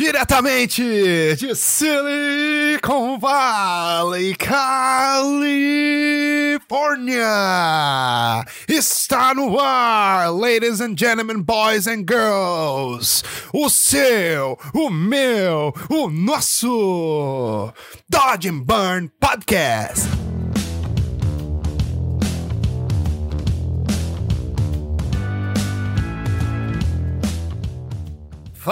Diretamente de Silicon Valley, Califórnia, está no ar, ladies and gentlemen, boys and girls, o seu, o meu, o nosso Dodge and Burn Podcast.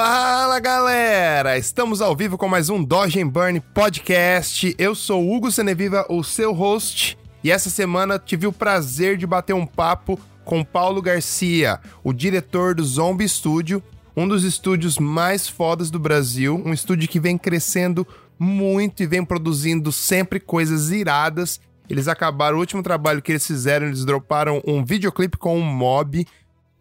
Fala galera! Estamos ao vivo com mais um Dodge Burn Podcast. Eu sou Hugo Seneviva, o seu host, e essa semana tive o prazer de bater um papo com Paulo Garcia, o diretor do Zombie Studio, um dos estúdios mais fodas do Brasil, um estúdio que vem crescendo muito e vem produzindo sempre coisas iradas. Eles acabaram o último trabalho que eles fizeram, eles droparam um videoclipe com um mob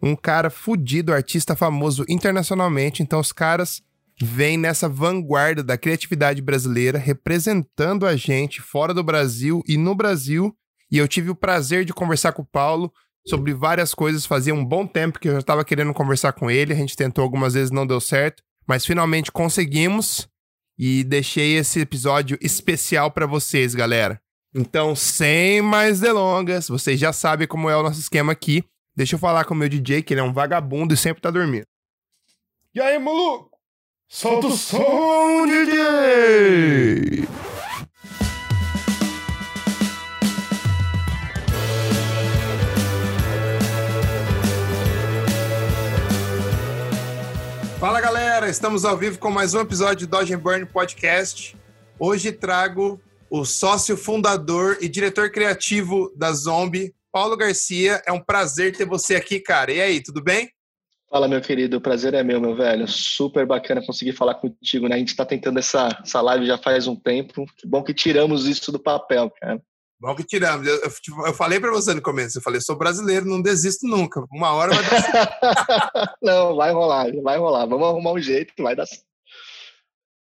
um cara fudido, artista famoso internacionalmente. Então os caras vêm nessa vanguarda da criatividade brasileira, representando a gente fora do Brasil e no Brasil. E eu tive o prazer de conversar com o Paulo sobre várias coisas. Fazia um bom tempo que eu já estava querendo conversar com ele. A gente tentou algumas vezes, não deu certo, mas finalmente conseguimos. E deixei esse episódio especial para vocês, galera. Então, sem mais delongas, vocês já sabem como é o nosso esquema aqui. Deixa eu falar com o meu DJ, que ele é um vagabundo e sempre tá dormindo. E aí, maluco? Solta o som, DJ! Fala galera, estamos ao vivo com mais um episódio do Dodge Burn Podcast. Hoje trago o sócio fundador e diretor criativo da Zombie, Paulo Garcia. É um prazer ter você aqui, cara. E aí, tudo bem? Fala, meu querido. O prazer é meu, meu velho. Super bacana conseguir falar contigo, né? A gente está tentando essa, essa live já faz um tempo. Que bom que tiramos isso do papel, cara. Bom que tiramos. Eu, eu, tipo, eu falei para você no começo, eu falei, sou brasileiro, não desisto nunca. Uma hora vai dar certo. não, vai rolar, vai rolar. Vamos arrumar um jeito vai dar certo.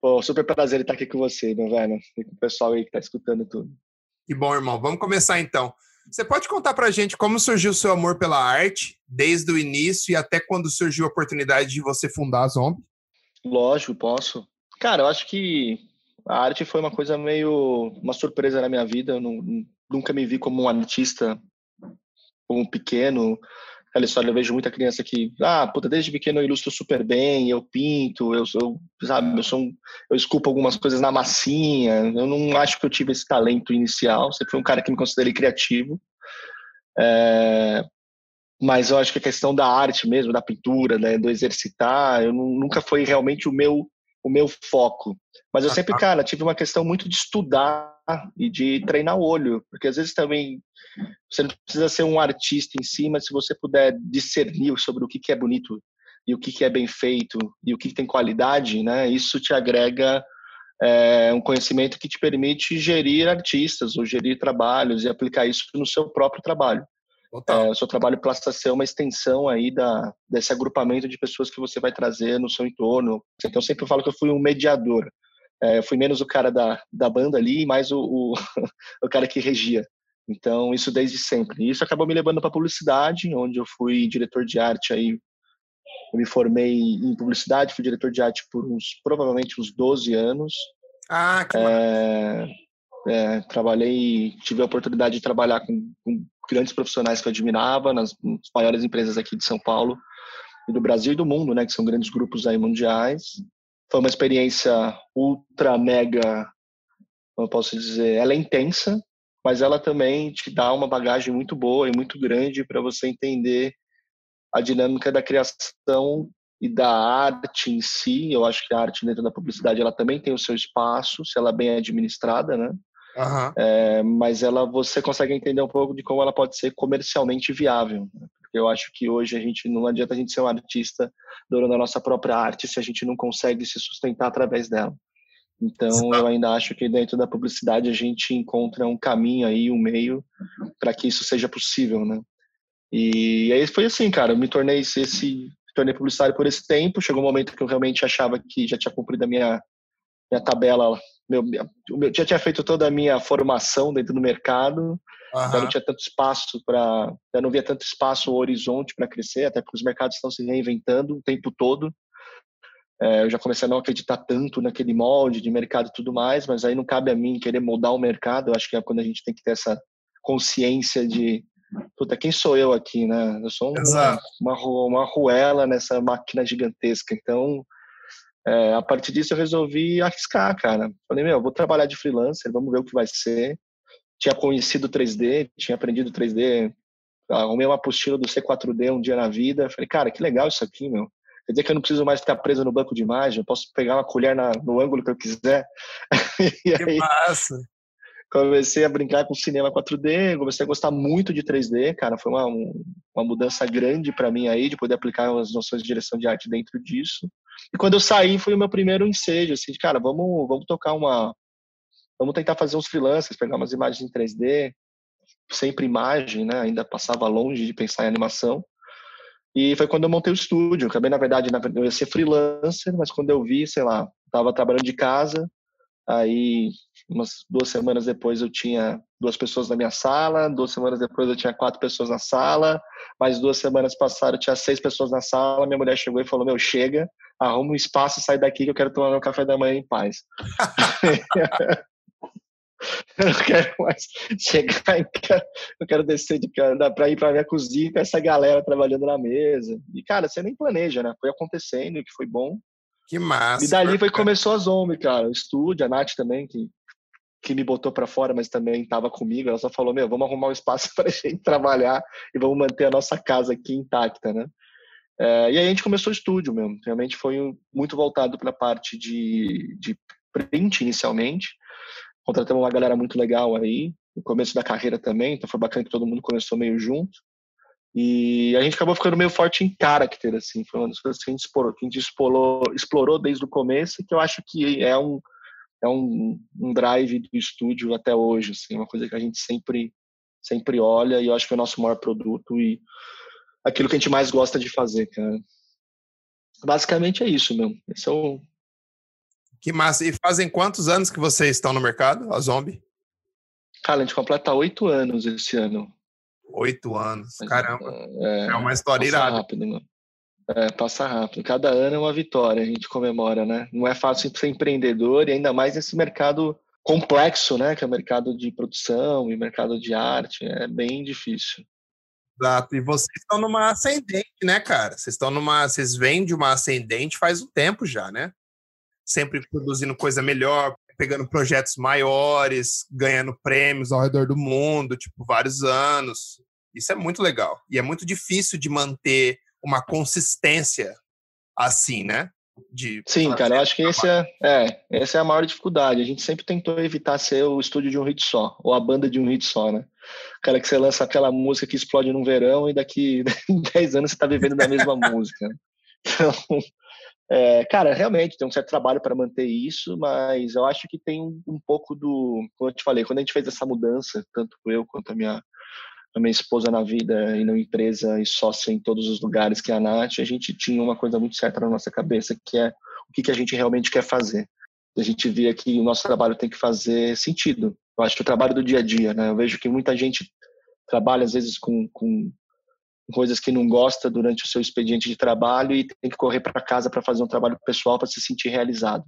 Pô, super prazer estar aqui com você, meu velho. E com o pessoal aí que tá escutando tudo. Que bom, irmão. Vamos começar então. Você pode contar pra gente como surgiu o seu amor pela arte, desde o início e até quando surgiu a oportunidade de você fundar a Zombie? Lógico, posso. Cara, eu acho que a arte foi uma coisa meio uma surpresa na minha vida. Eu não, nunca me vi como um artista, como pequeno. Aquela história, eu vejo muita criança que, ah, puta, desde pequeno eu ilustro super bem, eu pinto, eu sou, sabe, eu sou um, eu esculpo algumas coisas na massinha. Eu não acho que eu tive esse talento inicial. Sempre fui um cara que me considerei criativo. É, mas eu acho que a questão da arte mesmo, da pintura, né, do exercitar, eu não, nunca foi realmente o meu o meu foco. Mas eu sempre, cara, tive uma questão muito de estudar e de treinar o olho, porque às vezes também você não precisa ser um artista em si, mas se você puder discernir sobre o que, que é bonito e o que, que é bem feito e o que, que tem qualidade, né, isso te agrega é, um conhecimento que te permite gerir artistas ou gerir trabalhos e aplicar isso no seu próprio trabalho. É, o seu trabalho passa a ser uma extensão aí da, desse agrupamento de pessoas que você vai trazer no seu entorno. Então, sempre eu falo que eu fui um mediador. É, eu fui menos o cara da, da banda ali e mais o, o, o cara que regia. Então, isso desde sempre. E isso acabou me levando para publicidade, onde eu fui diretor de arte aí. Eu me formei em publicidade, fui diretor de arte por uns, provavelmente uns 12 anos. Ah, que é, é, trabalhei, tive a oportunidade de trabalhar com, com grandes profissionais que eu admirava nas, nas, maiores empresas aqui de São Paulo e do Brasil e do mundo, né, que são grandes grupos aí mundiais. Foi uma experiência ultra mega, como eu posso dizer, ela é intensa, mas ela também te dá uma bagagem muito boa e muito grande para você entender a dinâmica da criação e da arte em si. Eu acho que a arte dentro da publicidade ela também tem o seu espaço, se ela é bem administrada, né? Uhum. É, mas ela você consegue entender um pouco de como ela pode ser comercialmente viável. Né? Porque eu acho que hoje a gente não adianta a gente ser um artista dono da nossa própria arte se a gente não consegue se sustentar através dela. Então eu ainda acho que dentro da publicidade a gente encontra um caminho aí, um meio para que isso seja possível, né? E aí foi assim, cara, eu me tornei esse tornei publicitário por esse tempo, chegou um momento que eu realmente achava que já tinha cumprido a minha minha tabela meu, eu já tinha feito toda a minha formação dentro do mercado, uhum. já não tinha tanto espaço para, já não via tanto espaço ou horizonte para crescer, até porque os mercados estão se reinventando o tempo todo. é, eu já comecei a não acreditar tanto naquele molde de mercado e tudo mais, mas aí não cabe a mim querer mudar o mercado. Eu acho que é quando a gente tem que ter essa consciência de, puta, quem sou eu aqui, né? Eu sou uma, uma, uma ruela nessa máquina gigantesca. Então, é, a partir disso eu resolvi arriscar, cara. Falei, meu, vou trabalhar de freelancer, vamos ver o que vai ser. Tinha conhecido 3D, tinha aprendido 3D, arrumei uma apostila do C4D um dia na vida. Falei, cara, que legal isso aqui, meu. Quer dizer que eu não preciso mais ficar preso no banco de imagem, eu posso pegar uma colher na, no ângulo que eu quiser. que aí, massa! Comecei a brincar com cinema 4D, comecei a gostar muito de 3D, cara. Foi uma, uma mudança grande para mim aí, de poder aplicar as noções de direção de arte dentro disso. E quando eu saí, foi o meu primeiro ensejo, assim, de, cara, vamos, vamos tocar uma. Vamos tentar fazer uns freelancers, pegar umas imagens em 3D, sempre imagem, né? Ainda passava longe de pensar em animação. E foi quando eu montei o estúdio. Acabei, na verdade, eu ia ser freelancer, mas quando eu vi, sei lá, estava trabalhando de casa, aí umas duas semanas depois eu tinha duas pessoas na minha sala, duas semanas depois eu tinha quatro pessoas na sala, mais duas semanas passaram eu tinha seis pessoas na sala, minha mulher chegou e falou, meu, chega, arruma um espaço, sai daqui que eu quero tomar meu café da manhã em paz. eu não quero mais chegar em casa, eu quero descer de casa para ir para minha cozinha com essa galera trabalhando na mesa. E, cara, você nem planeja, né? Foi acontecendo, que foi bom. Que massa. E dali foi começou a Zombie, cara. O estúdio, a Nath também, que, que me botou para fora, mas também estava comigo. Ela só falou: Meu, vamos arrumar um espaço para a gente trabalhar e vamos manter a nossa casa aqui intacta, né? É, e aí a gente começou o estúdio mesmo. Realmente foi muito voltado para a parte de, de print inicialmente contratamos uma galera muito legal aí, no começo da carreira também, então foi bacana que todo mundo começou meio junto. E a gente acabou ficando meio forte em character, assim, foi uma das coisas que a gente explorou, que a gente explorou, explorou desde o começo, que eu acho que é um, é um, um drive do estúdio até hoje, assim, uma coisa que a gente sempre, sempre olha e eu acho que é o nosso maior produto e aquilo que a gente mais gosta de fazer, cara. Basicamente é isso, meu. Esse é o, que massa. E fazem quantos anos que vocês estão no mercado, a Zombie? Cara, a gente completa oito anos esse ano. Oito anos, caramba. É, é uma história passa irada. rápido, mano. É, passa rápido. Cada ano é uma vitória, a gente comemora, né? Não é fácil ser empreendedor e ainda mais nesse mercado complexo, né? Que é o mercado de produção e mercado de arte. É bem difícil. Exato. E vocês estão numa ascendente, né, cara? Vocês estão numa. Vocês vêm de uma ascendente faz um tempo já, né? sempre produzindo coisa melhor, pegando projetos maiores, ganhando prêmios ao redor do mundo, tipo, vários anos. Isso é muito legal. E é muito difícil de manter uma consistência assim, né? De Sim, cara, eu acho que esse é, é, essa é a maior dificuldade. A gente sempre tentou evitar ser o estúdio de um hit só, ou a banda de um hit só, né? Cara, que você lança aquela música que explode num verão e daqui 10 anos você tá vivendo da mesma música. Né? Então, é, cara, realmente tem um certo trabalho para manter isso, mas eu acho que tem um, um, pouco do, como eu te falei, quando a gente fez essa mudança, tanto eu quanto a minha a minha esposa na vida e na empresa e sócia em todos os lugares que é a Nath, a gente tinha uma coisa muito certa na nossa cabeça, que é o que, que a gente realmente quer fazer. A gente via que o nosso trabalho tem que fazer sentido. Eu acho que o trabalho do dia a dia, né? Eu vejo que muita gente trabalha às vezes com, com coisas que não gosta durante o seu expediente de trabalho e tem que correr para casa para fazer um trabalho pessoal para se sentir realizado.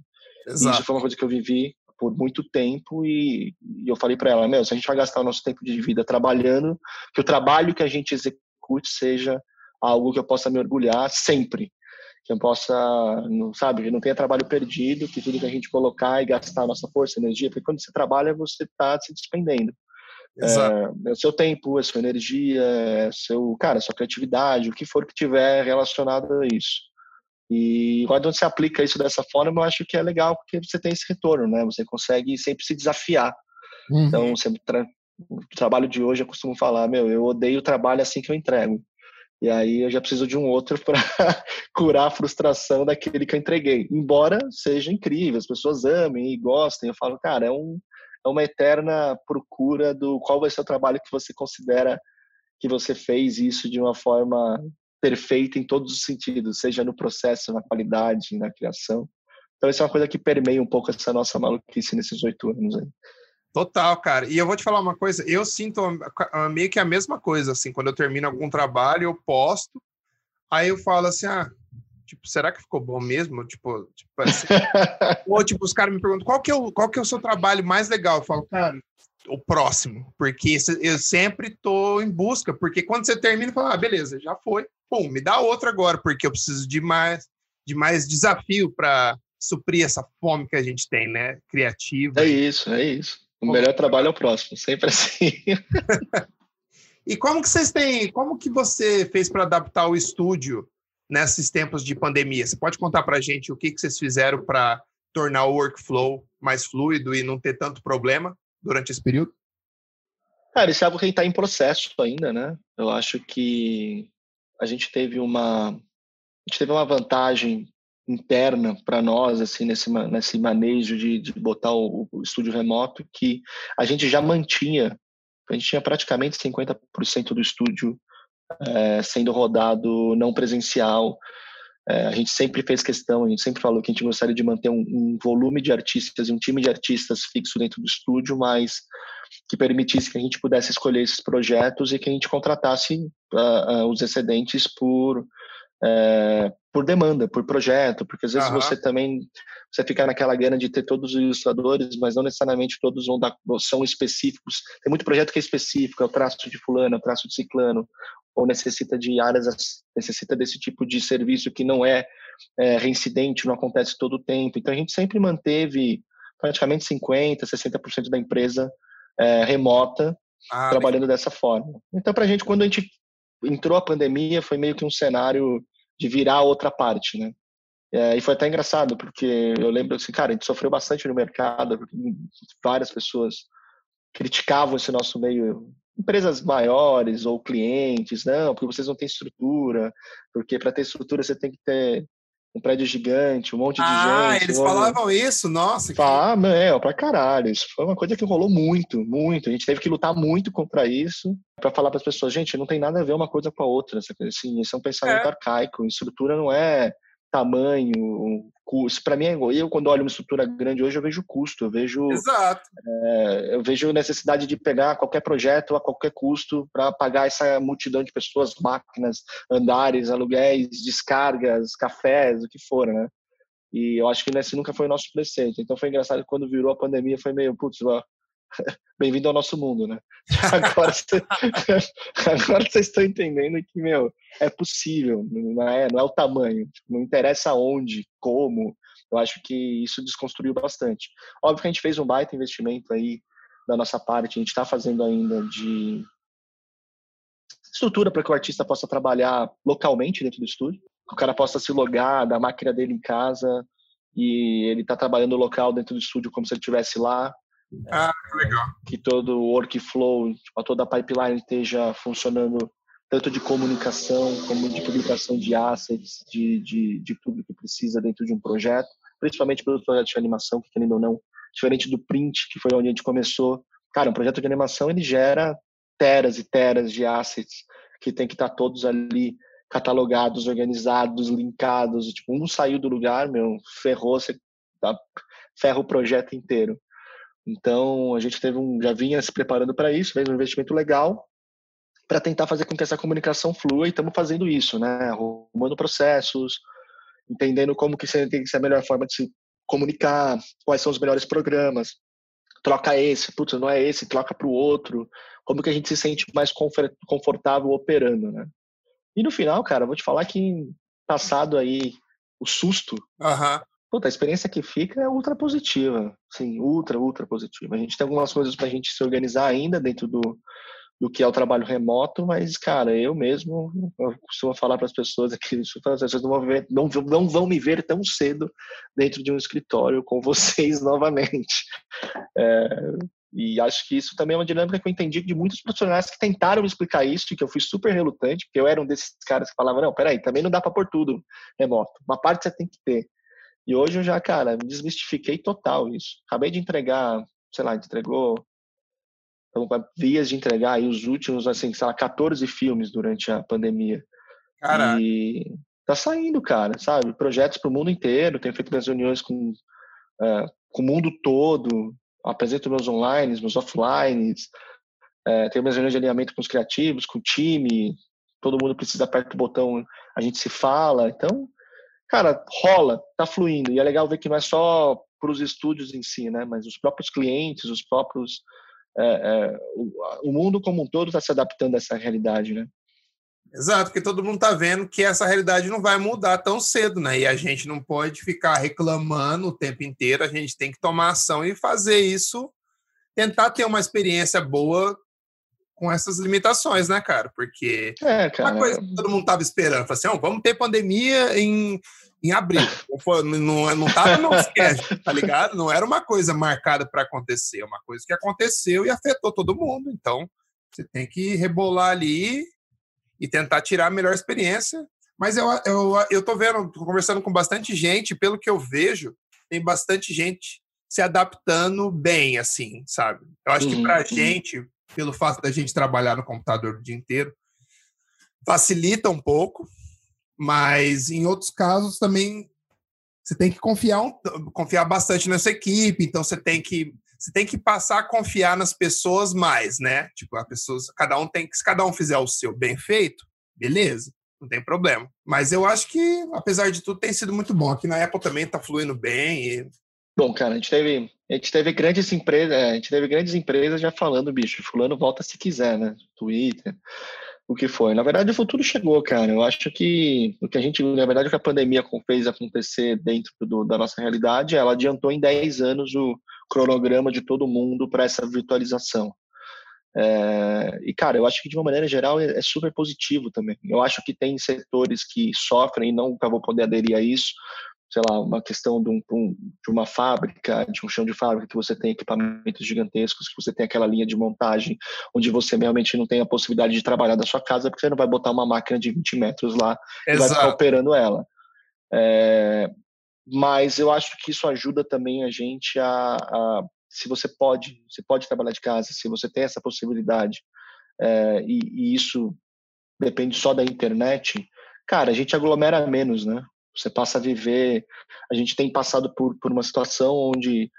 Isso foi uma coisa que eu vivi por muito tempo e, e eu falei para ela, meu, se a gente vai gastar o nosso tempo de vida trabalhando, que o trabalho que a gente execute seja algo que eu possa me orgulhar sempre, que eu possa, não, sabe, que não tenha trabalho perdido, que tudo que a gente colocar e gastar a nossa força, energia, porque quando você trabalha você está se despendendo. É, é, o seu tempo, a sua energia, é seu, cara, a sua criatividade, o que for que tiver relacionado a isso. E quando você aplica isso dessa forma, eu acho que é legal porque você tem esse retorno, né? Você consegue sempre se desafiar. Uhum. Então, sempre tra o trabalho de hoje eu costumo falar, meu, eu odeio o trabalho assim que eu entrego. E aí eu já preciso de um outro para curar a frustração daquele que eu entreguei. Embora seja incrível, as pessoas amem e gostem, eu falo, cara, é um é uma eterna procura do qual vai ser o trabalho que você considera que você fez isso de uma forma perfeita em todos os sentidos, seja no processo, na qualidade, na criação. Então, isso é uma coisa que permeia um pouco essa nossa maluquice nesses oito anos aí. Total, cara. E eu vou te falar uma coisa, eu sinto meio que a mesma coisa, assim, quando eu termino algum trabalho, eu posto, aí eu falo assim, ah, Tipo, será que ficou bom mesmo? Tipo, tipo assim, ou tipo, os caras me perguntam qual que, é o, qual que é o seu trabalho mais legal? Eu falo, cara, o próximo, porque eu sempre tô em busca, porque quando você termina, fala, ah, beleza, já foi, pum, me dá outro agora, porque eu preciso de mais, de mais desafio para suprir essa fome que a gente tem, né? Criativa. É isso, é isso. O melhor trabalho é o próximo, sempre assim. e como que vocês têm, como que você fez para adaptar o estúdio nesses tempos de pandemia? Você pode contar para a gente o que, que vocês fizeram para tornar o workflow mais fluido e não ter tanto problema durante esse período? Cara, isso é algo que está em processo ainda, né? Eu acho que a gente teve uma, a gente teve uma vantagem interna para nós, assim, nesse, nesse manejo de, de botar o, o, estúdio remoto, que a gente já mantinha, a gente tinha praticamente 50% do estúdio é, sendo rodado não presencial. É, a gente sempre fez questão, a gente sempre falou que a gente gostaria de manter um, um volume de artistas e um time de artistas fixo dentro do estúdio, mas que permitisse que a gente pudesse escolher esses projetos e que a gente contratasse uh, uh, os excedentes por é, por demanda, por projeto, porque às vezes uhum. você também você fica naquela gana de ter todos os ilustradores, mas não necessariamente todos vão dar, são específicos. Tem muito projeto que é específico, é o traço de fulano, é o traço de ciclano, ou necessita de áreas, necessita desse tipo de serviço que não é, é reincidente, não acontece todo o tempo. Então a gente sempre manteve praticamente 50, 60% da empresa é, remota, ah, trabalhando dessa forma. Então para a gente, quando a gente entrou a pandemia, foi meio que um cenário de virar a outra parte, né? É, e foi até engraçado, porque eu lembro assim, cara, a gente sofreu bastante no mercado, várias pessoas criticavam esse nosso meio, empresas maiores ou clientes, não, porque vocês não têm estrutura, porque para ter estrutura você tem que ter um prédio gigante, um monte de ah, gente. Ah, eles falavam isso? Nossa. Que... Ah, meu, pra caralho. Isso foi uma coisa que rolou muito, muito. A gente teve que lutar muito contra isso para falar para as pessoas, gente, não tem nada a ver uma coisa com a outra. Assim, isso é um pensamento é. arcaico. Estrutura não é tamanho, custo. Para mim, é eu quando olho uma estrutura grande hoje, eu vejo custo, eu vejo, Exato. É, eu vejo necessidade de pegar qualquer projeto a qualquer custo para pagar essa multidão de pessoas, máquinas, andares, aluguéis, descargas, cafés, o que for, né? E eu acho que esse nunca foi o nosso preceito. Então foi engraçado quando virou a pandemia foi meio, putz, bem-vindo ao nosso mundo, né? Agora, cê, agora vocês estão entendendo que, meu, é possível, não é, não é o tamanho, tipo, não interessa onde, como, eu acho que isso desconstruiu bastante. Óbvio que a gente fez um baita investimento aí da nossa parte, a gente está fazendo ainda de estrutura para que o artista possa trabalhar localmente dentro do estúdio, que o cara possa se logar da máquina dele em casa e ele está trabalhando local dentro do estúdio como se ele estivesse lá, ah, legal. Que todo o workflow, tipo, toda a pipeline esteja funcionando tanto de comunicação como de publicação de assets, de, de, de tudo que precisa dentro de um projeto, principalmente pelos projetos de animação, que querendo ou não, diferente do print, que foi onde a gente começou. Cara, um projeto de animação, ele gera teras e teras de assets que tem que estar todos ali catalogados, organizados, linkados. E, tipo, um saiu do lugar, meu, ferrou, você tá, ferra o projeto inteiro. Então, a gente teve um, já vinha se preparando para isso, fez um investimento legal para tentar fazer com que essa comunicação flua e estamos fazendo isso, né? Arrumando processos, entendendo como que tem que ser a melhor forma de se comunicar, quais são os melhores programas. Troca esse, putz, não é esse, troca para o outro. Como que a gente se sente mais confortável operando, né? E no final, cara, vou te falar que passado aí o susto. Puta, a experiência que fica é ultra positiva. Sim, ultra, ultra positiva. A gente tem algumas coisas para a gente se organizar ainda dentro do, do que é o trabalho remoto, mas, cara, eu mesmo eu costumo falar para as pessoas aqui, as pessoas não vão, ver, não, não vão me ver tão cedo dentro de um escritório com vocês novamente. É, e acho que isso também é uma dinâmica que eu entendi de muitos profissionais que tentaram me explicar isso, e que eu fui super relutante, porque eu era um desses caras que falava, não, peraí, também não dá para pôr tudo remoto. Uma parte você tem que ter. E hoje eu já, cara, desmistifiquei total isso. Acabei de entregar, sei lá, entregou. Então, vias de entregar aí os últimos, assim, sei lá, 14 filmes durante a pandemia. Caraca. E tá saindo, cara, sabe? Projetos para o mundo inteiro. Tenho feito minhas reuniões com, uh, com o mundo todo. Apresento meus online, meus offline. Uh, tenho minhas reuniões de alinhamento com os criativos, com o time. Todo mundo precisa apertar o botão, a gente se fala. Então, cara, rola, tá fluindo. E é legal ver que não é só para os estúdios em si, né? Mas os próprios clientes, os próprios. É, é, o, o, mundo como um todo está se adaptando a essa realidade, né? Exato, porque todo mundo está vendo que essa realidade não vai mudar tão cedo, né? E a gente não pode ficar reclamando o tempo inteiro, a gente tem que tomar ação e fazer isso, tentar ter uma experiência boa com essas limitações, né, cara? Porque é, cara, uma coisa que todo mundo tava esperando, assim, oh, vamos ter pandemia em, em abril. não, não tava no schedule, tá ligado? Não era uma coisa marcada para acontecer, é uma coisa que aconteceu e afetou todo mundo. Então, você tem que rebolar ali e tentar tirar a melhor experiência. Mas eu, eu, eu tô vendo, tô conversando com bastante gente, pelo que eu vejo, tem bastante gente se adaptando bem, assim, sabe? Eu acho uhum. que pra gente, pelo fato da gente trabalhar no computador o dia inteiro, facilita um pouco, mas em outros casos também você tem que confiar, um, confiar bastante nessa equipe, então você tem que você tem que passar a confiar nas pessoas mais, né? Tipo, a pessoas, cada um tem que, se cada um fizer o seu bem feito, beleza, não tem problema. Mas eu acho que, apesar de tudo, tem sido muito bom. Aqui na Apple também tá fluindo bem e Bom, cara, a gente teve, a gente teve grandes empresas, é, a gente teve grandes empresas já falando, bicho, fulano volta se quiser, né? Twitter, o que foi. Na verdade, o futuro chegou, cara. Eu acho que o que a gente, na verdade, o que a pandemia fez acontecer dentro do, da nossa realidade, ela adiantou em 10 anos o cronograma de todo mundo para essa virtualização. É, e, cara, eu acho que de uma maneira geral é, é, super positivo também. Eu acho que tem setores que sofrem e nunca vou poder aderir a isso, sei lá, uma questão de, um, de, uma fábrica, de um chão de fábrica, que você tem equipamentos gigantescos, que você tem aquela linha de montagem, onde você realmente não tem a possibilidade de trabalhar da sua casa, porque você não vai botar uma máquina de 20 metros lá Exato. e vai ficar operando ela. É, mas eu acho que isso ajuda também a gente a, a, se você pode, você pode trabalhar de casa, se você tem essa possibilidade, é, e, e isso depende só da internet, cara, a gente aglomera menos, né? Você passa a viver. A gente tem passado por, por uma situação onde,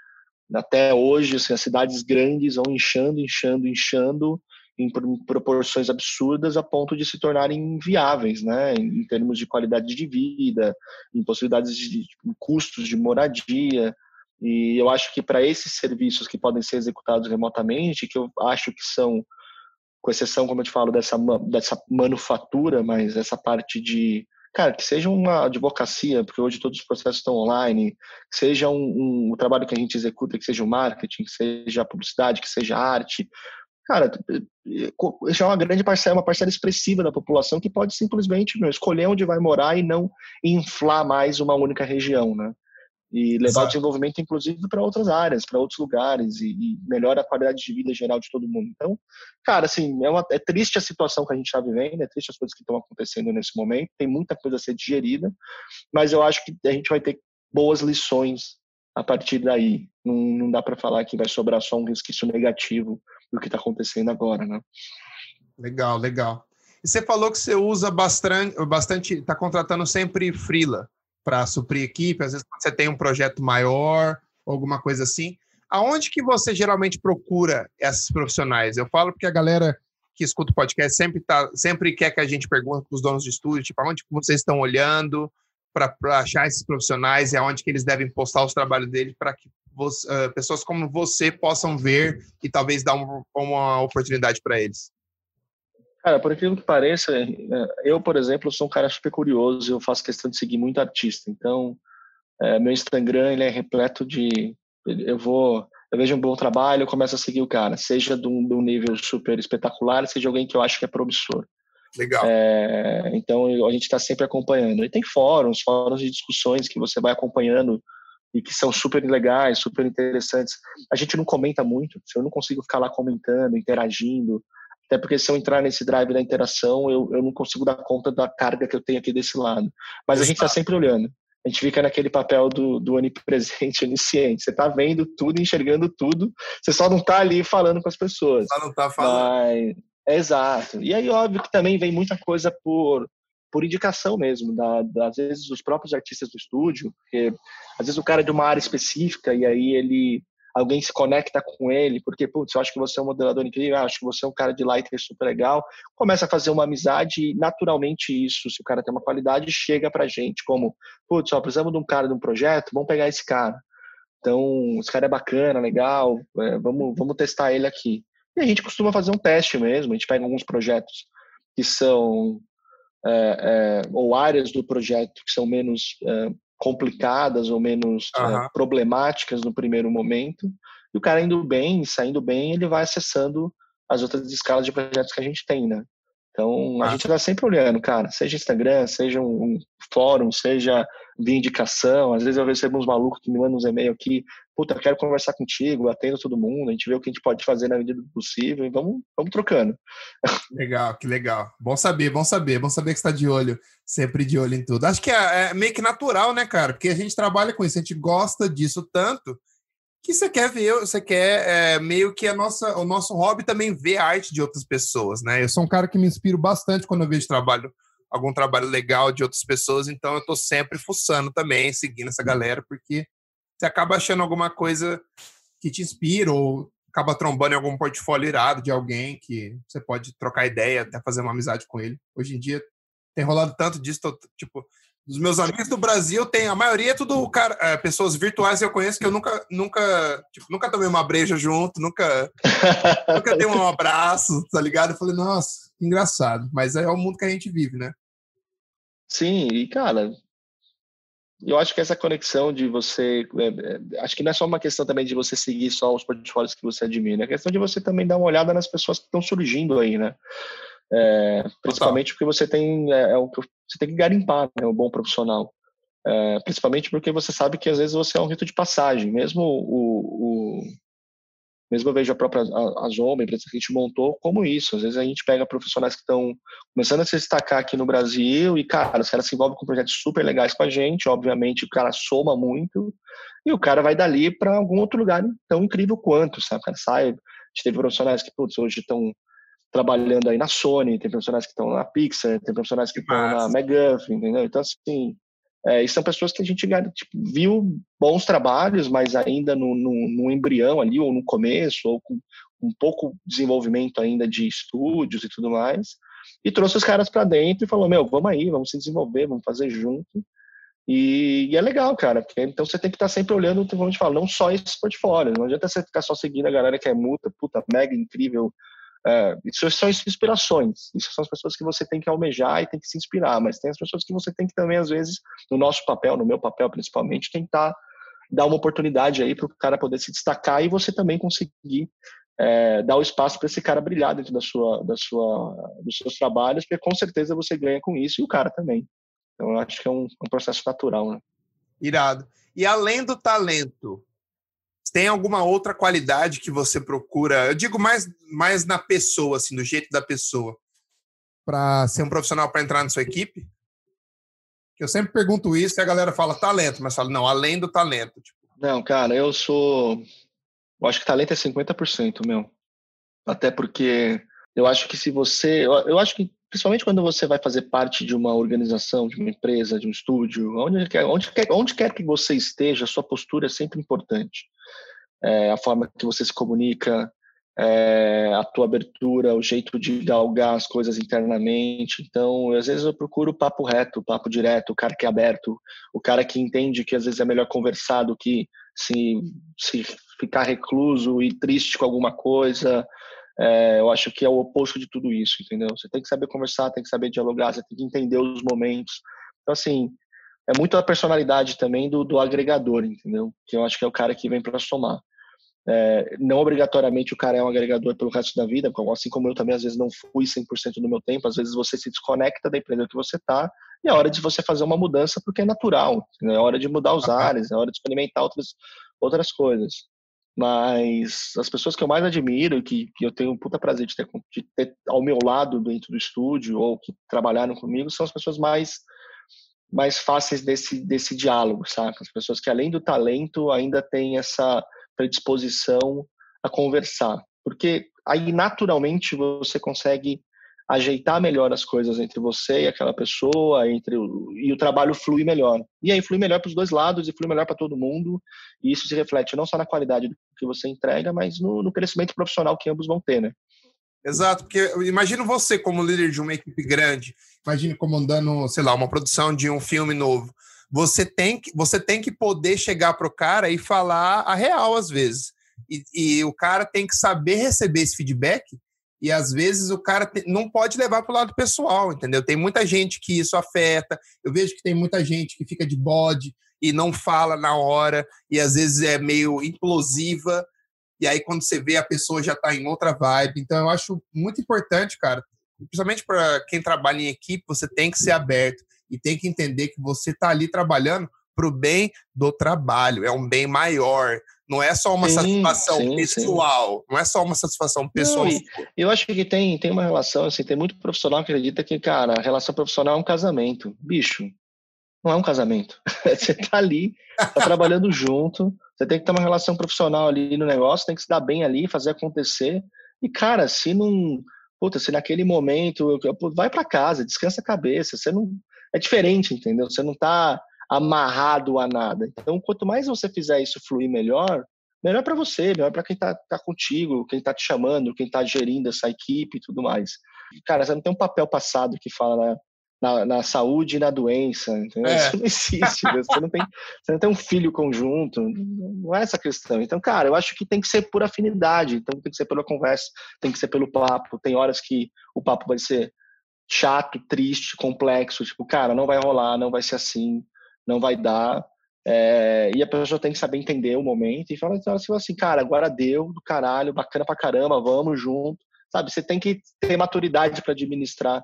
até hoje, assim, as cidades grandes vão inchando, inchando, inchando em proporções absurdas a ponto de se tornarem inviáveis, né? Em, termos de qualidade de vida, em possibilidades de, de custos de moradia. E eu acho que para esses serviços que podem ser executados remotamente, que eu acho que são, com exceção, como eu te falo, dessa, dessa manufatura, mas essa parte de cara, que seja uma advocacia, porque hoje todos os processos estão online, que seja um, um, um trabalho que a gente executa, que seja o marketing, que seja a publicidade, que seja a arte. Cara, isso é uma grande parcela, uma parcela expressiva da população que pode simplesmente meu, escolher onde vai morar e não inflar mais uma única região, né? E levar Exato. o desenvolvimento, inclusive, para outras áreas, para outros lugares e, e, melhora a qualidade de vida geral de todo mundo. Então, cara, assim, é, uma, é triste a situação que a gente está vivendo, é triste as coisas que estão acontecendo nesse momento, tem muita coisa a ser digerida, mas eu acho que a gente vai ter boas lições a partir daí. Não, não dá para falar que vai sobrar só um resquício negativo do que está acontecendo agora, né? Legal, legal. E você falou que você usa bastante, bastante, está contratando sempre freela para suprir equipe, às vezes você tem um projeto maior, alguma coisa assim. Aonde que você geralmente procura esses profissionais? Eu falo porque a galera que escuta o podcast sempre, tá, sempre quer que a gente pergunte para os donos de estúdio, tipo, aonde vocês estão olhando para achar esses profissionais e aonde que eles devem postar os trabalhos deles para que você, uh, pessoas como você possam ver e talvez dar uma, uma oportunidade para eles. Cara, por aquilo que pareça, é, eu, por exemplo, sou um cara super curioso, eu faço questão de seguir muito artista. Então, é, meu Instagram ele é repleto de. Eu vou. Eu vejo um bom trabalho, eu começo a seguir o cara, seja de um, de um nível super espetacular, seja alguém que eu acho que é promissor. Legal. É, então, a gente está sempre acompanhando. E tem fóruns, fóruns de discussões que você vai acompanhando e que são super legais, super interessantes. A gente não comenta muito, eu não consigo ficar lá comentando, interagindo. Até porque se eu entrar nesse drive da interação, eu, eu não consigo dar conta da carga que eu tenho aqui desse lado. Mas Exato. a gente está sempre olhando. A gente fica naquele papel do, do onipresente, onisciente. Você está vendo tudo, enxergando tudo, você só não está ali falando com as pessoas. Só não está falando. Mas, exato. E aí, óbvio que também vem muita coisa por, por indicação mesmo, da, da, às vezes os próprios artistas do estúdio, porque às vezes o cara é de uma área específica e aí ele alguém se conecta com ele, porque, putz, eu acho que você é um modelador incrível, acho que você é um cara de light super legal, começa a fazer uma amizade e naturalmente isso, se o cara tem uma qualidade, chega pra gente como, putz, só precisamos de um cara de um projeto, vamos pegar esse cara. Então, esse cara é bacana, legal, é, vamos, vamos testar ele aqui. E a gente costuma fazer um teste mesmo, a gente pega alguns projetos que são, é, é, ou áreas do projeto que são menos é, complicadas ou menos uhum. problemáticas no primeiro momento. E o cara indo bem, saindo bem, ele vai acessando as outras escalas de projetos que a gente tem, né? Então, a ah. gente está sempre olhando, cara, seja Instagram, seja um, fórum, seja via indicação. Às vezes eu recebo uns malucos que me mandam uns e-mails aqui, puta, quero conversar contigo, atendo todo mundo, a gente vê o que a gente pode fazer na medida do possível e vamos, vamos trocando. Legal, que legal. Bom saber, bom saber, bom saber que está de olho, sempre de olho em tudo. Acho que é, é meio que natural, né, cara? Porque a gente trabalha com isso, a gente gosta disso tanto que você quer ver, você quer é, meio que a nossa, o nosso hobby também ver a arte de outras pessoas, né? Eu sou um cara que me inspiro bastante quando eu vejo trabalho, algum trabalho legal de outras pessoas, então eu estou sempre fuçando também, seguindo essa galera, porque você acaba achando alguma coisa que te inspira ou acaba trombando em algum portfólio irado de alguém que você pode trocar ideia, até fazer uma amizade com ele. Hoje em dia tem rolado tanto disso, tô, tipo, dos meus amigos do Brasil, tem a maioria é tudo cara, é, pessoas virtuais que eu conheço que eu nunca, nunca, tipo, nunca tomei uma breja junto, nunca, nunca dei um abraço, tá ligado? Eu falei, nossa, que engraçado. Mas é o mundo que a gente vive, né? Sim, e cara, eu acho que essa conexão de você, é, é, acho que não é só uma questão também de você seguir só os portfólios que você admira, é questão de você também dar uma olhada nas pessoas que estão surgindo aí, né? É, principalmente porque você tem é, é, que você tem que garimpar, né, um bom profissional. É, principalmente porque você sabe que às vezes você é um rito de passagem. Mesmo o, o mesmo eu vejo a própria a, a Zoma, a empresa que a gente montou, como isso. Às vezes a gente pega profissionais que estão começando a se destacar aqui no Brasil e, cara, os caras se envolvem com projetos super legais com a gente. Obviamente, o cara soma muito e o cara vai dali para algum outro lugar tão incrível quanto, sabe? O cara sai. A gente teve profissionais que, putz, hoje estão trabalhando aí na Sony, tem profissionais que estão na Pixar, tem profissionais que estão na McGuffin, entendeu? Então, assim, é, e são pessoas que a gente tipo, viu bons trabalhos, mas ainda no, no, no, embrião ali, ou no começo, ou com um pouco desenvolvimento ainda de estúdios e tudo mais, e trouxe os caras para dentro e falou, meu, vamos aí, vamos se desenvolver, vamos fazer junto. E, e, é legal, cara, porque então você tem que estar tá sempre olhando, como a gente fala, não só esses portfólios, não adianta você ficar só seguindo a galera que é multa, puta, mega incrível, é, isso são inspirações. Isso são as pessoas que você tem que almejar e tem que se inspirar. Mas tem as pessoas que você tem que também, às vezes, no nosso papel, no meu papel principalmente, tentar dar uma oportunidade aí para o cara poder se destacar e você também conseguir é, dar o espaço para esse cara brilhar dentro da sua, da sua, dos seus trabalhos, porque com certeza você ganha com isso e o cara também. Então, eu acho que é um, um processo natural, né? Irado. E além do talento, tem alguma outra qualidade que você procura? Eu digo mais, mais na pessoa, assim, do jeito da pessoa, para ser um profissional para entrar na sua equipe? Eu sempre pergunto isso e a galera fala talento, mas fala, não, além do talento. Tipo. Não, cara, eu sou. Eu acho que talento é 50%, meu. Até porque eu acho que se você. Eu acho que, principalmente quando você vai fazer parte de uma organização, de uma empresa, de um estúdio, onde quer, onde quer, onde quer que você esteja, a sua postura é sempre importante é, a forma que você se comunica, é, a tua abertura, o jeito de galgar as coisas internamente. Então, às vezes eu procuro o papo reto, o papo direto, o cara que é aberto, o cara que entende que às vezes é melhor conversar do que se, se ficar recluso e triste com alguma coisa. É, eu acho que é o oposto de tudo isso, entendeu? Você tem que saber conversar, tem que saber dialogar, você tem que entender os momentos. Então, assim, é muito a personalidade também do, do agregador, entendeu? Que eu acho que é o cara que vem para somar. É, não obrigatoriamente o cara é um agregador pelo resto da vida, assim como eu também às vezes não fui 100% do meu tempo, às vezes você se desconecta da empresa que você está e é hora de você fazer uma mudança porque é natural, né? é hora de mudar os ares, é hora de experimentar outras, outras coisas. Mas as pessoas que eu mais admiro e que, que eu tenho um puta prazer de ter, de ter ao meu lado dentro do estúdio ou que trabalharam comigo são as pessoas mais mais fáceis desse, desse diálogo, sabe? As pessoas que além do talento ainda têm essa predisposição a conversar, porque aí naturalmente você consegue ajeitar melhor as coisas entre você e aquela pessoa, entre o, e o trabalho flui melhor. E aí flui melhor para os dois lados e flui melhor para todo mundo, e isso se reflete não só na qualidade do que você entrega, mas no, no crescimento profissional que ambos vão ter, né? Exato, porque imagino você como líder de uma equipe grande, imagine comandando, sei lá, uma produção de um filme novo. Você tem que, você tem que poder chegar pro cara e falar a real às vezes. E, e o cara tem que saber receber esse feedback e às vezes o cara te, não pode levar para o lado pessoal, entendeu? Tem muita gente que isso afeta. Eu vejo que tem muita gente que fica de bode e não fala na hora e às vezes é meio implosiva e aí quando você vê a pessoa já está em outra vibe. Então eu acho muito importante, cara, principalmente para quem trabalha em equipe, você tem que ser aberto e tem que entender que você está ali trabalhando para o bem do trabalho, é um bem maior. Não é só uma sim, satisfação sim, pessoal, sim. não é só uma satisfação pessoal. Não, eu acho que tem, tem uma relação, assim, tem muito profissional que acredita que, cara, a relação profissional é um casamento. Bicho, não é um casamento. você tá ali, tá trabalhando junto, você tem que ter uma relação profissional ali no negócio, tem que se dar bem ali, fazer acontecer. E, cara, se não. Puta, se naquele momento. Vai para casa, descansa a cabeça. Você não. É diferente, entendeu? Você não tá amarrado a nada. Então, quanto mais você fizer isso fluir melhor, melhor para você, melhor para quem tá, tá contigo, quem tá te chamando, quem tá gerindo essa equipe e tudo mais. Cara, você não tem um papel passado que fala, né? na, na, saúde e na doença, entendeu? É. Isso não existe, você não, tem, você não tem um filho conjunto, não é essa questão. Então, cara, eu acho que tem que ser por afinidade, então tem que ser pela conversa, tem que ser pelo papo, tem horas que o papo vai ser chato, triste, complexo, tipo, cara, não vai rolar, não vai ser assim, não vai dar, é, e a pessoa tem que saber entender o momento e falar assim, cara, agora deu do caralho, bacana pra caramba, vamos junto, sabe? Você tem que ter maturidade para administrar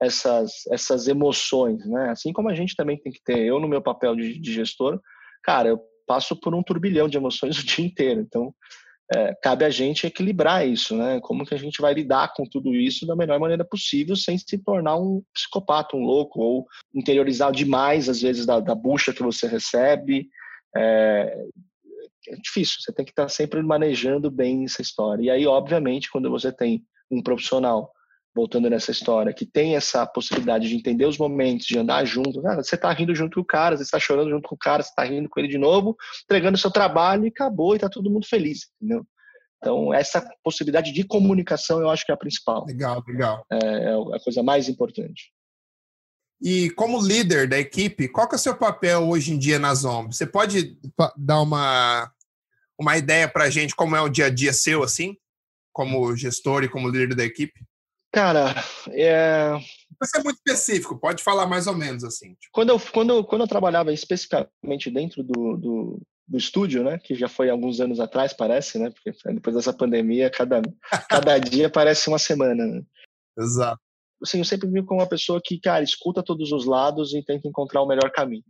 essas, essas emoções, né? Assim como a gente também tem que ter, eu no meu papel de, de gestor, cara, eu passo por um turbilhão de emoções o dia inteiro, então é, cabe a gente equilibrar isso, né? Como que a gente vai lidar com tudo isso da melhor maneira possível, sem se tornar um psicopata, um louco, ou interiorizar demais, às vezes, da, da bucha que você recebe. É, é difícil, você tem que estar sempre manejando bem essa história. E aí, obviamente, quando você tem um profissional voltando nessa história, que tem essa possibilidade de entender os momentos, de andar junto. Cara, você está rindo junto com o cara, você está chorando junto com o cara, você está rindo com ele de novo, entregando o seu trabalho e acabou, e está todo mundo feliz, entendeu? Então, essa possibilidade de comunicação eu acho que é a principal. Legal, legal. É, é a coisa mais importante. E como líder da equipe, qual que é o seu papel hoje em dia na Zombi? Você pode dar uma, uma ideia para a gente como é o dia a dia seu, assim? Como gestor e como líder da equipe? Cara, é... Você é muito específico, pode falar mais ou menos assim. Tipo. Quando, eu, quando, quando eu trabalhava especificamente dentro do, do, do, estúdio, né, que já foi alguns anos atrás, parece, né, porque depois dessa pandemia, cada, cada dia parece uma semana. Né? Exato. Assim, eu sempre vi como uma pessoa que, cara, escuta todos os lados e tenta encontrar o melhor caminho.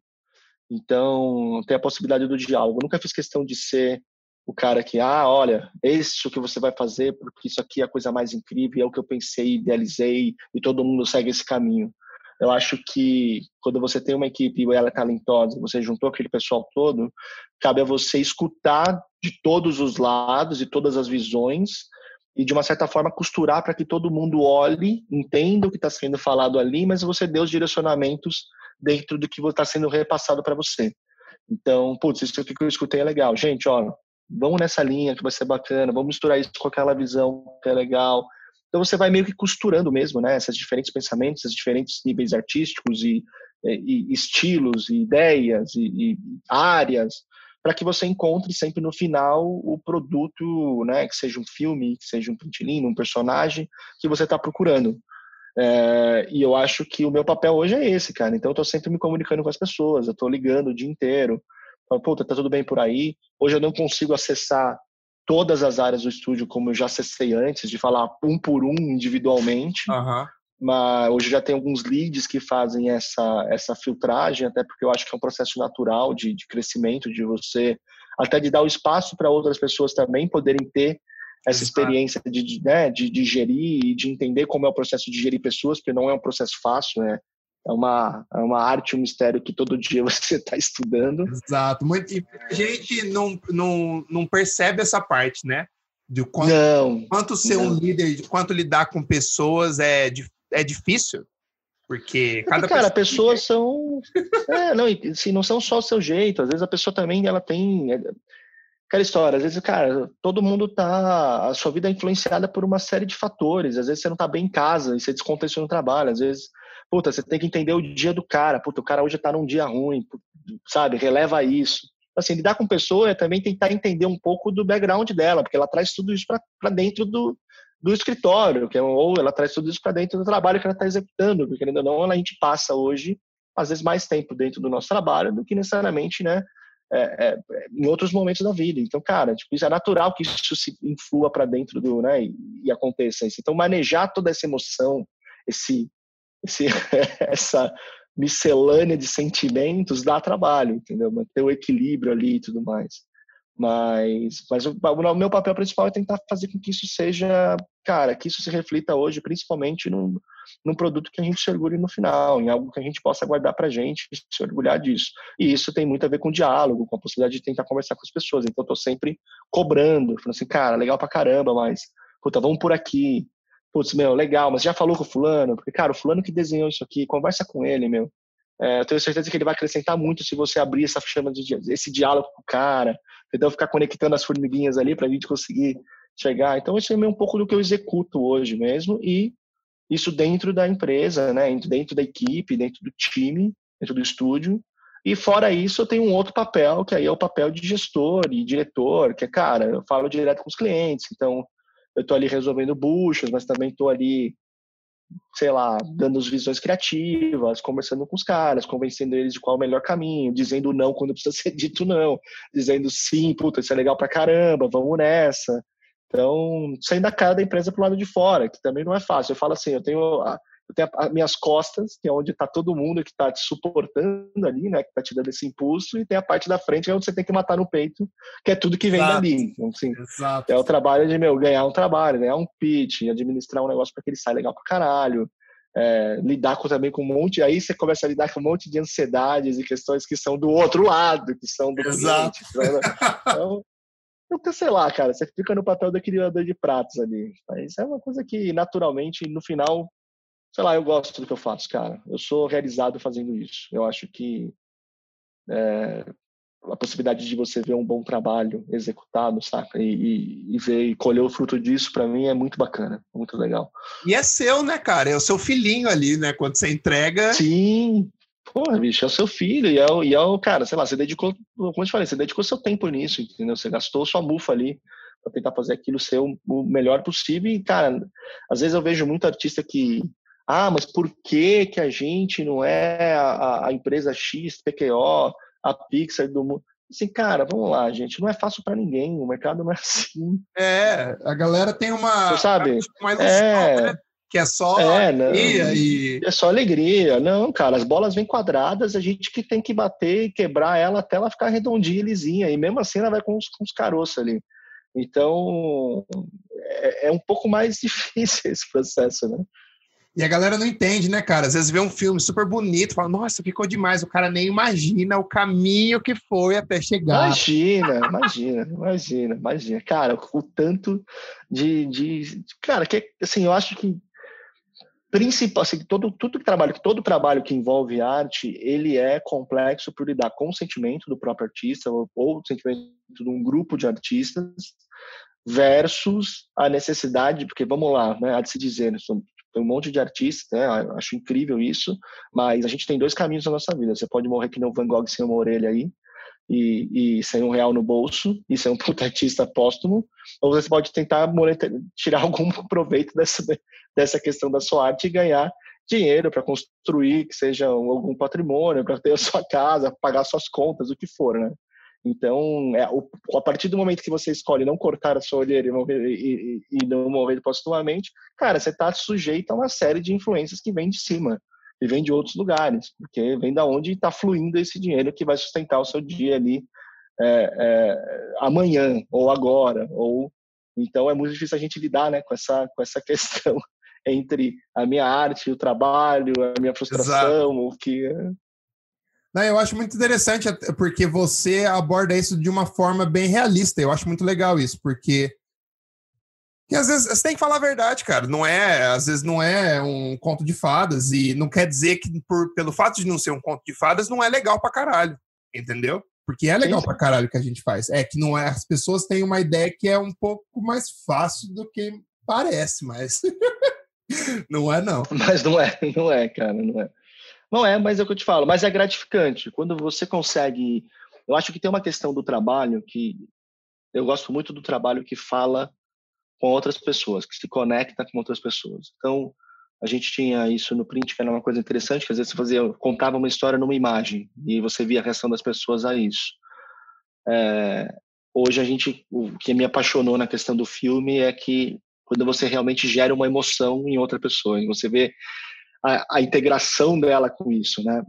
Então, tem a possibilidade do diálogo. Eu nunca fiz questão de ser o cara que, ah, olha, isso que você vai fazer, porque isso aqui é a coisa mais incrível, é o que eu pensei, idealizei, e todo mundo segue esse caminho. Eu acho que quando você tem uma equipe e ela é talentosa, você juntou aquele pessoal todo, cabe a você escutar de todos os lados e todas as visões e de uma certa forma costurar para que todo mundo olhe, entenda o que está sendo falado ali, mas você dê os direcionamentos dentro do que está sendo repassado para você. Então, putz, isso que eu escutei é legal. Gente, ó, vamos nessa linha que vai ser bacana, vamos misturar isso com aquela visão que é legal. Então você vai meio que costurando mesmo, né? Esses diferentes pensamentos, esses diferentes níveis artísticos e, e, e estilos, e ideias e, e áreas, para que você encontre sempre no final o produto, né? Que seja um filme, que seja um pintilino, um personagem que você está procurando. É, e eu acho que o meu papel hoje é esse, cara. Então eu estou sempre me comunicando com as pessoas, eu estou ligando o dia inteiro. Falo, puta, tá tudo bem por aí. Hoje eu não consigo acessar todas as áreas do estúdio como eu já acessei antes, de falar um por um individualmente. Uhum. Mas hoje já tem alguns leads que fazem essa, essa filtragem, até porque eu acho que é um processo natural de, de crescimento, de você, até de dar o espaço para outras pessoas também poderem ter essa experiência de, né, de, de gerir e de entender como é o processo de gerir pessoas, porque não é um processo fácil, né? É uma, é uma arte, um mistério que todo dia você está estudando. Exato. Muito, e a gente não, não, não percebe essa parte, né? De quanto, não, quanto ser não. um líder, de quanto lidar com pessoas é, é difícil. Porque cada Porque, cara, pessoa... pessoas são. é, não, assim, não são só o seu jeito. Às vezes a pessoa também ela tem. aquela história, às vezes, cara, todo mundo tá. A sua vida é influenciada por uma série de fatores. Às vezes você não tá bem em casa e você descontextua no trabalho. Às vezes, puta, você tem que entender o dia do cara. Puta, o cara hoje tá num dia ruim, sabe? Releva isso. Assim, lidar com pessoa é também tentar entender um pouco do background dela, porque ela traz tudo isso para dentro do, do escritório, que é, ou ela traz tudo isso para dentro do trabalho que ela está executando, porque ainda não a gente passa hoje, às vezes, mais tempo dentro do nosso trabalho do que necessariamente, né? É, é, em outros momentos da vida. Então, cara, tipo, isso é natural que isso se influa para dentro do, né, e, e, aconteça isso. Então, manejar toda essa emoção, esse, esse essa miscelânea de sentimentos dá trabalho, entendeu? Manter o equilíbrio ali e tudo mais. Mas, mas o, o, meu papel principal é tentar fazer com que isso seja, cara, que isso se reflita hoje, principalmente num, num produto que a gente se orgulhe no final, em algo que a gente possa guardar pra gente se orgulhar disso. E isso tem muito a ver com diálogo, com a possibilidade de tentar conversar com as pessoas. Então, eu tô sempre cobrando, falando assim, cara, legal pra caramba, mas, puta, vamos por aqui. Putz, meu, legal, mas já falou com o fulano? Porque, cara, o fulano que desenhou isso aqui, conversa com ele, meu. É, eu tenho certeza que ele vai acrescentar muito se você abrir essa chama de esse diálogo com o cara, então ficar conectando as formiguinhas ali para a gente conseguir chegar. Então isso é meio um pouco do que eu executo hoje mesmo e isso dentro da empresa, né, dentro da equipe, dentro do time, dentro do estúdio. E fora isso, eu tenho um outro papel, que aí é o papel de gestor e diretor, que é, cara, eu falo direto com os clientes, então eu estou ali resolvendo buchas, mas também estou ali sei lá, dando as visões criativas, conversando com os caras, convencendo eles de qual é o melhor caminho, dizendo não quando precisa ser dito não, dizendo sim, puta, isso é legal pra caramba, vamos nessa. Então, saindo da cara da empresa pro lado de fora, que também não é fácil. Eu falo assim, eu tenho eu tenho as minhas costas, que é onde está todo mundo que está te suportando ali, né, que está te dando esse impulso, e tem a parte da frente, que é onde você tem que matar no peito, que é tudo que vem Exato. dali. Então, assim, Exato. É o trabalho de, meu, ganhar um trabalho, ganhar um pitch, administrar um negócio para que ele saia legal para caralho, é, lidar com, também com um monte, aí você começa a lidar com um monte de ansiedades e questões que são do outro lado, que são do Exato. cliente. Né? Então, então, sei lá, cara, você fica no papel do equilibrador de pratos ali. Mas é uma coisa que, naturalmente, no final, sei lá, eu gosto do que eu faço, cara. Eu sou realizado fazendo isso. Eu acho que é, a possibilidade de você ver um bom trabalho executado, saca? E, e, e ver e colher o fruto disso, para mim, é muito bacana, muito legal. E é seu, né, cara? É o seu filhinho ali, né? Quando você entrega. Sim. Porra, bicho, é o seu filho, e é o, e é o cara, sei lá, você dedicou, como eu te falei, você dedicou seu tempo nisso, entendeu? Você gastou sua mufa ali para tentar fazer aquilo ser o, o melhor possível. E, cara, às vezes eu vejo muito artista que ah, mas por que, que a gente não é a, a empresa X, PQO, a Pixar do mundo? Assim, cara, vamos lá, gente, não é fácil para ninguém, o mercado não é assim. É, a galera tem uma. Você sabe? É, né? Que é só é, alegria não, e. É só alegria. Não, cara, as bolas vêm quadradas, a gente que tem que bater e quebrar ela até ela ficar redondinha e lisinha. E mesmo assim ela vai com os, com os caroços ali. Então, é, é um pouco mais difícil esse processo, né? E a galera não entende, né, cara? Às vezes vê um filme super bonito, fala, nossa, ficou demais. O cara nem imagina o caminho que foi até chegar. Imagina, imagina, imagina, imagina. Cara, o tanto de. de cara, que assim, eu acho que principal, assim, todo, tudo que trabalho, todo trabalho que envolve arte, ele é complexo por lidar com o sentimento do próprio artista ou, ou o sentimento de um grupo de artistas versus a necessidade, porque vamos lá, né, de se dizer, né, tem um monte de artistas, né? Acho incrível isso, mas a gente tem dois caminhos na nossa vida. Você pode morrer que nem o Van Gogh sem uma orelha aí, e, e sem um real no bolso, e ser um puta artista póstumo, ou você pode tentar tirar algum proveito dessa, dessa questão da sua arte e ganhar dinheiro para construir, que seja algum patrimônio, para ter a sua casa, pagar suas contas, o que for, né? Então, é, o, a partir do momento que você escolhe não cortar a sua olheira e, mover, e, e, e não mover postumamente, cara, você está sujeito a uma série de influências que vem de cima e vem de outros lugares, porque vem da onde está fluindo esse dinheiro que vai sustentar o seu dia ali é, é, amanhã ou agora ou então é muito difícil a gente lidar né, com essa com essa questão entre a minha arte, o trabalho, a minha frustração, Exato. o que não, eu acho muito interessante porque você aborda isso de uma forma bem realista. Eu acho muito legal isso, porque e às vezes você tem que falar a verdade, cara. Não é, às vezes não é um conto de fadas e não quer dizer que por, pelo fato de não ser um conto de fadas não é legal pra caralho, entendeu? Porque é legal Sim. pra caralho o que a gente faz. É que não é, as pessoas têm uma ideia que é um pouco mais fácil do que parece, mas não é não. Mas não é, não é, cara, não é. Não é, mas é o que eu te falo, mas é gratificante. Quando você consegue. Eu acho que tem uma questão do trabalho que. Eu gosto muito do trabalho que fala com outras pessoas, que se conecta com outras pessoas. Então, a gente tinha isso no print, que era uma coisa interessante, que às vezes você fazia, contava uma história numa imagem e você via a reação das pessoas a isso. É, hoje a gente, o que me apaixonou na questão do filme é que quando você realmente gera uma emoção em outra pessoa, você vê a, a integração dela com isso, né?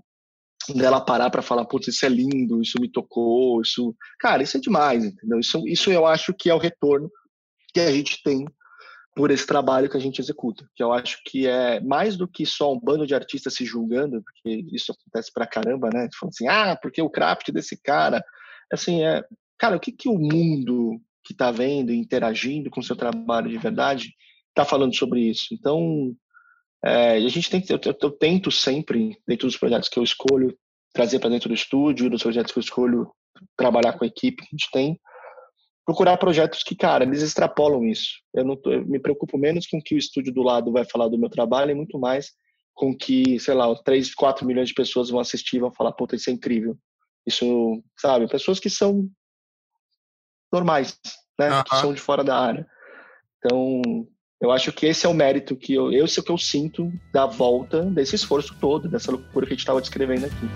Dela parar para falar, putz, isso é lindo, isso me tocou, isso, cara, isso é demais, entendeu? Isso, isso eu acho que é o retorno que a gente tem por esse trabalho que a gente executa, que eu acho que é mais do que só um bando de artistas se julgando, porque isso acontece pra caramba, né? Falando assim, ah, porque o craft desse cara, assim, é, cara, o que que o mundo que está vendo, interagindo com o seu trabalho de verdade, está falando sobre isso? Então, é, a gente tem que, eu, eu, tento sempre, dentro dos projetos que eu escolho, trazer para dentro do estúdio, dos projetos que eu escolho trabalhar com a equipe que a gente tem, procurar projetos que, cara, eles extrapolam isso. Eu não tô, eu me preocupo menos com o que o estúdio do lado vai falar do meu trabalho e muito mais com que, sei lá, 3, 4 milhões de pessoas vão assistir e vão falar, puta, isso é incrível. Isso, sabe, pessoas que são normais, né, uh -huh. que são de fora da área. Então, eu acho que esse é o mérito que eu, esse é o que eu sinto da volta desse esforço todo, dessa loucura que a gente estava descrevendo aqui.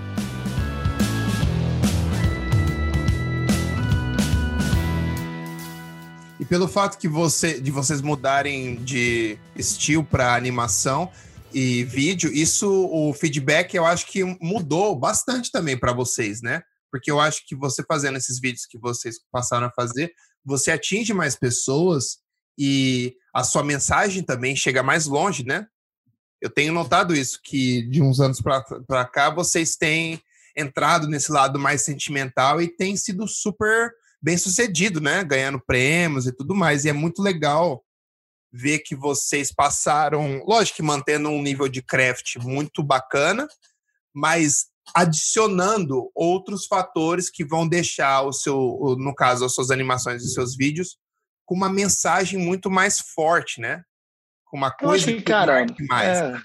E pelo fato que você, de vocês mudarem de estilo para animação e vídeo, isso, o feedback, eu acho que mudou bastante também para vocês, né? Porque eu acho que você fazendo esses vídeos que vocês passaram a fazer, você atinge mais pessoas e a sua mensagem também chega mais longe, né? Eu tenho notado isso, que de uns anos para cá vocês têm entrado nesse lado mais sentimental e tem sido super bem sucedido, né? Ganhando prêmios e tudo mais. E é muito legal ver que vocês passaram, lógico que mantendo um nível de craft muito bacana, mas adicionando outros fatores que vão deixar o seu, no caso, as suas animações e seus vídeos com uma mensagem muito mais forte, né? Com uma coisa que, cara, mais. É...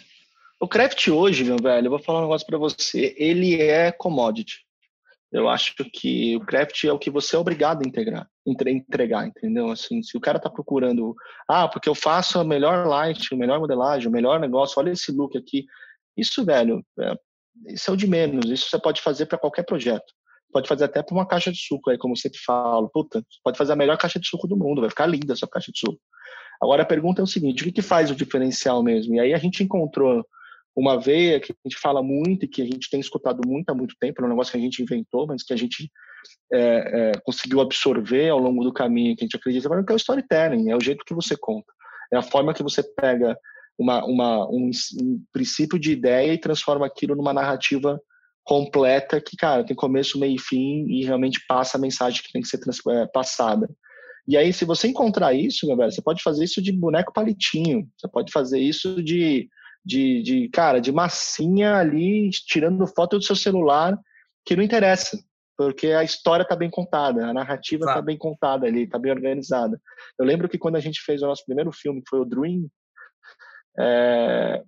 O craft hoje, meu velho, eu vou falar um negócio para você, ele é commodity. Eu acho que o craft é o que você é obrigado a integrar, entregar, entendeu? Assim, se o cara tá procurando, ah, porque eu faço a melhor light, a melhor modelagem, o melhor negócio, olha esse look aqui. Isso, velho, é, isso é o de menos. Isso você pode fazer para qualquer projeto. Pode fazer até para uma caixa de suco aí, como eu sempre falo. Puta, pode fazer a melhor caixa de suco do mundo, vai ficar linda a sua caixa de suco. Agora a pergunta é o seguinte: o que, que faz o diferencial mesmo? E aí a gente encontrou uma veia que a gente fala muito e que a gente tem escutado muito há muito tempo, é um negócio que a gente inventou, mas que a gente é, é, conseguiu absorver ao longo do caminho, que a gente acredita, que é o storytelling, é o jeito que você conta, é a forma que você pega uma, uma, um, um princípio de ideia e transforma aquilo numa narrativa completa que, cara, tem começo, meio e fim e realmente passa a mensagem que tem que ser é, passada. E aí, se você encontrar isso, meu velho, você pode fazer isso de boneco palitinho, você pode fazer isso de de, de, cara, de massinha ali, tirando foto do seu celular, que não interessa, porque a história está bem contada, a narrativa está bem contada ali, está bem organizada. Eu lembro que quando a gente fez o nosso primeiro filme, que foi o Dream, é,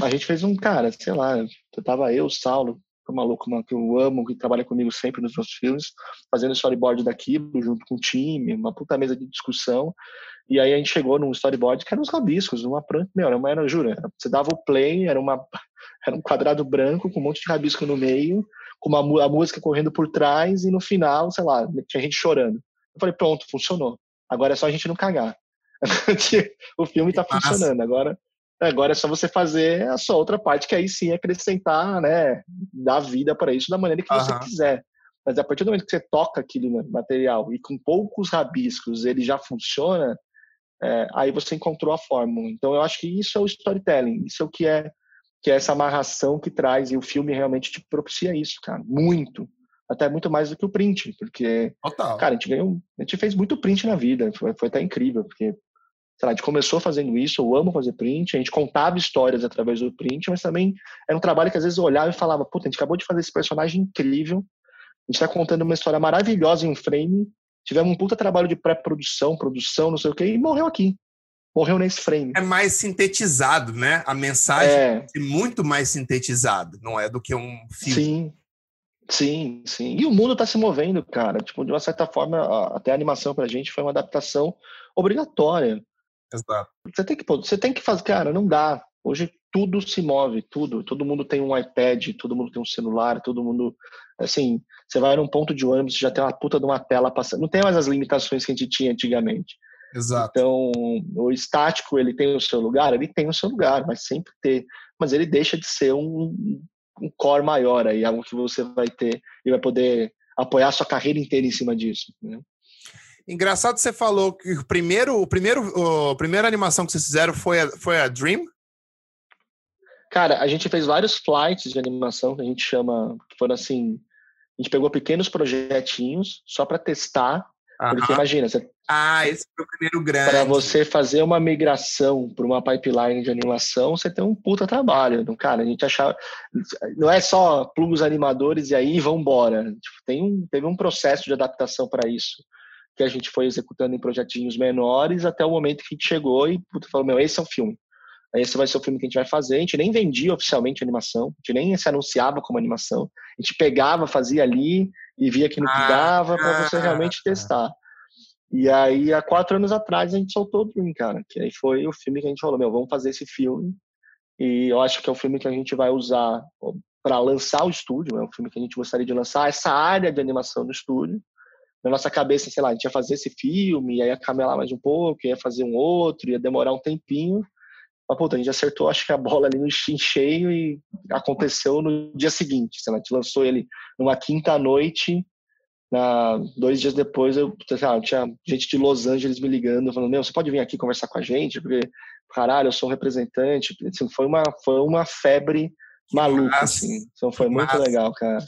a gente fez um, cara, sei lá, eu tava eu, o Saulo, o maluco que eu amo, que trabalha comigo sempre nos meus filmes, fazendo storyboard daquilo, junto com o time, uma puta mesa de discussão. E aí a gente chegou num storyboard que era uns rabiscos, uma prancha, meu, era uma, era, jura, você dava o play, era, uma, era um quadrado branco com um monte de rabisco no meio, com uma, a música correndo por trás e no final, sei lá, tinha gente chorando. Eu falei, pronto, funcionou. Agora é só a gente não cagar. o filme está funcionando. Agora, agora é só você fazer a sua outra parte, que aí sim acrescentar, né, dar vida para isso da maneira que você quiser. Mas a partir do momento que você toca aquele material e com poucos rabiscos ele já funciona, é, aí você encontrou a fórmula. Então eu acho que isso é o storytelling, isso é o que é que é essa amarração que traz e o filme realmente te propicia isso, cara, muito, até muito mais do que o print, porque Total. cara, a gente ganhou, a gente fez muito print na vida, foi, foi até incrível, porque sei lá, a gente começou fazendo isso, eu amo fazer print, a gente contava histórias através do print, mas também era um trabalho que às vezes eu olhava e falava, puta, a gente acabou de fazer esse personagem incrível, A gente tá contando uma história maravilhosa em um frame, tivemos um puta trabalho de pré-produção, produção, não sei o quê, e morreu aqui. Morreu nesse frame. É mais sintetizado, né? A mensagem é, é muito mais sintetizada, não é do que um filme. Sim. Sim, sim. E o mundo está se movendo, cara. Tipo, de uma certa forma, até a animação pra gente foi uma adaptação obrigatória. Exato. Você tem que, você tem que fazer, cara, não dá. Hoje tudo se move, tudo. Todo mundo tem um iPad, todo mundo tem um celular, todo mundo. Assim, você vai num ponto de ônibus, já tem uma puta de uma tela passando. Não tem mais as limitações que a gente tinha antigamente. Exato. Então, o estático, ele tem o seu lugar? Ele tem o seu lugar, vai sempre ter. Mas ele deixa de ser um, um core maior aí, algo que você vai ter e vai poder apoiar a sua carreira inteira em cima disso. Né? Engraçado você falou que o primeiro, o primeiro, a primeira animação que vocês fizeram foi a, foi a Dream? Cara, a gente fez vários flights de animação que a gente chama, que foram assim, a gente pegou pequenos projetinhos só para testar, porque imagina, você ah, esse foi o primeiro grande. Para você fazer uma migração para uma pipeline de animação, você tem um puta trabalho. Então, cara, a gente achava. Não é só plugos animadores e aí vão embora. Tipo, tem um, teve um processo de adaptação para isso que a gente foi executando em projetinhos menores até o momento que a gente chegou e puta, falou: meu, esse é o filme. Esse vai ser o filme que a gente vai fazer. A gente nem vendia oficialmente animação, a gente nem se anunciava como animação. A gente pegava, fazia ali e via que não ah, dava para você realmente testar. E aí, há quatro anos atrás, a gente soltou o Dream, cara. Que aí foi o filme que a gente falou: meu, vamos fazer esse filme. E eu acho que é o filme que a gente vai usar para lançar o estúdio. É um filme que a gente gostaria de lançar essa área de animação no estúdio. Na nossa cabeça, sei lá, a gente ia fazer esse filme, aí ia camelar mais um pouco, ia fazer um outro, ia demorar um tempinho. Mas, puta, a gente acertou, acho que a bola ali no cheio e aconteceu no dia seguinte. Sei lá, a gente lançou ele numa quinta noite na, dois dias depois, eu lá, tinha gente de Los Angeles me ligando, falando: Meu, você pode vir aqui conversar com a gente? Porque, caralho, eu sou um representante. Assim, foi, uma, foi uma febre maluca, assim. Então foi muito legal, cara.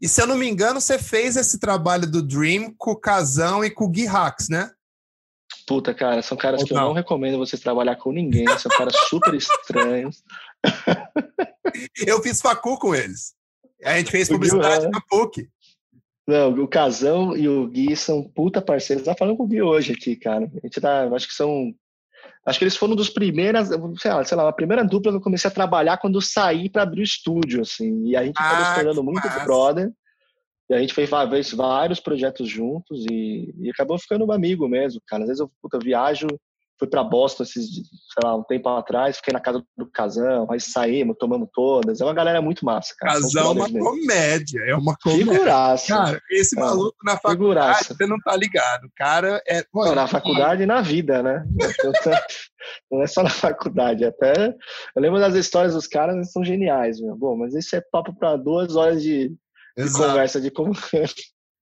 E se eu não me engano, você fez esse trabalho do Dream com o Casão e com o Gui Hacks, né? Puta, cara, são caras Ou que não. eu não recomendo você trabalhar com ninguém, são caras super estranhos. eu fiz facu com eles. A gente fez publicidade na PUC. Não, o Casão e o Gui são puta parceiros. Tá falando com o Gui hoje aqui, cara. A gente tá, acho que são Acho que eles foram dos primeiras, sei lá, sei lá, a primeira dupla que eu comecei a trabalhar quando eu saí para abrir o estúdio, assim. E a gente acabou ah, se tornando muito massa. brother. E a gente fez vários projetos juntos e, e acabou ficando um amigo mesmo, cara. Às vezes eu, puta, eu viajo fui para Boston esses, sei lá, um tempo atrás, fiquei na casa do Casão, aí saímos, tomamos todas. É uma galera muito massa, cara. Casão é uma mesmo. comédia, é uma comédia. Figuraça. Cara, esse é. maluco na faculdade, Figuraça. você não tá ligado. O cara é... Não, na faculdade e na vida, né? não é só na faculdade, até... Eu lembro das histórias dos caras, eles são geniais, meu. Bom, mas isso é papo para duas horas de, de conversa de como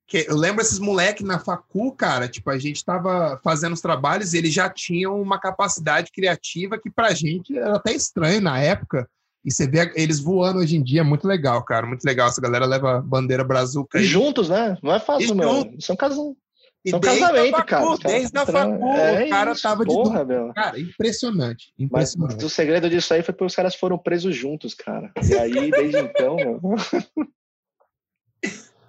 que eu lembro esses moleques na facu, cara, tipo, a gente tava fazendo os trabalhos e eles já tinham uma capacidade criativa que pra gente era até estranho na época. E você vê eles voando hoje em dia, é muito legal, cara, muito legal. Essa galera leva bandeira brazuca. E juntos, né? Não é fácil, não. São casam. São casamento, facu, cara. Desde a facu, é o cara isso, tava de porra, meu. Cara, impressionante. impressionante. Mas o segredo disso aí foi porque os caras foram presos juntos, cara. E aí, desde então, meu...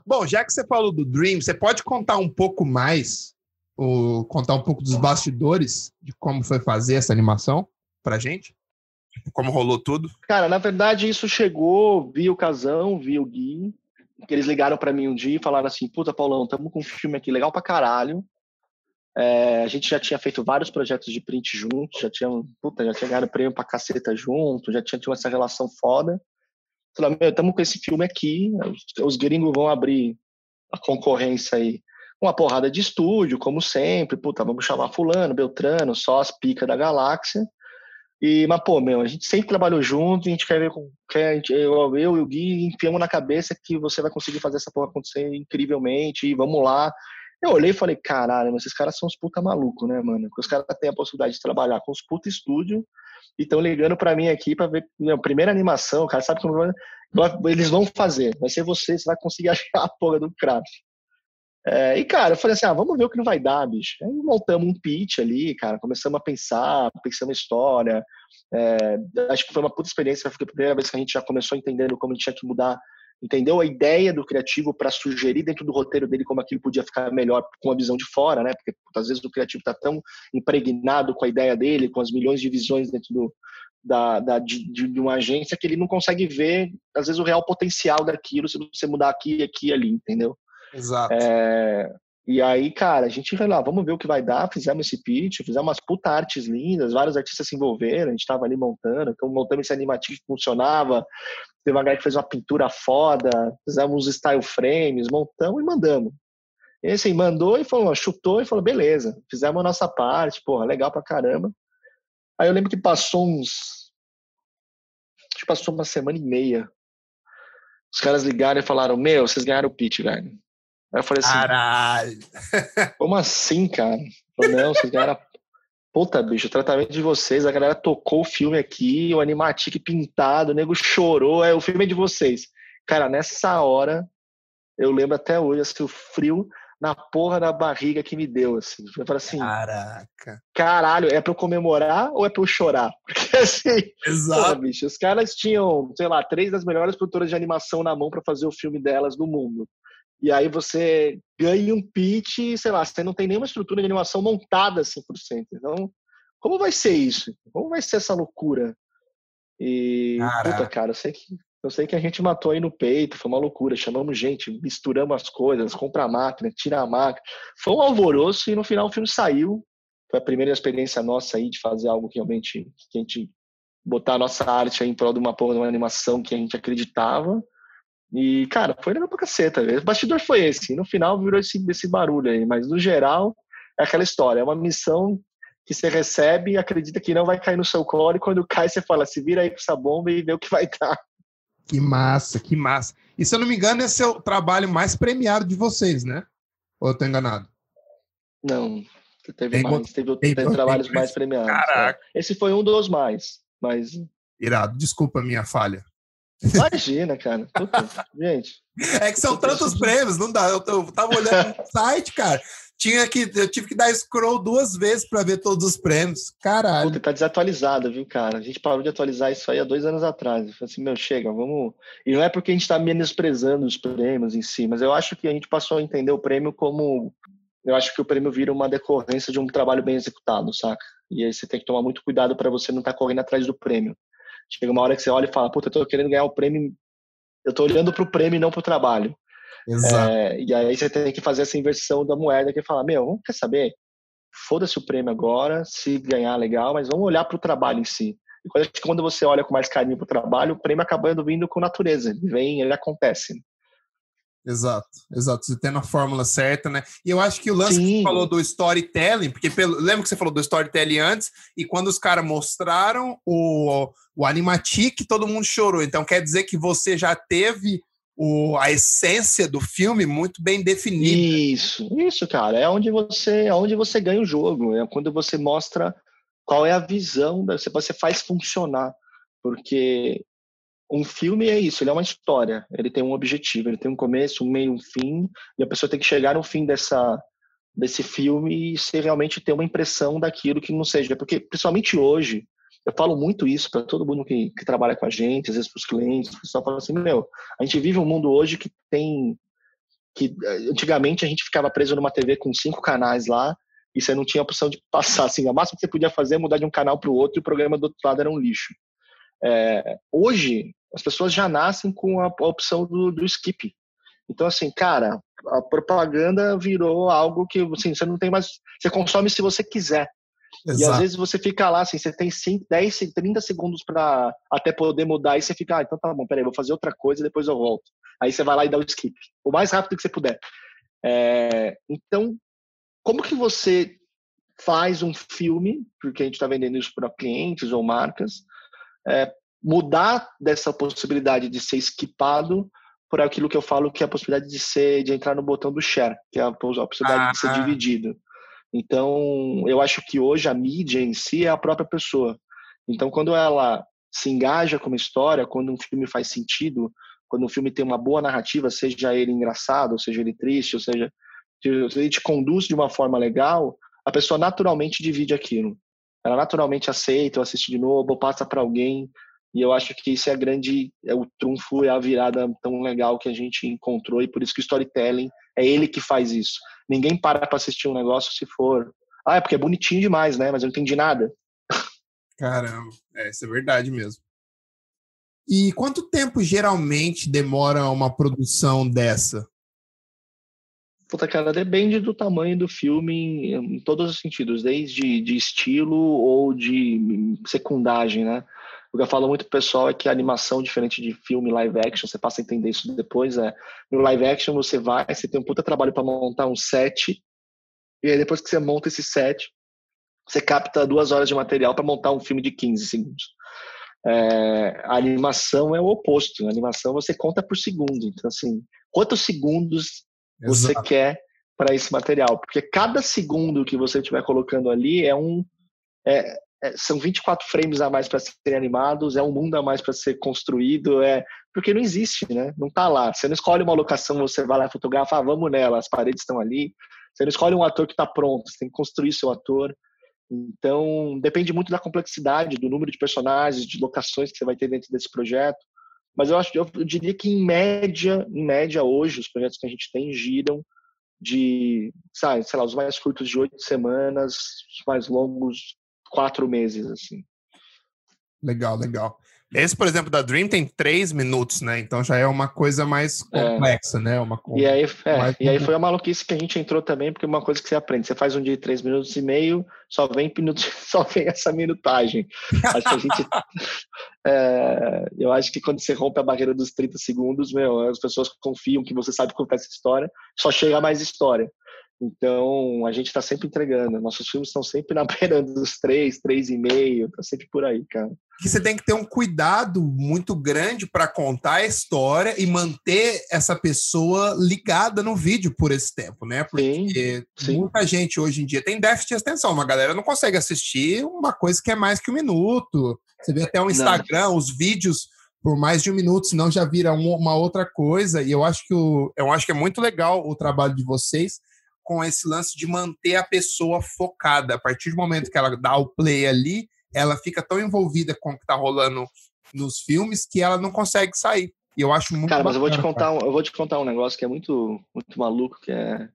Bom, já que você falou do Dream, você pode contar um pouco mais, ou contar um pouco dos bastidores de como foi fazer essa animação pra gente? Tipo, como rolou tudo? Cara, na verdade, isso chegou, vi o Casão, vi o Gui, que eles ligaram para mim um dia e falaram assim: Puta, Paulão, estamos com um filme aqui legal pra caralho. É, a gente já tinha feito vários projetos de print juntos, já tinha, puta, já tinha ganhado prêmio pra caceta junto, já tinha tido essa relação foda. Falei, meu, estamos com esse filme aqui, os gringos vão abrir a concorrência aí. Uma porrada de estúdio, como sempre, puta, vamos chamar fulano, Beltrano, só as picas da galáxia. E, mas, pô, meu, a gente sempre trabalhou junto, a gente quer ver com. Quer, eu, eu e o Gui enfiamos na cabeça que você vai conseguir fazer essa porra acontecer incrivelmente, e vamos lá. Eu olhei e falei, caralho, esses caras são uns puta malucos, né, mano? Porque os caras têm a possibilidade de trabalhar com os puta estúdio e estão ligando para mim aqui para ver a primeira animação, o cara sabe como eles vão fazer, vai ser você, você vai conseguir achar a porra do craft. É, e, cara, eu falei assim, ah, vamos ver o que não vai dar, bicho. Aí montamos um pitch ali, cara, começamos a pensar, pensando a história. É, acho que foi uma puta experiência, foi a primeira vez que a gente já começou entendendo como a gente tinha que mudar entendeu a ideia do criativo para sugerir dentro do roteiro dele como aquilo podia ficar melhor com a visão de fora, né? Porque às vezes o criativo está tão impregnado com a ideia dele, com as milhões de visões dentro do, da, da de, de, uma agência que ele não consegue ver às vezes o real potencial daquilo se você mudar aqui, aqui, e ali, entendeu? Exato. É, e aí, cara, a gente foi lá, vamos ver o que vai dar. Fizemos esse pitch, fizemos umas puta artes lindas, vários artistas se envolveram, a gente tava ali montando, então montamos esse animativo que funcionava. Teve uma galera que fez uma pintura foda, fizemos uns style frames, montamos e mandamos. E assim, mandou e falou, chutou e falou, beleza, fizemos a nossa parte, porra, legal pra caramba. Aí eu lembro que passou uns. Acho que passou uma semana e meia. Os caras ligaram e falaram: Meu, vocês ganharam o pitch, velho. Aí eu falei assim: Caralho! Como assim, cara? Falei, não, vocês ganharam. Puta, bicho, o tratamento de vocês, a galera tocou o filme aqui, o animatic pintado, o nego chorou, é, o filme é de vocês. Cara, nessa hora, eu lembro até hoje, assim, o frio na porra da barriga que me deu, assim. Eu falei assim, caraca. Caralho, é pra eu comemorar ou é pra eu chorar? Porque assim, Exato. Porra, bicho, os caras tinham, sei lá, três das melhores produtoras de animação na mão para fazer o filme delas no mundo. E aí você ganha um pitch, sei lá, você não tem nenhuma estrutura de animação montada 100%. Então, como vai ser isso? Como vai ser essa loucura? E, Caraca. puta, cara, eu sei que eu sei que a gente matou aí no peito, foi uma loucura. Chamamos gente, misturamos as coisas, compra a máquina, tira a máquina. Foi um alvoroço e no final o filme saiu. Foi a primeira experiência nossa aí de fazer algo que realmente que a gente botar a nossa arte aí em prol de uma porra de uma animação que a gente acreditava. E, cara, foi legal pra caceta. O bastidor foi esse. No final virou esse, esse barulho aí. Mas, no geral, é aquela história. É uma missão que você recebe e acredita que não vai cair no seu colo. E quando cai, você fala, se vira aí com essa bomba e vê o que vai dar. Que massa, que massa. E se eu não me engano, esse é o trabalho mais premiado de vocês, né? Ou eu tô enganado? Não, teve tem mais, teve, tem, teve trabalhos mais premiados. Né? Caraca. É. Esse foi um dos mais, mas... Irado, desculpa a minha falha. Imagina, cara. Puta, gente. É que são tantos prêmios, não dá. Eu, eu tava olhando no site, cara tinha que, eu tive que dar scroll duas vezes para ver todos os prêmios. Caralho. Puta, tá desatualizado, viu, cara? A gente parou de atualizar isso aí há dois anos atrás. Eu falei assim, meu, chega, vamos. E não é porque a gente tá menosprezando os prêmios em si, mas eu acho que a gente passou a entender o prêmio como. Eu acho que o prêmio vira uma decorrência de um trabalho bem executado, saca? E aí você tem que tomar muito cuidado para você não estar tá correndo atrás do prêmio. Chega uma hora que você olha e fala, puta, eu tô querendo ganhar o prêmio. Eu tô olhando pro prêmio e não pro trabalho. Exato. É, e aí você tem que fazer essa inversão da moeda, que falar, meu, vamos quer saber? Foda-se o prêmio agora, se ganhar, legal, mas vamos olhar para o trabalho em si. E quando você olha com mais carinho para o trabalho, o prêmio acaba vindo com natureza. Ele vem, ele acontece. Exato, exato. Você tendo a fórmula certa, né? E eu acho que o lance Sim. que você falou do storytelling, porque pelo, lembra que você falou do storytelling antes, e quando os caras mostraram o, o Animatic, todo mundo chorou. Então quer dizer que você já teve o, a essência do filme muito bem definida. Isso, isso, cara. É onde você, é onde você ganha o jogo. É quando você mostra qual é a visão, você, você faz funcionar. Porque um filme é isso, ele é uma história. Ele tem um objetivo, ele tem um começo, um meio, um fim. E a pessoa tem que chegar no fim dessa, desse filme e se realmente ter uma impressão daquilo que não seja. Porque, principalmente hoje, eu falo muito isso para todo mundo que, que, trabalha com a gente, às vezes para os clientes, o pessoal fala assim, meu, a gente vive um mundo hoje que tem que eh, antigamente a gente ficava preso numa TV com cinco canais lá e você não tinha opção de passar assim, a máxima que você podia fazer é mudar de um canal para o outro e o programa do outro lado era um lixo. É, hoje as pessoas já nascem com a, a opção do, do skip. Então assim, cara, a propaganda virou algo que assim, você não tem mais, você consome se você quiser. Exato. E às vezes você fica lá, assim, você tem 5, 10, 30 segundos para até poder mudar e você fica, ah, então tá bom, peraí, vou fazer outra coisa e depois eu volto. Aí você vai lá e dá o skip, o mais rápido que você puder. É, então, como que você faz um filme, porque a gente está vendendo isso para clientes ou marcas, é, mudar dessa possibilidade de ser skipado por aquilo que eu falo que é a possibilidade de ser, de entrar no botão do share, que é a possibilidade ah, de ser ah. dividido. Então, eu acho que hoje a mídia em si é a própria pessoa. Então, quando ela se engaja com uma história, quando um filme faz sentido, quando um filme tem uma boa narrativa, seja ele engraçado, seja ele triste, ou seja, ele te conduz de uma forma legal, a pessoa naturalmente divide aquilo. Ela naturalmente aceita, ou assiste de novo, ou passa para alguém. E eu acho que isso é a grande, é o trunfo, é a virada tão legal que a gente encontrou e por isso que o storytelling é ele que faz isso. Ninguém para para assistir um negócio se for, ah, é porque é bonitinho demais, né? Mas eu não entendi nada. Caramba, é, isso é verdade mesmo. E quanto tempo geralmente demora uma produção dessa? Puta, cara, depende do tamanho do filme em, em todos os sentidos, desde de estilo ou de secundagem, né? O que eu falo muito pro pessoal é que a animação, diferente de filme live action, você passa a entender isso depois, é no live action você vai, você tem um puta trabalho para montar um set, e aí depois que você monta esse set, você capta duas horas de material para montar um filme de 15 segundos. É, a animação é o oposto. A animação você conta por segundo. Então, assim, quantos segundos Exato. você quer para esse material? Porque cada segundo que você estiver colocando ali é um. É, é, são 24 frames a mais para serem animados, é um mundo a mais para ser construído, é porque não existe, né? Não está lá. Você não escolhe uma locação, você vai lá fotografar, ah, vamos nela, as paredes estão ali. Você não escolhe um ator que está pronto, você tem que construir seu ator. Então, depende muito da complexidade, do número de personagens, de locações que você vai ter dentro desse projeto. Mas eu acho, eu diria que em média, em média hoje, os projetos que a gente tem giram de, sabe, sei lá, os mais curtos de oito semanas, os mais longos quatro meses, assim. Legal, legal. Esse, por exemplo, da Dream tem três minutos, né? Então já é uma coisa mais é. complexa, é. né? Uma, e aí, é, e aí foi a maluquice que a gente entrou também, porque é uma coisa que você aprende. Você faz um dia de três minutos e meio, só vem minutos, só vem essa minutagem. acho que a gente. é, eu acho que quando você rompe a barreira dos 30 segundos, meu, as pessoas confiam que você sabe contar essa história, só chega mais história. Então, a gente está sempre entregando. Nossos filmes estão sempre na beira dos três, três e meio, tá sempre por aí, cara. Que você tem que ter um cuidado muito grande para contar a história e manter essa pessoa ligada no vídeo por esse tempo, né? Porque sim, sim. muita gente hoje em dia tem déficit de atenção. Uma galera não consegue assistir uma coisa que é mais que um minuto. Você vê até o Instagram, não. os vídeos por mais de um minuto, senão já vira uma outra coisa. E eu acho que o, eu acho que é muito legal o trabalho de vocês com esse lance de manter a pessoa focada. A partir do momento que ela dá o play ali, ela fica tão envolvida com o que está rolando nos filmes que ela não consegue sair. E eu acho muito Cara, mas eu vou te contar, um, eu vou te contar um negócio que é muito muito maluco, que é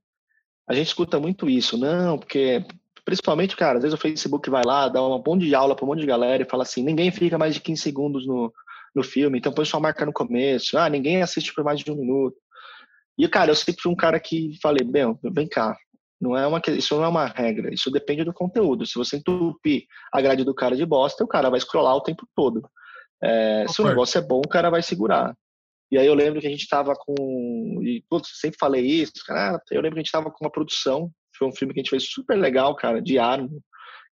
a gente escuta muito isso, não, porque principalmente, cara, às vezes o Facebook vai lá, dá um monte de aula para um monte de galera e fala assim: ninguém fica mais de 15 segundos no, no filme, então põe sua marca no começo. Ah, ninguém assiste por mais de um minuto. E, cara, eu sempre fui um cara que falei, bem, vem cá, não é uma, isso não é uma regra, isso depende do conteúdo. Se você entupir a grade do cara de bosta, o cara vai scrollar o tempo todo. É, se o negócio é bom, o cara vai segurar. E aí eu lembro que a gente estava com. E putz, sempre falei isso, cara. Eu lembro que a gente estava com uma produção, foi um filme que a gente fez super legal, cara, de arma,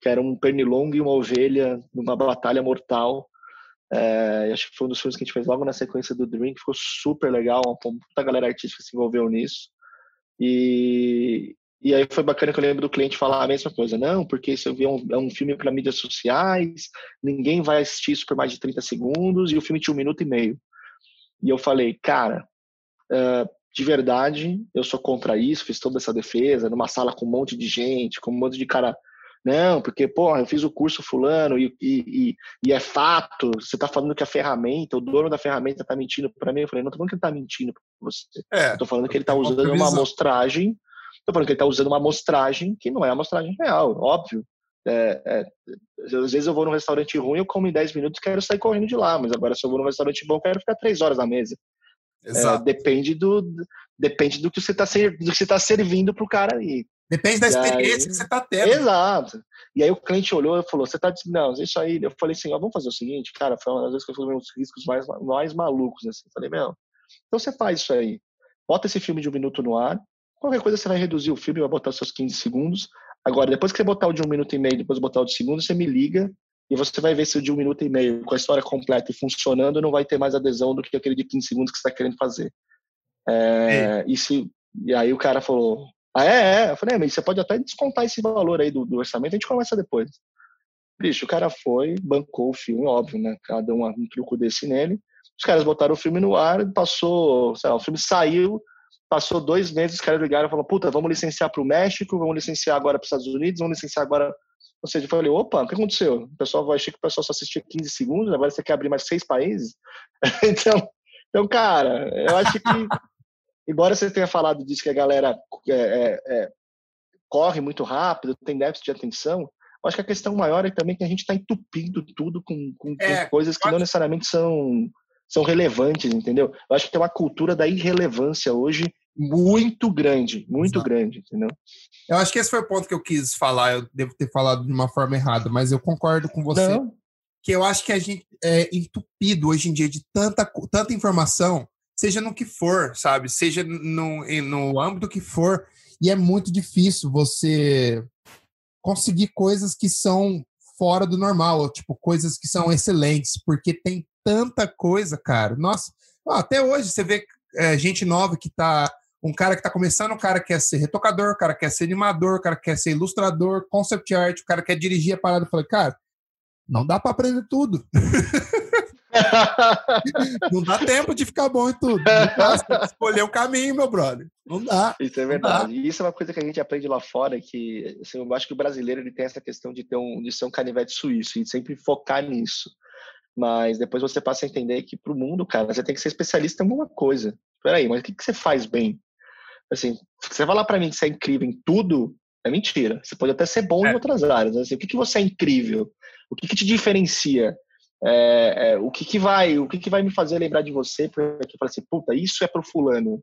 que era um pernilongo e uma ovelha numa batalha mortal. É, acho que foi um dos filmes que a gente fez logo na sequência do que ficou super legal, puta galera artística se envolveu nisso. E, e aí foi bacana que eu lembro do cliente falar a mesma coisa. Não, porque eu ver um, é um filme para mídias sociais, ninguém vai assistir isso por mais de 30 segundos, e o filme tinha um minuto e meio. E eu falei, cara, uh, de verdade, eu sou contra isso, fiz toda essa defesa, numa sala com um monte de gente, com um monte de cara não, porque, porra, eu fiz o curso fulano e, e, e é fato, você está falando que a ferramenta, o dono da ferramenta está mentindo para mim. Eu falei, não tô falando que ele está mentindo para você. É, tô falando que ele está usando uma amostragem, tô falando que ele está usando uma amostragem que não é a amostragem real, óbvio. É, é, às vezes eu vou num restaurante ruim, eu como em 10 minutos e quero sair correndo de lá, mas agora se eu vou num restaurante bom, eu quero ficar 3 horas na mesa. É, depende do depende do que você está você tá servindo pro cara aí. Depende da experiência aí, que você está tendo. Exato. E aí o cliente olhou e falou: Você está não, isso aí. Eu falei assim: ó, vamos fazer o seguinte, cara, foi uma das vezes que eu fui os riscos mais, mais malucos. Assim. Eu falei: Meu, então você faz isso aí. Bota esse filme de um minuto no ar. Qualquer coisa você vai reduzir o filme, vai botar os seus 15 segundos. Agora, depois que você botar o de um minuto e meio, depois botar o de segundo, você me liga e você vai ver se o de um minuto e meio, com a história completa e funcionando, não vai ter mais adesão do que aquele de 15 segundos que você está querendo fazer. É, e, se, e aí o cara falou: ah, é, é. Eu falei, é, mas você pode até descontar esse valor aí do, do, orçamento, a gente conversa depois. Bicho, o cara foi, bancou o filme, óbvio, né? Cada um um truco desse nele. Os caras botaram o filme no ar, passou, sei lá, o filme saiu, passou dois meses, os caras ligaram e falaram, puta, vamos licenciar para o México, vamos licenciar agora para os Estados Unidos, vamos licenciar agora Ou seja, eu falei, opa, o que aconteceu? O pessoal vai achar que o pessoal só assistia 15 segundos, agora você quer abrir mais seis países? então, então, cara, eu acho que, embora você tenha falado disso que a galera é, é, é, corre muito rápido, tem déficit de atenção, eu acho que a questão maior é também que a gente está entupindo tudo com, com, é, com coisas que não necessariamente são, são relevantes, entendeu? Eu acho que tem uma cultura da irrelevância hoje muito grande, muito Exato. grande, entendeu? Eu acho que esse foi o ponto que eu quis falar. Eu devo ter falado de uma forma errada, mas eu concordo com você. Não. Que eu acho que a gente é entupido hoje em dia de tanta, tanta informação, seja no que for, sabe? Seja no, no âmbito que for, e é muito difícil você conseguir coisas que são fora do normal, tipo, coisas que são excelentes, porque tem tanta coisa, cara. Nossa, até hoje você vê é, gente nova que tá um cara que está começando, o cara quer ser retocador, o cara quer ser animador, o cara quer ser ilustrador, concept art, o cara quer dirigir a parada. Eu falei, cara, não dá para aprender tudo. não dá tempo de ficar bom em tudo. Não dá, escolher o caminho, meu brother. Não dá. Isso é verdade. E isso é uma coisa que a gente aprende lá fora, que assim, eu acho que o brasileiro ele tem essa questão de ter um, de ser um canivete suíço e sempre focar nisso. Mas depois você passa a entender que para o mundo, cara, você tem que ser especialista em alguma coisa. Peraí, mas o que, que você faz bem? Assim, você falar para mim que você é incrível em tudo, é mentira. Você pode até ser bom é. em outras áreas. Assim, o que, que você é incrível? O que, que te diferencia? É, é, o que, que vai o que, que vai me fazer lembrar de você porque fala assim puta isso é pro fulano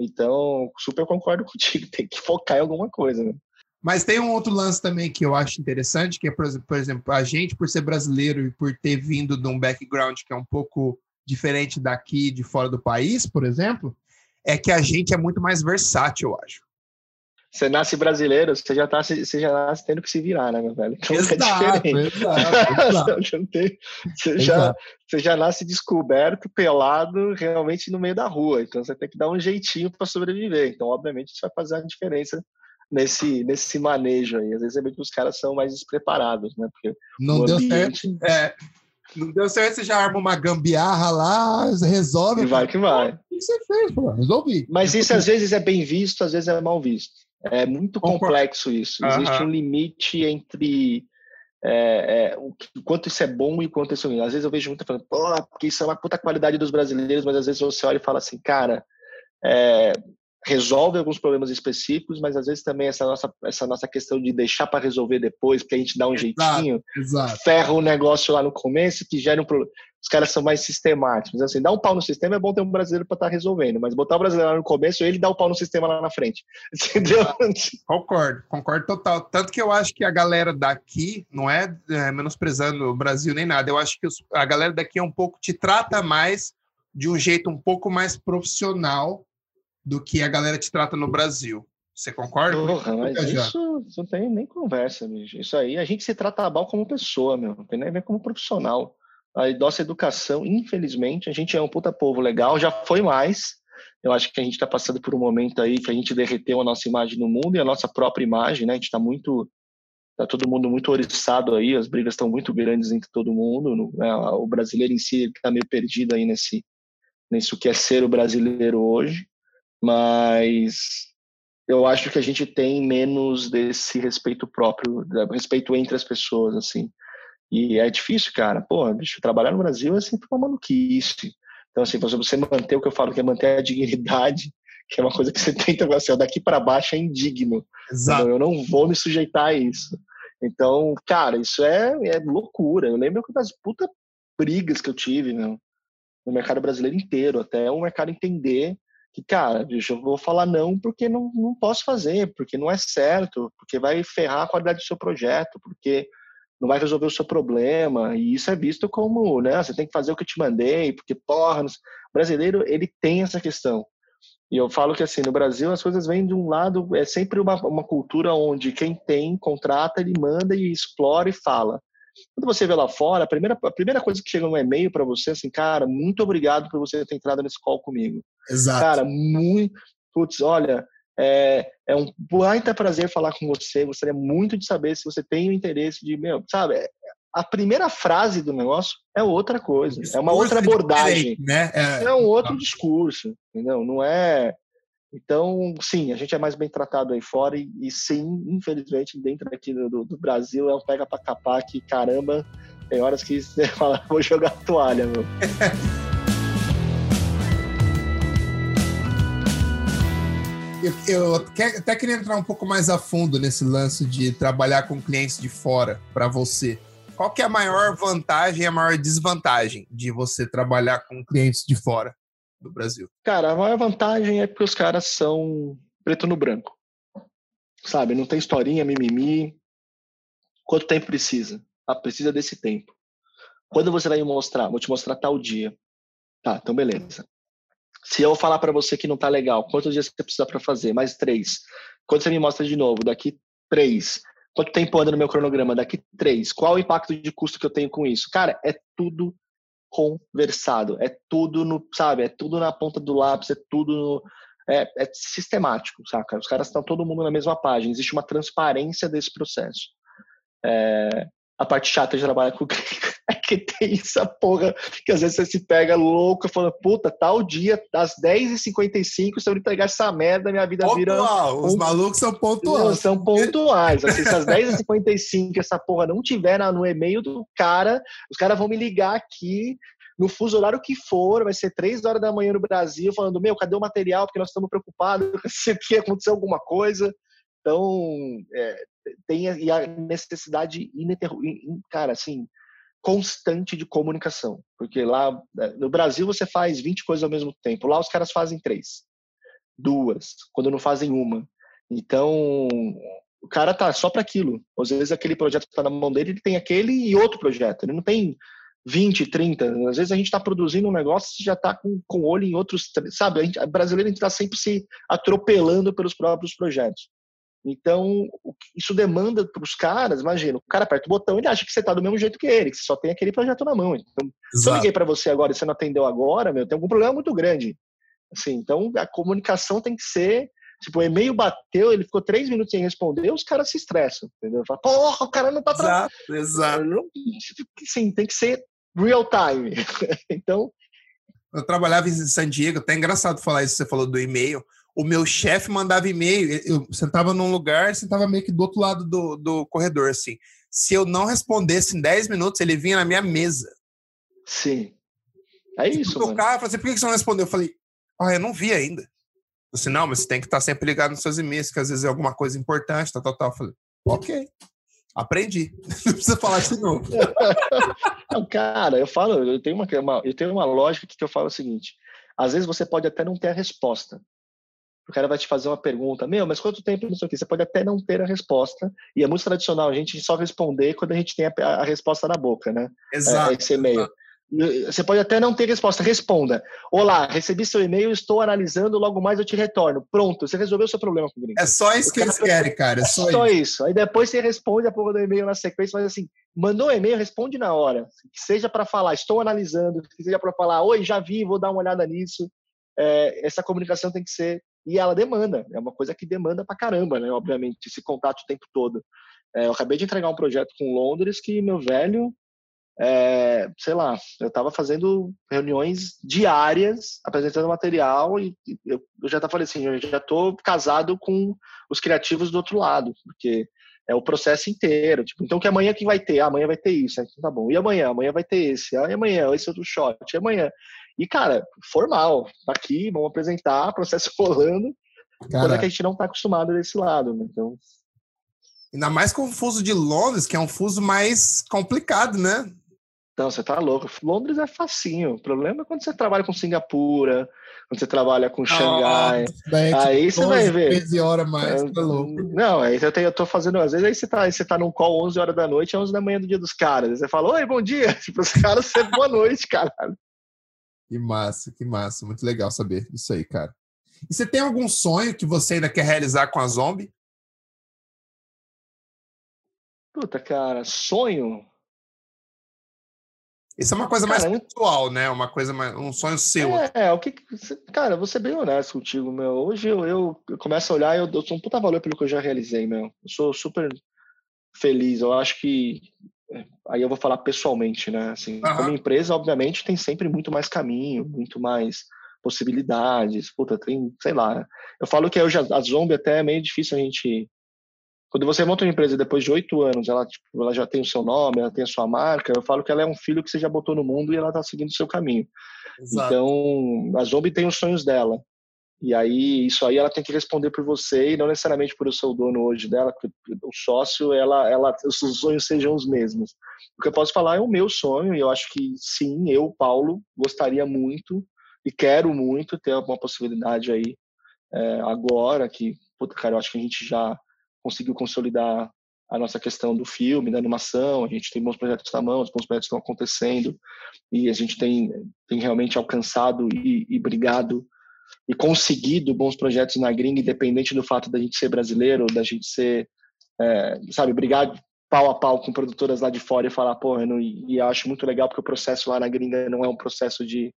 então super concordo contigo tem que focar em alguma coisa né? mas tem um outro lance também que eu acho interessante que é por exemplo a gente por ser brasileiro e por ter vindo de um background que é um pouco diferente daqui de fora do país por exemplo é que a gente é muito mais versátil, eu acho. Você nasce brasileiro, você já, tá, você já nasce tendo que se virar, né, meu velho? Então, exato, é diferente. exato, exato. você, já, você já nasce descoberto, pelado, realmente no meio da rua. Então você tem que dar um jeitinho para sobreviver. Então, obviamente, isso vai fazer a diferença nesse, nesse manejo aí. Às vezes é bem que os caras são mais despreparados, né? Porque não deu ambiente... certo. É, não deu certo, você já arma uma gambiarra lá, resolve. E vai que vai. O que você fez, pô? Resolvi. Mas isso às vezes é bem visto, às vezes é mal visto. É muito complexo isso. Existe um limite entre é, é, o, quanto isso é bom e quanto isso é ruim. Às vezes eu vejo muita falando, pô, porque isso é uma puta qualidade dos brasileiros, mas às vezes você olha e fala assim, cara, é, resolve alguns problemas específicos, mas às vezes também essa nossa, essa nossa questão de deixar para resolver depois, porque a gente dá um exato, jeitinho, exato. ferra o negócio lá no começo, que gera um problema. Os caras são mais sistemáticos. Assim, dar um pau no sistema é bom ter um brasileiro para estar tá resolvendo, mas botar o brasileiro lá no começo, ele dá o pau no sistema lá na frente. Entendeu? Concordo, concordo total. Tanto que eu acho que a galera daqui, não é, é menosprezando o Brasil nem nada, eu acho que os, a galera daqui é um pouco, te trata mais de um jeito um pouco mais profissional do que a galera te trata no Brasil. Você concorda? Porra, mas isso, isso, não tem nem conversa, bicho. Isso aí, a gente se trata mal como pessoa, meu. Não tem nem a ver como profissional. A nossa educação, infelizmente, a gente é um puta povo legal, já foi mais. Eu acho que a gente está passando por um momento aí que a gente derreteu a nossa imagem no mundo e a nossa própria imagem, né? A gente está muito. Tá todo mundo muito oriçado aí, as brigas estão muito grandes entre todo mundo. Né? O brasileiro em si está meio perdido aí nesse, nesse que é ser o brasileiro hoje mas eu acho que a gente tem menos desse respeito próprio, respeito entre as pessoas, assim. E é difícil, cara. Pô, bicho, trabalhar no Brasil é sempre uma maluquice. Então, assim, você manter o que eu falo, que é manter a dignidade, que é uma coisa que você tenta, assim, daqui para baixo é indigno. Exato. Então, eu não vou me sujeitar a isso. Então, cara, isso é, é loucura. Eu lembro das puta brigas que eu tive, meu, no mercado brasileiro inteiro, até o mercado entender que, cara, bicho, eu vou falar não porque não, não posso fazer, porque não é certo, porque vai ferrar a qualidade do seu projeto, porque não vai resolver o seu problema, e isso é visto como, né, você tem que fazer o que eu te mandei, porque, porra, o brasileiro, ele tem essa questão. E eu falo que, assim, no Brasil as coisas vêm de um lado, é sempre uma, uma cultura onde quem tem, contrata, ele manda e explora e fala. Quando você vê lá fora, a primeira, a primeira coisa que chega no e-mail para você é assim, cara, muito obrigado por você ter entrado nesse call comigo. Exato. Cara, muito. Putz, olha, é, é um baita prazer falar com você. Gostaria muito de saber se você tem o interesse de, meu, sabe? A primeira frase do negócio é outra coisa, é uma outra abordagem, né? É, é um outro discurso, entendeu? Não é Então, sim, a gente é mais bem tratado aí fora e, e sim, infelizmente, dentro aqui do, do, Brasil é um pega pra capar que, caramba, tem horas que você fala, vou jogar toalha, meu. eu, eu até queria entrar um pouco mais a fundo nesse lance de trabalhar com clientes de fora para você. Qual que é a maior vantagem e a maior desvantagem de você trabalhar com clientes de fora do Brasil? Cara, a maior vantagem é porque os caras são preto no branco. Sabe, não tem historinha, mimimi. Quanto tempo precisa? Ah, precisa desse tempo. Quando você vai me mostrar? Vou te mostrar tal dia. Tá, então beleza. Se eu falar para você que não tá legal, quantos dias você precisa para fazer? Mais três. Quando você me mostra de novo? Daqui três. Quanto tempo anda no meu cronograma? Daqui três. Qual o impacto de custo que eu tenho com isso? Cara, é tudo conversado. É tudo no, sabe? É tudo na ponta do lápis, é tudo no, é, é, sistemático, saca? Os caras estão todo mundo na mesma página. Existe uma transparência desse processo. É, a parte chata de trabalhar com que tem essa porra que às vezes você se pega louco falando, puta, tal dia, às 10h55, se eu entregar essa merda, minha vida Pontual. vira. Um... Os malucos são pontuais. São pontuais. Assim, se às 10h55 essa porra não tiver no e-mail do cara, os caras vão me ligar aqui no fuso horário que for, vai ser três horas da manhã no Brasil, falando, meu, cadê o material? Porque nós estamos preocupados se aconteceu alguma coisa. Então, é, tem a, e a necessidade ininterrompível, cara, assim, constante de comunicação. Porque lá é, no Brasil você faz 20 coisas ao mesmo tempo, lá os caras fazem três, duas, quando não fazem uma. Então, o cara tá só para aquilo. Às vezes aquele projeto que tá na mão dele, ele tem aquele e outro projeto. Ele não tem 20, 30. Às vezes a gente está produzindo um negócio e já está com, com olho em outros. Sabe, a gente, a brasileiro está sempre se atropelando pelos próprios projetos. Então, isso demanda para os caras, imagina, o cara aperta o botão, ele acha que você está do mesmo jeito que ele, que você só tem aquele projeto na mão. Então, Exato. se eu liguei para você agora e você não atendeu agora, meu, tem algum problema muito grande. Assim, então, a comunicação tem que ser Tipo, o e-mail bateu, ele ficou três minutos sem responder, os caras se estressam, entendeu? Fala, porra, o cara não tá trabalhando. Exato, exato. Sim, tem que ser real time. então. Eu trabalhava em San Diego, até engraçado falar isso, você falou do e-mail. O meu chefe mandava e-mail, eu sentava num lugar, sentava meio que do outro lado do, do corredor, assim. Se eu não respondesse em 10 minutos, ele vinha na minha mesa. Sim. É isso. O cara falou assim: por que você não respondeu? Eu falei, ah, eu não vi ainda. Eu disse, não, mas você tem que estar sempre ligado nos seus e-mails, que às vezes é alguma coisa importante, tal, tal, tal. Eu falei, ok. Aprendi. Não precisa falar isso de novo. Não, cara, eu falo, eu tenho uma, uma, eu tenho uma lógica que eu falo o seguinte: às vezes você pode até não ter a resposta. O cara vai te fazer uma pergunta, meu, mas quanto tempo não sei o que? Você pode até não ter a resposta. E é muito tradicional a gente só responder quando a gente tem a, a resposta na boca, né? Exato. É, esse e-mail. Você pode até não ter resposta. Responda. Olá, recebi seu e-mail, estou analisando, logo mais eu te retorno. Pronto, você resolveu o seu problema com o gringo. É só isso que eles querem, cara. É só, só isso. isso. Aí depois você responde a porra do e-mail na sequência, mas assim, mandou um e-mail, responde na hora. Que seja para falar, estou analisando, que seja para falar, oi, já vi, vou dar uma olhada nisso. É, essa comunicação tem que ser. E ela demanda, é uma coisa que demanda pra caramba, né? Obviamente, esse contato o tempo todo. É, eu acabei de entregar um projeto com Londres que, meu velho, é, sei lá, eu estava fazendo reuniões diárias, apresentando material e eu, eu já falei assim, eu já estou casado com os criativos do outro lado, porque é o processo inteiro. Tipo, então, que amanhã que vai ter? Ah, amanhã vai ter isso. Então, tá bom. E amanhã? Amanhã vai ter esse. Ah, e amanhã? Esse outro shot. E amanhã? E, cara, formal. Tá aqui, vamos apresentar, processo rolando. Cara, coisa que a gente não tá acostumado desse lado. Né? Então... Ainda mais com o fuso de Londres, que é um fuso mais complicado, né? Não, você tá louco. Londres é facinho. O problema é quando você trabalha com Singapura, quando você trabalha com Xangai. Ah, aí você vai ver. 13 horas mais, tá louco. Não, aí eu, tenho, eu tô fazendo, às vezes aí você tá, aí você tá num call 11 horas da noite, 11 da manhã do dia dos caras. Aí você fala, oi, bom dia. Tipo, os caras, você, boa noite, caralho. Que massa, que massa. Muito legal saber isso aí, cara. E você tem algum sonho que você ainda quer realizar com a Zombie? Puta, cara, sonho? Isso é uma coisa cara, mais pessoal, né? Uma coisa mais, um sonho seu. É, é, o que, cara, vou ser bem honesto contigo, meu. Hoje eu, eu, eu começo a olhar e eu dou um puta valor pelo que eu já realizei, meu. Eu sou super feliz. Eu acho que aí eu vou falar pessoalmente, né? Assim, uhum. como empresa, obviamente, tem sempre muito mais caminho, muito mais possibilidades. Puta, tem, sei lá. Eu falo que hoje a, a Zombie até é meio difícil a gente. Quando você monta uma empresa depois de oito anos, ela, tipo, ela já tem o seu nome, ela tem a sua marca, eu falo que ela é um filho que você já botou no mundo e ela está seguindo o seu caminho. Exato. Então, a Zombie tem os sonhos dela. E aí, isso aí ela tem que responder por você e não necessariamente por o seu dono hoje dela, o sócio, ela, ela, os sonhos sejam os mesmos. O que eu posso falar é o meu sonho, e eu acho que sim, eu, Paulo, gostaria muito e quero muito ter uma possibilidade aí é, agora, que, puta, cara, eu acho que a gente já conseguiu consolidar a nossa questão do filme, da animação, a gente tem bons projetos na mão, os bons projetos estão acontecendo, e a gente tem, tem realmente alcançado e, e brigado e conseguido bons projetos na gringa, independente do fato da gente ser brasileiro, da gente ser, é, sabe, brigar pau a pau com produtoras lá de fora e falar, pô, eu não, e eu acho muito legal porque o processo lá na gringa não é um processo de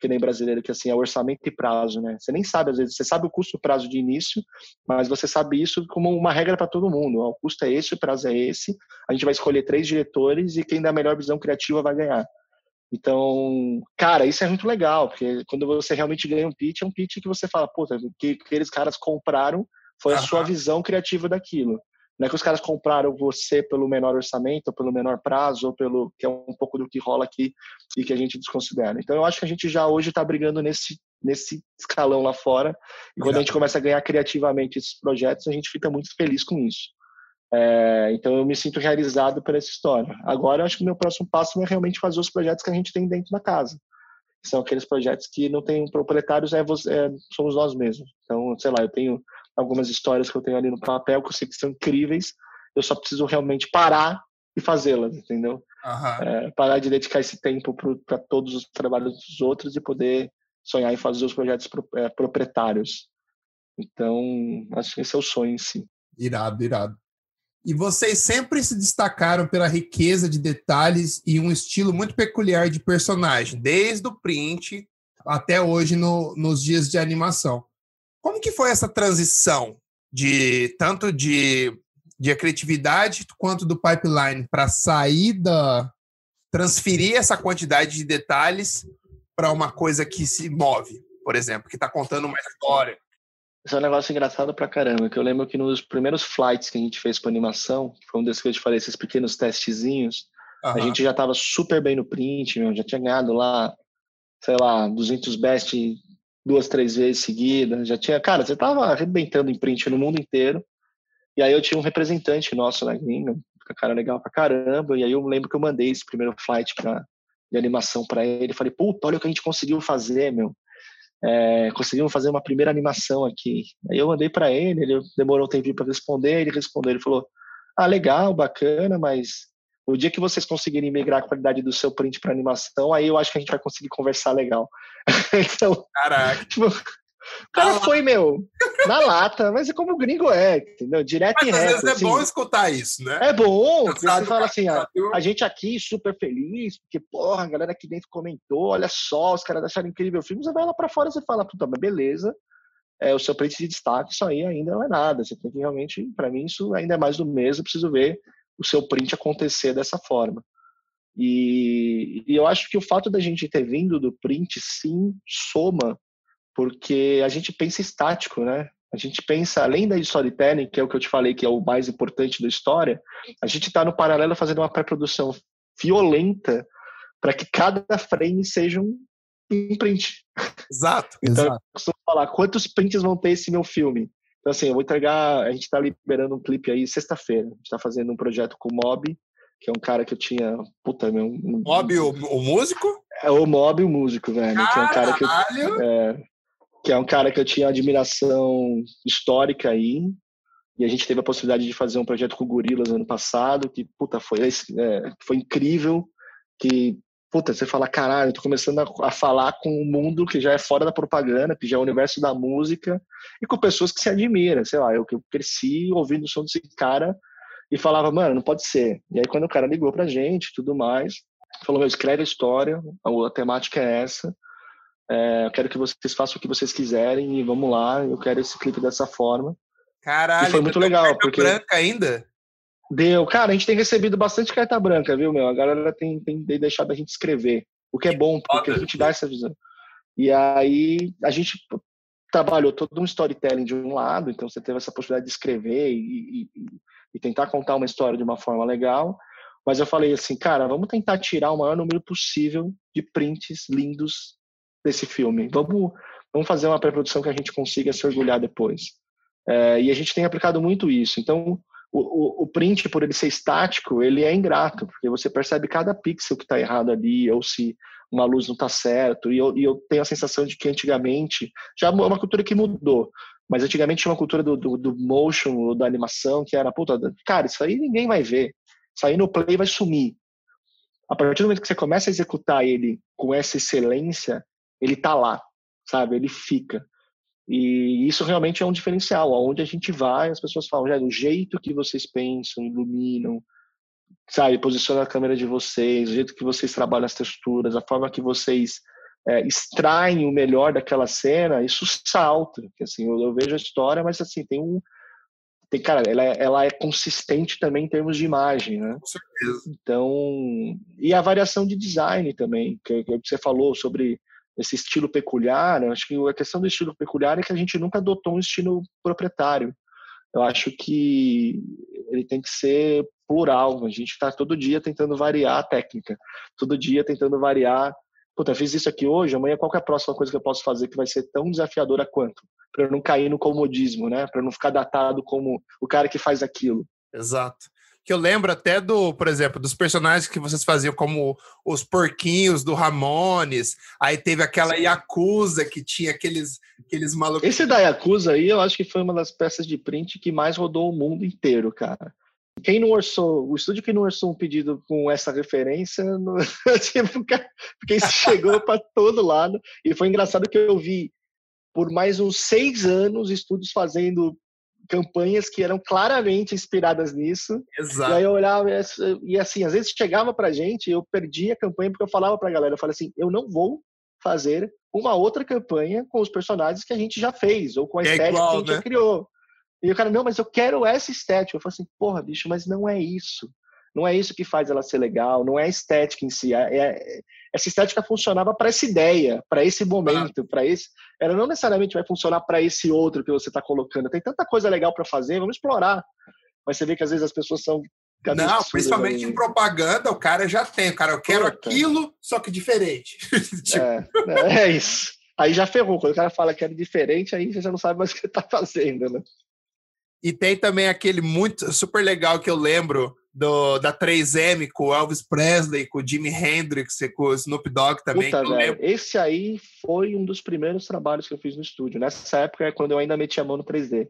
que nem brasileiro, que assim, é orçamento e prazo, né? Você nem sabe, às vezes, você sabe o custo e prazo de início, mas você sabe isso como uma regra para todo mundo. O custo é esse, o prazo é esse, a gente vai escolher três diretores e quem dá a melhor visão criativa vai ganhar. Então, cara, isso é muito legal, porque quando você realmente ganha um pitch, é um pitch que você fala, puta, que aqueles caras compraram foi a uhum. sua visão criativa daquilo. Não é que os caras compraram você pelo menor orçamento, ou pelo menor prazo, ou pelo que é um pouco do que rola aqui e que a gente desconsidera. Então, eu acho que a gente já hoje está brigando nesse nesse escalão lá fora. E quando a gente começa a ganhar criativamente esses projetos, a gente fica muito feliz com isso. É, então eu me sinto realizado por essa história. Agora eu acho que o meu próximo passo é realmente fazer os projetos que a gente tem dentro da casa. São aqueles projetos que não tem proprietários, é, é, somos nós mesmos. Então, sei lá, eu tenho algumas histórias que eu tenho ali no papel que eu sei que são incríveis, eu só preciso realmente parar e fazê-las, entendeu? Uhum. É, parar de dedicar esse tempo para todos os trabalhos dos outros e poder sonhar em fazer os projetos pro, é, proprietários. Então, acho que esse é o sonho em si. Irado, irado. E vocês sempre se destacaram pela riqueza de detalhes e um estilo muito peculiar de personagem, desde o print até hoje no, nos dias de animação. Como que foi essa transição de tanto de, de criatividade quanto do pipeline para sair da transferir essa quantidade de detalhes para uma coisa que se move, por exemplo, que está contando uma história? Isso é um negócio engraçado pra caramba, que eu lembro que nos primeiros flights que a gente fez com animação, foi um desses que eu te falei, esses pequenos testezinhos, uhum. a gente já tava super bem no print, meu, já tinha ganhado lá, sei lá, 200 best duas, três vezes seguidas, já tinha, cara, você tava arrebentando em print no mundo inteiro, e aí eu tinha um representante nosso na gringa, com a cara legal pra caramba, e aí eu lembro que eu mandei esse primeiro flight pra, de animação para ele, falei, puta, olha o que a gente conseguiu fazer, meu, é, conseguimos fazer uma primeira animação aqui. Aí eu mandei para ele, ele demorou um tempinho para responder, ele respondeu, ele falou, ah, legal, bacana, mas o dia que vocês conseguirem migrar a qualidade do seu print para animação, aí eu acho que a gente vai conseguir conversar legal. então, Caraca. Tipo, o cara na foi, meu, na lata, mas é como o gringo é, entendeu? Direto mas, e reto. Às vezes assim. é bom escutar isso, né? É bom, você fala assim, ó, a gente aqui super feliz, porque, porra, a galera aqui dentro comentou, olha só, os caras acharam incrível o filme, você vai lá pra fora e você fala, puta, mas beleza, é, o seu print de destaque, isso aí ainda não é nada, você tem que realmente, para mim, isso ainda é mais do mesmo, eu preciso ver o seu print acontecer dessa forma. E, e eu acho que o fato da gente ter vindo do print, sim, soma porque a gente pensa estático, né? A gente pensa, além da storytelling, que é o que eu te falei que é o mais importante da história, a gente está no paralelo fazendo uma pré-produção violenta para que cada frame seja um print. Exato. então, exato. eu costumo falar, quantos prints vão ter esse meu filme? Então, assim, eu vou entregar, a gente está liberando um clipe aí sexta-feira. A gente está fazendo um projeto com o Mob, que é um cara que eu tinha, puta, meu... Mob, o, o músico? É o Mob, o músico, velho. Que é um cara que eu, é, que é um cara que eu tinha admiração histórica aí. E a gente teve a possibilidade de fazer um projeto com Gorilas ano passado, que, puta, foi, é, foi incrível. Que, puta, você fala, caralho, eu tô começando a, a, falar com um mundo que já é fora da propaganda, que já é o universo da música, e com pessoas que se admiram. Sei lá, eu, eu cresci ouvindo o som desse cara e falava, mano, não pode ser. E aí, quando o cara ligou pra gente tudo mais, falou, meu, escreve a história, a, a temática é essa é, eu quero que vocês façam o que vocês quiserem e vamos lá. Eu quero esse clipe dessa forma. Caralho, e foi muito legal. Porque branca ainda? Deu. Cara, a gente tem recebido bastante carta branca, viu, meu? A galera tem, tem deixado a gente escrever. O que é bom, porque a gente dá essa visão. E aí a gente trabalhou todo um storytelling de um lado, então você teve essa possibilidade de escrever e, e, e tentar contar uma história de uma forma legal. Mas eu falei assim, cara, vamos tentar tirar o maior número possível de prints lindos desse filme. Vamos, vamos fazer uma pré-produção que a gente consiga se orgulhar depois. É, e a gente tem aplicado muito isso. Então, o, o, o, print, por ele ser estático, ele é ingrato, porque você percebe cada pixel que está errado ali, ou se uma luz não está certo. E eu, e eu, tenho a sensação de que antigamente, já é uma cultura que mudou, mas antigamente tinha uma cultura do, do, do motion, da animação, que era, puta, cara, isso aí ninguém vai ver. Isso aí no play vai sumir. A partir do momento que você começa a executar ele com essa excelência, ele tá lá, sabe? Ele fica. E isso realmente é um diferencial. Aonde a gente vai, as pessoas falam, já, do jeito que vocês pensam, iluminam, sabe, posiciona a câmera de vocês, o jeito que vocês trabalham as texturas, a forma que vocês é, extraem o melhor daquela cena, isso salta. Que, assim, eu, eu, vejo a história, mas assim, tem um. Tem, cara, ela, é, ela é consistente também em termos de imagem, né? Com certeza. Então, e a variação de design também, que, que você falou sobre esse estilo peculiar, acho que a questão do estilo peculiar é que a gente nunca adotou um estilo proprietário. Eu acho que ele tem que ser plural. A gente está todo dia tentando variar a técnica, todo dia tentando variar. Puta, fiz isso aqui hoje, amanhã qual é a próxima coisa que eu posso fazer que vai ser tão desafiadora quanto? Para não cair no comodismo, né? Para não ficar datado como o cara que faz aquilo. Exato que eu lembro até do, por exemplo, dos personagens que vocês faziam, como os porquinhos do Ramones, aí teve aquela Yakuza que tinha aqueles, aqueles malucos. Esse da Yakuza aí, eu acho que foi uma das peças de print que mais rodou o mundo inteiro, cara. Quem não orçou, o estúdio que não orçou um pedido com essa referência, não, tipo, porque isso chegou para todo lado. E foi engraçado que eu vi por mais uns seis anos estúdios fazendo campanhas que eram claramente inspiradas nisso. Exato. E aí eu olhava e assim, às vezes chegava pra gente, eu perdia a campanha porque eu falava pra galera, eu falei assim, eu não vou fazer uma outra campanha com os personagens que a gente já fez, ou com a é estética igual, que a gente né? já criou. E o cara, não, mas eu quero essa estética. Eu falei assim, porra, bicho, mas não é isso. Não é isso que faz ela ser legal, não é a estética em si. É, é, essa estética funcionava para essa ideia, para esse momento, para esse. Ela não necessariamente vai funcionar para esse outro que você está colocando. Tem tanta coisa legal para fazer, vamos explorar. Mas você vê que às vezes as pessoas são. Não, principalmente em propaganda, o cara já tem. O cara, eu quero Puta. aquilo, só que diferente. tipo... é, é isso. Aí já ferrou. Quando o cara fala que é diferente, aí você já não sabe mais o que está fazendo, né? E tem também aquele muito super legal que eu lembro do, da 3M com o Elvis Presley, com o Jimi Hendrix e com o Snoop Dogg também. Puta, Esse aí foi um dos primeiros trabalhos que eu fiz no estúdio. Nessa época é quando eu ainda metia a mão no 3D.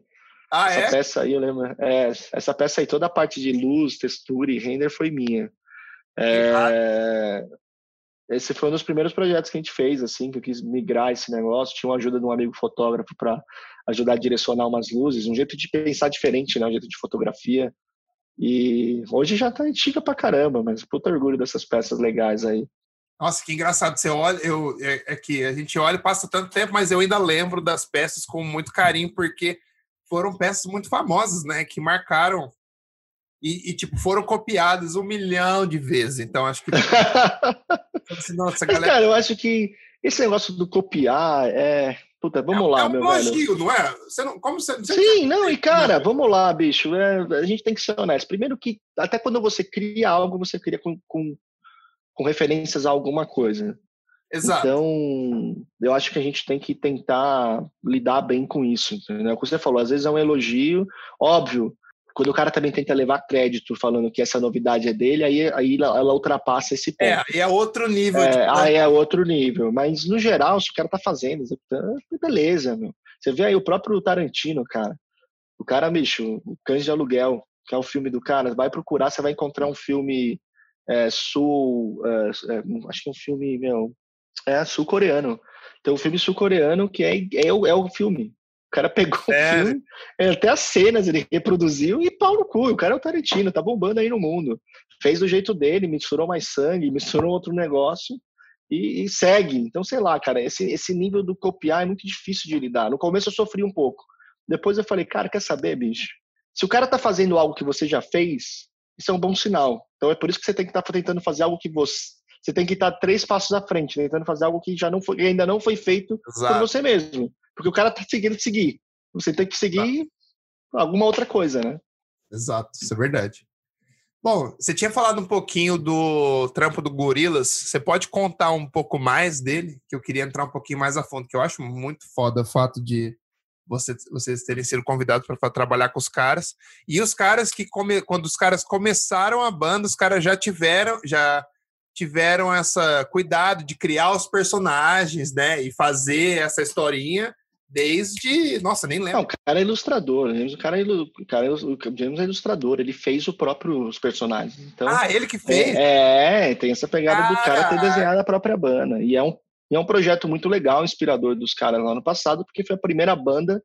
Ah, essa é? peça aí, eu lembro. É, essa peça aí, toda a parte de luz, textura e render foi minha. É, esse foi um dos primeiros projetos que a gente fez, assim, que eu quis migrar esse negócio. Tinha uma ajuda de um amigo fotógrafo para ajudar a direcionar umas luzes, um jeito de pensar diferente, né? Um jeito de fotografia. E hoje já tá antiga pra caramba, mas puta orgulho dessas peças legais aí. Nossa, que engraçado. Você olha, eu, é, é que a gente olha e passa tanto tempo, mas eu ainda lembro das peças com muito carinho, porque foram peças muito famosas, né? Que marcaram e, e, tipo, foram copiadas um milhão de vezes. Então, acho que. Nossa, galera... Cara, eu acho que esse negócio do copiar é. Puta, vamos é, lá, é um meu elogio, velho. não é? Você não, como você, você Sim, não, e cara, vamos lá, bicho. É, a gente tem que ser honesto. Primeiro que, até quando você cria algo, você cria com, com, com referências a alguma coisa. Exato. Então, eu acho que a gente tem que tentar lidar bem com isso, entendeu? Como você falou, às vezes é um elogio, óbvio, quando o cara também tenta levar crédito falando que essa novidade é dele, aí, aí ela, ultrapassa esse ponto. É, é outro nível. É. Aí é outro nível. Mas, no geral, se o cara tá fazendo, beleza, meu. Você vê aí o próprio Tarantino, cara. O cara, bicho, o Cães de Aluguel, que é o filme do cara, vai procurar, você vai encontrar um filme é, sul... É, é acho que é um filme, meu... É sul-coreano. Tem um filme sul-coreano que é, é, o, é o filme. O cara pegou é. o filme, até as cenas ele reproduziu e pau no cu. O cara é o Tarantino, tá bombando aí no mundo. Fez do jeito dele, misturou mais sangue, misturou outro negócio e, e, segue. Então, sei lá, cara, esse, esse nível do copiar é muito difícil de lidar. No começo eu sofri um pouco. Depois eu falei, cara, quer saber, bicho? Se o cara tá fazendo algo que você já fez, isso é um bom sinal. Então é por isso que você tem que estar tá tentando fazer algo que você, você tem que estar três passos à frente, tentando fazer algo que já não foi, ainda não foi feito Exato. por você mesmo. Porque o cara tá seguindo seguir. Você tem que seguir alguma outra coisa, né? Exato, isso é verdade. Bom, você tinha falado um pouquinho do trampo do Gorilas. Você pode contar um pouco mais dele? Que eu queria entrar um pouquinho mais a fundo, que eu acho muito foda o fato de você, vocês terem sido convidados para trabalhar com os caras. E os caras que, come, quando os caras começaram a banda, os caras já tiveram, já tiveram essa cuidado de criar os personagens, né? E fazer essa historinha desde. Nossa, nem lembro. Não, o cara é ilustrador. O cara é, o cara, o James é ilustrador. Ele fez o próprio os personagens. Então, ah, ele que fez? É, é tem essa pegada do cara ter desenhado a própria banda. E é um, e é um projeto muito legal, inspirador dos caras lá no passado, porque foi a primeira banda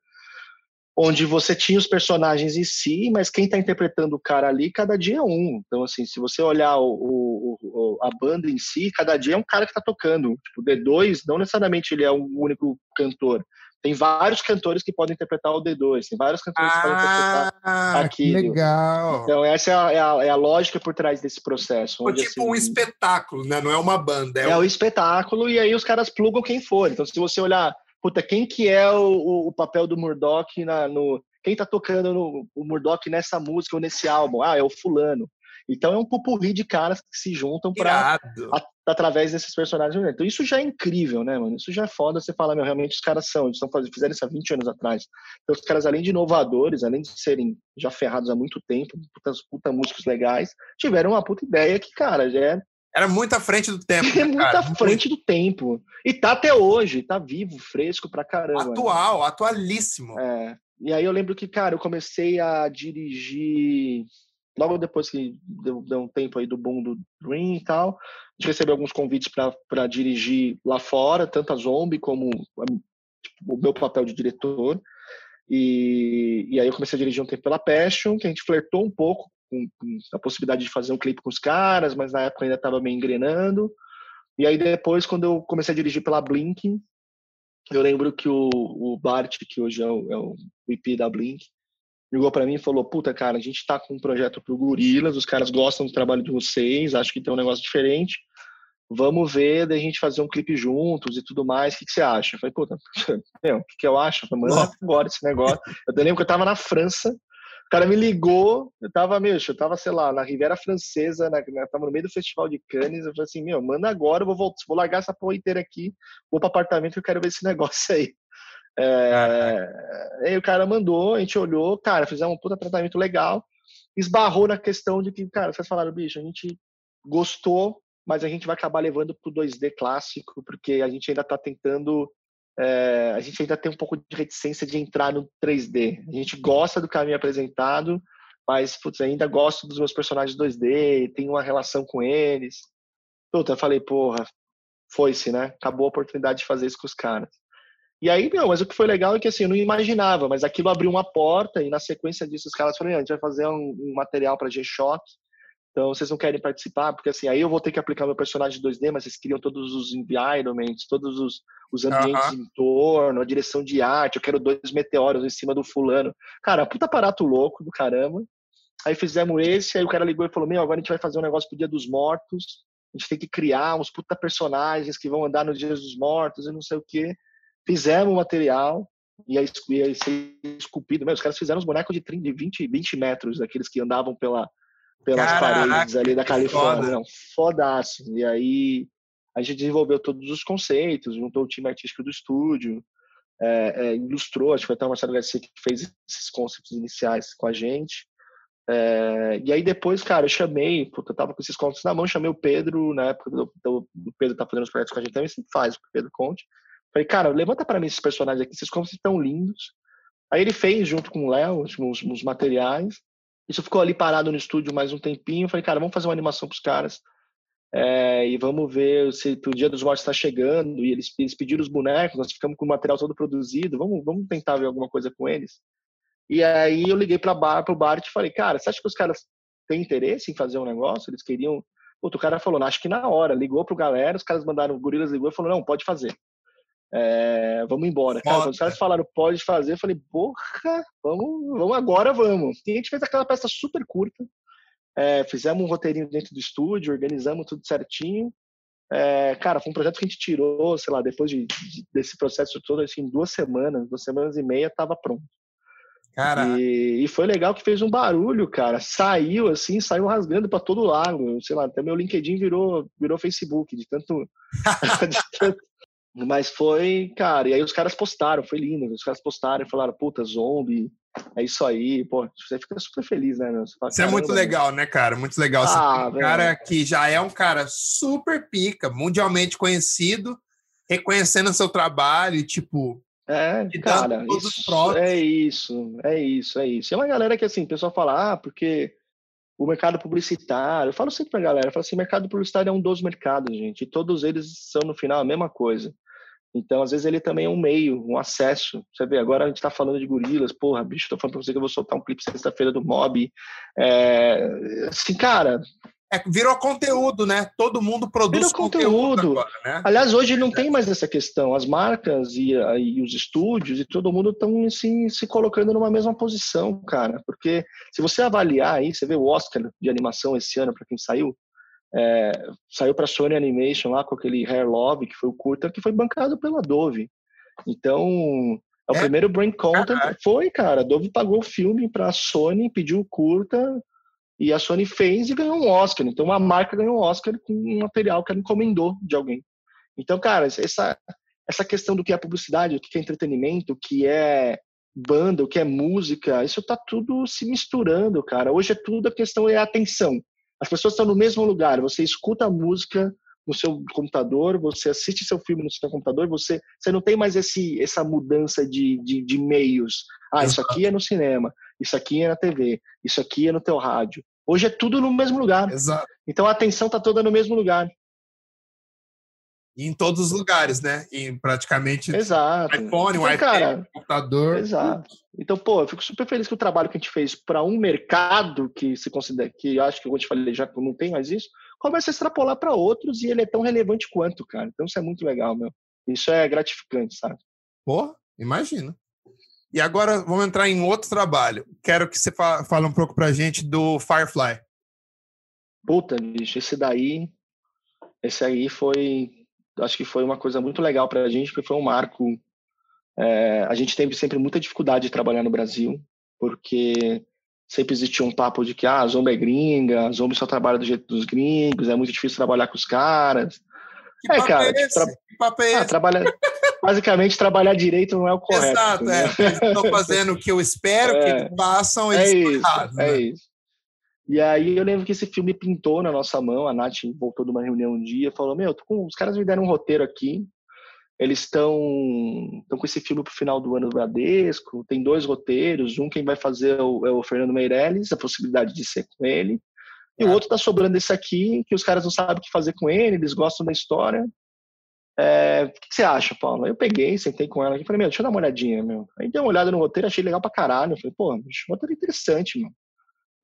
onde você tinha os personagens em si, mas quem está interpretando o cara ali, cada dia é um. Então, assim, se você olhar o, o, o a banda em si, cada dia é um cara que está tocando. Tipo, o D2, não necessariamente ele é o único cantor. Tem vários cantores que podem interpretar o D2, tem vários cantores ah, que podem interpretar ah, aquilo. Legal. Então, essa é a, é, a, é a, lógica por trás desse processo. Onde, tipo assim, um espetáculo, né? Não é uma banda. É, é um... o espetáculo, e aí os caras plugam quem for. Então, se você olhar, puta, quem que é o, o papel do Murdoch na, no. Quem tá tocando no, o Murdoch nessa música ou nesse álbum? Ah, é o fulano. Então é um pupurri de caras que se juntam para através desses personagens. Então isso já é incrível, né, mano? Isso já é foda. Você fala, meu, realmente os caras são, eles estão fazendo, fizeram isso há 20 anos atrás. Então os caras, além de inovadores, além de serem já ferrados há muito tempo, putas, puta músicos legais, tiveram uma puta ideia que, cara, já é era muito à frente do tempo. É muito à frente do tempo. E tá até hoje, tá vivo, fresco pra caramba. Né? Atual, né? atualíssimo. É. E aí eu lembro que, cara, eu comecei a dirigir logo depois que deu, deu, um tempo aí do boom do Dream e tal, a gente recebeu alguns convites para dirigir lá fora, tanto a Zombie como tipo, o meu papel de diretor. E, e aí eu comecei a dirigir um tempo pela Passion, que a gente flertou um pouco com, com a possibilidade de fazer um clipe com os caras, mas na época ainda estava meio engrenando. E aí depois, quando eu comecei a dirigir pela Blink, eu lembro que o, o Bart, que hoje é o, é o VP da Blink, ligou para mim e falou: Puta, cara, a gente tá com um projeto pro Gorilas, os caras gostam do trabalho de vocês, acho que tem um negócio diferente. Vamos ver da gente fazer um clipe juntos e tudo mais. O que, que você acha? Eu falei, puta, meu, o que, que eu acho? Eu falei, agora esse negócio. Eu lembro que eu tava na França, o cara me ligou, eu tava, meu, eu tava, sei lá, na Riviera Francesa, na, na, tava no meio do Festival de Cannes, eu falei assim, meu, manda agora, eu vou, voltar, vou largar essa porra inteira aqui, vou pro apartamento que eu quero ver esse negócio aí. É, aí o cara mandou, a gente olhou, cara, fizemos um puta tratamento legal, esbarrou na questão de que, cara, vocês falaram, bicho, a gente gostou, mas a gente vai acabar levando pro 2D clássico, porque a gente ainda tá tentando, é, a gente ainda tem um pouco de reticência de entrar no 3D. A gente gosta do caminho apresentado, mas, putz, ainda gosto dos meus personagens 2D, tenho uma relação com eles. Puta, eu falei, porra, foi-se, né? Acabou a oportunidade de fazer isso com os caras. E aí, meu, mas o que foi legal é que assim, eu não imaginava, mas aquilo abriu uma porta e na sequência disso os caras falaram, a gente vai fazer um, um material para G-Shock, então vocês não querem participar, porque assim, aí eu vou ter que aplicar meu personagem 2D, mas vocês criam todos os environments, todos os, os ambientes em torno, a direção de arte, eu quero dois meteoros em cima do fulano. Cara, puta aparato louco do caramba. Aí fizemos esse, aí o cara ligou e falou, meu, agora a gente vai fazer um negócio pro Dia dos Mortos, a gente tem que criar uns puta personagens que vão andar nos Dias dos Mortos e não sei o quê. Fizemos o material, ia, ia ser esculpido. Meu, os caras fizeram uns bonecos de, 30, de 20, 20 metros, daqueles que andavam pela, pelas Caraca, paredes ali da Califórnia. Foda. Não, fodaço. E aí a gente desenvolveu todos os conceitos, juntou o time artístico do estúdio, é, é, ilustrou, acho que foi até o Marcelo Garcia que fez esses conceitos iniciais com a gente. É, e aí depois, cara, eu chamei, puta, eu tava com esses conceitos na mão, chamei o Pedro, na época do, do, do Pedro tá fazendo os projetos com a gente também, sempre faz, o Pedro Conte. Falei, cara, levanta para mim esses personagens aqui, esses como estão lindos. Aí ele fez, junto com o Léo, os, materiais. Isso ficou ali parado no estúdio mais um tempinho. Falei, cara, vamos fazer uma animação pros caras. É, e vamos ver se o Dia dos Mortos está chegando. E eles, eles pediram os bonecos, nós ficamos com o material todo produzido. Vamos, vamos tentar ver alguma coisa com eles. E aí eu liguei para bar, pro Bart e falei, cara, você acha que os caras têm interesse em fazer um negócio? Eles queriam. Outro cara falou, acho que na hora. Ligou pro galera, os caras mandaram, o Gorilas ligou e falou, não, pode fazer. É, vamos embora. Cara, quando os caras falaram pode fazer, eu falei, porra, vamos, vamos agora, vamos. E a gente fez aquela peça super curta. É, fizemos um roteirinho dentro do estúdio, organizamos tudo certinho. É, cara, foi um projeto que a gente tirou, sei lá, depois de, de, desse processo todo, assim, duas semanas, duas semanas e meia, tava pronto. Cara. E, e, foi legal que fez um barulho, cara. Saiu assim, saiu rasgando para todo lado. Sei lá, até meu LinkedIn virou, virou Facebook, de tanto, de tanto. Mas foi, cara, e aí os caras postaram, foi lindo. Os caras postaram e falaram, puta, zombie, é isso aí, pô, você fica super feliz, né, meu? Você fala, isso é muito legal, né, cara? Muito legal. Ah, um cara que já é um cara super pica, mundialmente conhecido, reconhecendo o seu trabalho tipo, é, cara, isso, é isso, é isso, é isso. É uma galera que, assim, o pessoal fala, ah, porque o mercado publicitário, eu falo sempre pra galera, eu falo assim, mercado publicitário é um dos mercados, gente, e todos eles são, no final, a mesma coisa. Então, às vezes, ele também é um meio, um acesso. Você vê, agora a gente tá falando de gorilas, porra, bicho, tô falando pra você que eu vou soltar um clipe sexta-feira do Mob. É, assim, cara, é, virou conteúdo, né? Todo mundo produz virou conteúdo. conteúdo agora, né? Aliás, hoje não tem mais essa questão. As marcas e, e os estúdios e todo mundo estão assim, se colocando numa mesma posição, cara. Porque se você avaliar aí, você vê o Oscar de animação esse ano, para quem saiu, é, saiu para Sony Animation lá com aquele Hair Love, que foi o curta, que foi bancado pela Dove. Então, é o é? primeiro brain content. Foi, cara. A Dove pagou o filme para a Sony, pediu o curta e a Sony fez e ganhou um Oscar. Então, uma marca ganhou um Oscar com um material que ela encomendou de alguém. Então, cara, essa, essa questão do que é publicidade, o que é entretenimento, o que é banda, o que é música, isso tá tudo se misturando, cara. Hoje é tudo a questão é a atenção. As pessoas estão no mesmo lugar. Você escuta a música no seu computador, você assiste seu filme no seu computador, você, você não tem mais esse, essa mudança de, de, de meios. Ah, isso aqui é no cinema, isso aqui é na TV, isso aqui é no teu rádio. Hoje é tudo no mesmo lugar. Exato. Então a atenção está toda no mesmo lugar. Em todos os lugares, né? Em praticamente Exato. iPhone, então, iPad, cara, computador. Exato. Então, pô, eu fico super feliz que o trabalho que a gente fez para um mercado que se considera, que acho que eu te falei já que não tem mais isso, começa a extrapolar para outros e ele é tão relevante quanto, cara. Então isso é muito legal, meu. Isso é gratificante, sabe? Pô, imagina. E agora vamos entrar em outro trabalho. Quero que você fale um pouco pra gente do Firefly. Puta, bicho, esse daí, esse aí foi, acho que foi uma coisa muito legal pra gente, porque foi um marco. É, a gente teve sempre muita dificuldade de trabalhar no Brasil, porque sempre existia um papo de que ah, a Zombie é gringa, a Zombie só trabalha do jeito dos gringos, é muito difícil trabalhar com os caras. Que é, cara, é tra... que papo é ah, trabalha... basicamente trabalhar direito não é o correto. Exato, né? é. Eles estão fazendo o que eu espero é, que eles façam, eles é isso, errado, É né? isso. E aí eu lembro que esse filme pintou na nossa mão, a Nath voltou de uma reunião um dia e falou, meu, com... os caras me deram um roteiro aqui, eles estão com esse filme pro final do ano do Bradesco, tem dois roteiros, um quem vai fazer é o, é o Fernando Meirelles, a possibilidade de ser com ele, e o outro tá sobrando esse aqui, que os caras não sabem o que fazer com ele, eles gostam da história, é, o que, você acha, Paulo? Eu peguei, sentei com ela e falei, meu, deixa eu dar uma olhadinha, meu. Aí dei uma olhada no roteiro, achei legal pra caralho. Eu falei, pô, o roteiro é interessante, mano.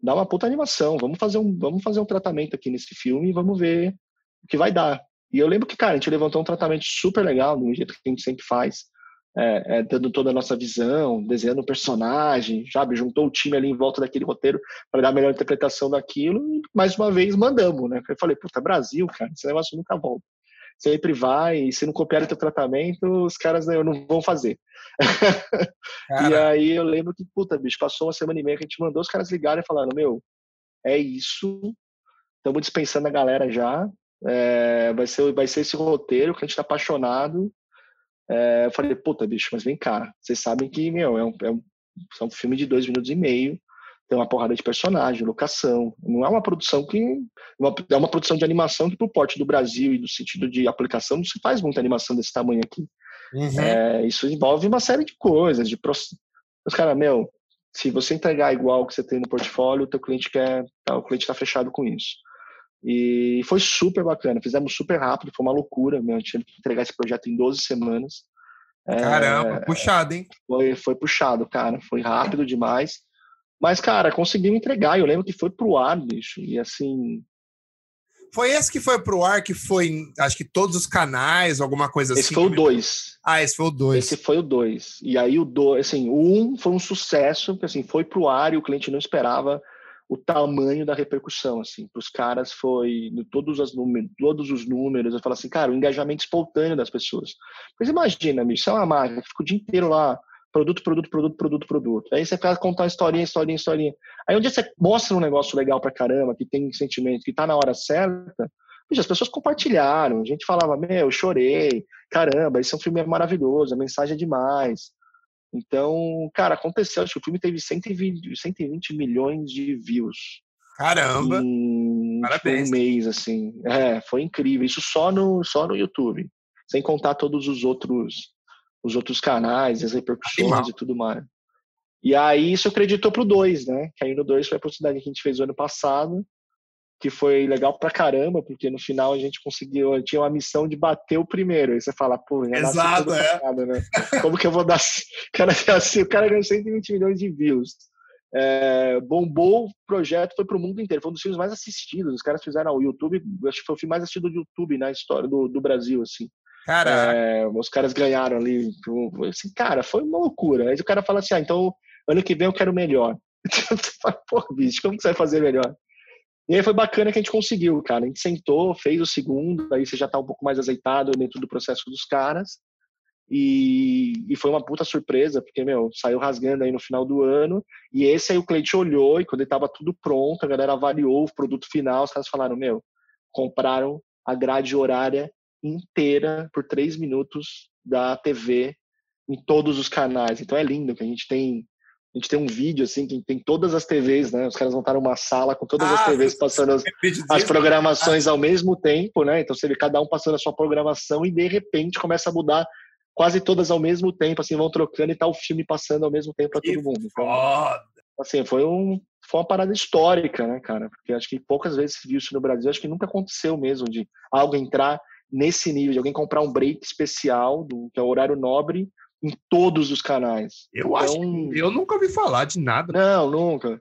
Dá uma puta animação, vamos fazer um, vamos fazer um tratamento aqui nesse filme e vamos ver o que vai dar. E eu lembro que, cara, a gente levantou um tratamento super legal, do jeito que a gente sempre faz, é, é, dando toda a nossa visão, desenhando um personagem, sabe? Juntou o time ali em volta daquele roteiro para dar a melhor interpretação daquilo e, mais uma vez, mandamos, né? Eu falei, puta, Brasil, cara, esse negócio nunca volta sempre vai, e se não copiar o teu tratamento, os caras não, não vão fazer. e aí eu lembro que, puta, bicho, passou uma semana e meia que a gente mandou os caras ligarem e falaram, meu, é isso, estamos dispensando a galera já, é, vai, ser, vai ser esse roteiro que a gente tá apaixonado. É, eu falei, puta, bicho, mas vem cá, vocês sabem que, meu, é um, é um, é um filme de dois minutos e meio, tem uma porrada de personagem, locação. Não é uma produção que. Uma, é uma produção de animação que, pro porte do Brasil e do sentido de aplicação, não se faz muita animação desse tamanho aqui. Uhum. É, isso envolve uma série de coisas, de Os caras, meu, se você entregar igual que você tem no portfólio, o teu cliente quer. Tá, o cliente está fechado com isso. E foi super bacana, fizemos super rápido, foi uma loucura, meu, a gente tinha que entregar esse projeto em 12 semanas. Caramba, é, puxado, hein? Foi, foi puxado, cara, foi rápido demais. Mas, cara, conseguiu entregar. Eu lembro que foi pro ar, bicho. E assim. Foi esse que foi pro ar, que foi, acho que todos os canais, alguma coisa esse assim? Esse foi o 2. Ah, esse foi o 2. Esse foi o 2. E aí o 2, assim, o 1 um foi um sucesso, porque assim, foi pro ar e o cliente não esperava. o tamanho da repercussão, assim, para os caras foi todos, as números, todos os números, eu falo assim, cara, o engajamento espontâneo das pessoas. Mas imagina, bicho, você é uma marca que fica o dia inteiro lá, produto, produto, produto, produto, produto. Aí você fica contar historinha, historinha, historinha. Aí um dia você mostra um negócio legal pra caramba, que tem sentimento, que tá na hora certa, as pessoas compartilharam, a gente falava, meu, eu chorei, caramba, esse é um filme maravilhoso, a mensagem é demais. Então, cara, aconteceu. Acho que o filme teve 120, 120 milhões de views. Caramba! Em Parabéns. um mês, assim. É, foi incrível. Isso só no, só no YouTube. Sem contar todos os outros, os outros canais, as repercussões e tudo mais. E aí isso acreditou pro 2, né? Que aí no 2 foi a oportunidade que a gente fez o ano passado que foi legal pra caramba, porque no final a gente conseguiu, tinha uma missão de bater o primeiro. Aí você fala, pô, já Exato, é. Passado, né? Como que eu vou dar. Cara, assim, o cara ganhou 120 milhões de views. É, bombou o projeto, foi pro mundo inteiro. Foi um dos filmes mais assistidos. Os caras fizeram o YouTube, acho que foi o filme mais assistido do YouTube na história do, do Brasil, assim. Cara, é, os caras ganharam ali. Assim, cara, foi uma loucura. Aí o cara fala assim: ah, então ano que vem eu quero melhor. Pô, bicho, como que você vai fazer melhor? E aí foi bacana que a gente conseguiu, cara. A gente sentou, fez o segundo, aí você já tá um pouco mais azeitado dentro do processo dos caras. E, e foi uma puta surpresa, porque, meu, saiu rasgando aí no final do ano. E esse aí o cliente olhou e quando ele tava tudo pronto, a galera avaliou o produto final, os caras falaram, meu, compraram a grade horária inteira por três minutos da TV em todos os canais. Então é lindo que a gente tem a gente tem um vídeo assim que tem todas as TVs, né? Os caras montaram uma sala com todas ah, as TVs passando as, as programações ao mesmo tempo, né? Então você vê cada um passando a sua programação e de repente começa a mudar quase todas ao mesmo tempo, assim, vão trocando e tá o filme passando ao mesmo tempo para todo mundo. Então, assim, foi um foi uma parada histórica, né, cara? Porque acho que poucas vezes se viu isso no Brasil, acho que nunca aconteceu mesmo de algo entrar nesse nível, de alguém comprar um break especial, do, que é o horário nobre, em todos os canais. Eu então, acho que eu nunca ouvi falar de nada. Não, nunca.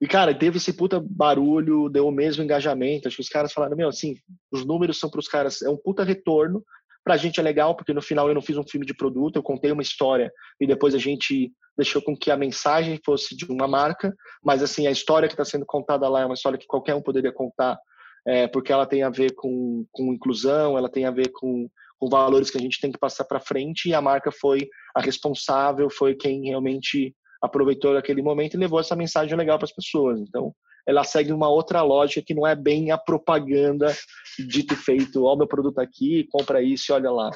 E, cara, teve esse puta barulho, deu o mesmo engajamento. Acho que os caras falaram, meu, assim, os números são para os caras, é um puta retorno. Pra gente é legal, porque no final eu não fiz um filme de produto, eu contei uma história e depois a gente deixou com que a mensagem fosse de uma marca, mas assim, a história que está sendo contada lá é uma história que qualquer um poderia contar, é, porque ela tem a ver com, com inclusão, ela tem a ver com com valores que a gente tem que passar para frente e a marca foi a responsável, foi quem realmente aproveitou aquele momento e levou essa mensagem legal para as pessoas. Então, ela segue uma outra lógica que não é bem a propaganda dito e feito, ó, meu produto aqui, compra isso e olha lá.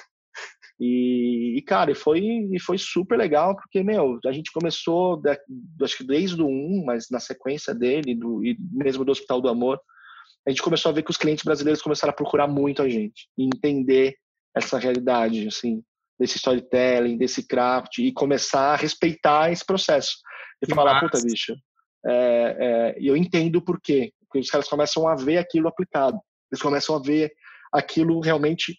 E, e, cara, e foi, e foi super legal, porque, meu, a gente começou, acho que desde o 1, mas na sequência dele, do, e mesmo do Hospital do Amor, a gente começou a ver que os clientes brasileiros começaram a procurar muito a gente, e entender essa realidade, assim, desse storytelling, desse craft e começar a respeitar esse processo. E que falar, massa. puta, bicho, é, é, eu entendo por quê. Porque os caras começam a ver aquilo aplicado. Eles começam a ver aquilo realmente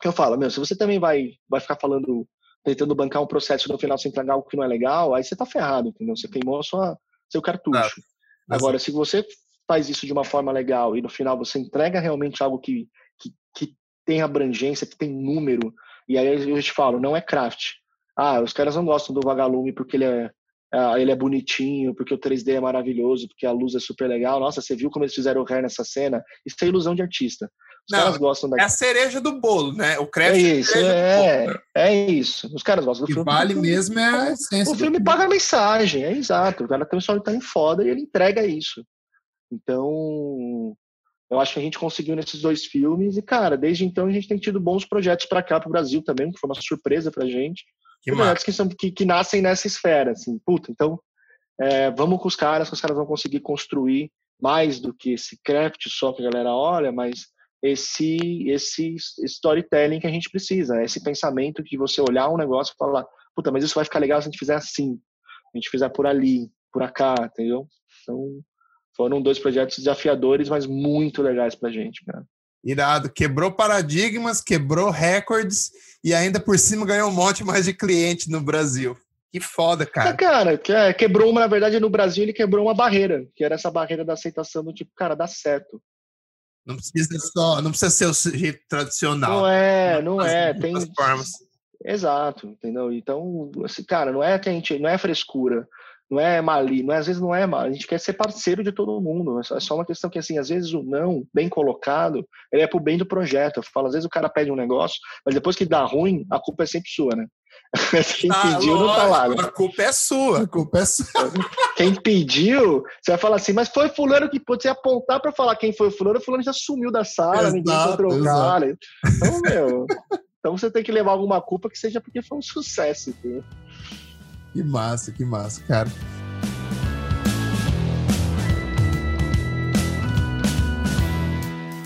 que eu falo, meu, se você também vai, vai ficar falando, tentando bancar um processo no final você entregar algo que não é legal, aí você tá ferrado, entendeu? Você queimou sua, seu cartucho. Agora, se você faz isso de uma forma legal e no final você entrega realmente algo que, que, que tem abrangência, que tem número. E aí eu te falo, não é craft. Ah, os caras não gostam do vagalume porque ele é, ah, ele é bonitinho, porque o 3D é maravilhoso, porque a luz é super legal. Nossa, você viu como eles fizeram o hair nessa cena? Isso é ilusão de artista. Os não, caras gostam da. É a cereja do bolo, né? O craft é isso, é, é, é, isso. Os caras gostam do que filme. vale mesmo é a essência. O filme paga a mensagem, é exato. O cara tem um storytelling foda e ele entrega isso. Então, eu acho que a gente conseguiu nesses dois filmes e, cara, desde então a gente tem tido bons projetos para cá, para o Brasil também, que foi uma surpresa pra gente. Que projetos que, são, que, que, nascem nessa esfera, assim, puta, então é, vamos com os caras, que os caras vão conseguir construir mais do que esse craft só que a galera olha, mas esse, esse storytelling que a gente precisa, esse pensamento de você olhar um negócio e falar, puta, mas isso vai ficar legal se a gente fizer assim, a gente fizer por ali, por cá, entendeu? Então, foram dois projetos desafiadores, mas muito legais pra gente, cara. Irado, quebrou paradigmas, quebrou recordes e ainda por cima ganhou um monte mais de cliente no Brasil. Que foda, cara. É, cara, é, quebrou uma, na verdade, no Brasil ele quebrou uma barreira, que era essa barreira da aceitação do tipo, cara, dá certo. Não precisa só, não precisa ser o jeito tradicional. Não é, não é, tem formas. Exato, entendeu? Então, assim, cara, não é que a gente, não é frescura. Não é mali, não é, às vezes não é mal, a gente quer ser parceiro de todo mundo. É só uma questão que, assim, às vezes o não, bem colocado, ele é pro bem do projeto. Eu falo, às vezes o cara pede um negócio, mas depois que dá ruim, a culpa é sempre sua, né? Quem ah, pediu lógico, não tá lá. Né? A culpa é sua, a culpa é sua. Quem pediu, você vai falar assim, mas foi fulano que pode apontar para falar quem foi o fulano, o fulano já sumiu da sala, exato, ninguém encontrou o cara. Então, meu, então você tem que levar alguma culpa que seja porque foi um sucesso, entendeu? Que massa, que massa, cara.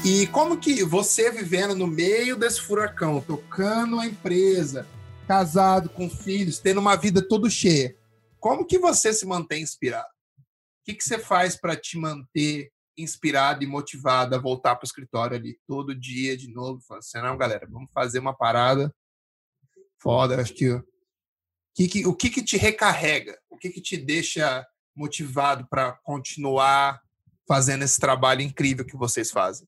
E como que você vivendo no meio desse furacão, tocando a empresa, casado, com filhos, tendo uma vida toda cheia, como que você se mantém inspirado? O que, que você faz para te manter inspirado e motivado a voltar para o escritório ali todo dia de novo? Falar assim, não, galera, vamos fazer uma parada foda. Acho que que, que, o que, que te recarrega? O que, que te deixa motivado para continuar fazendo esse trabalho incrível que vocês fazem?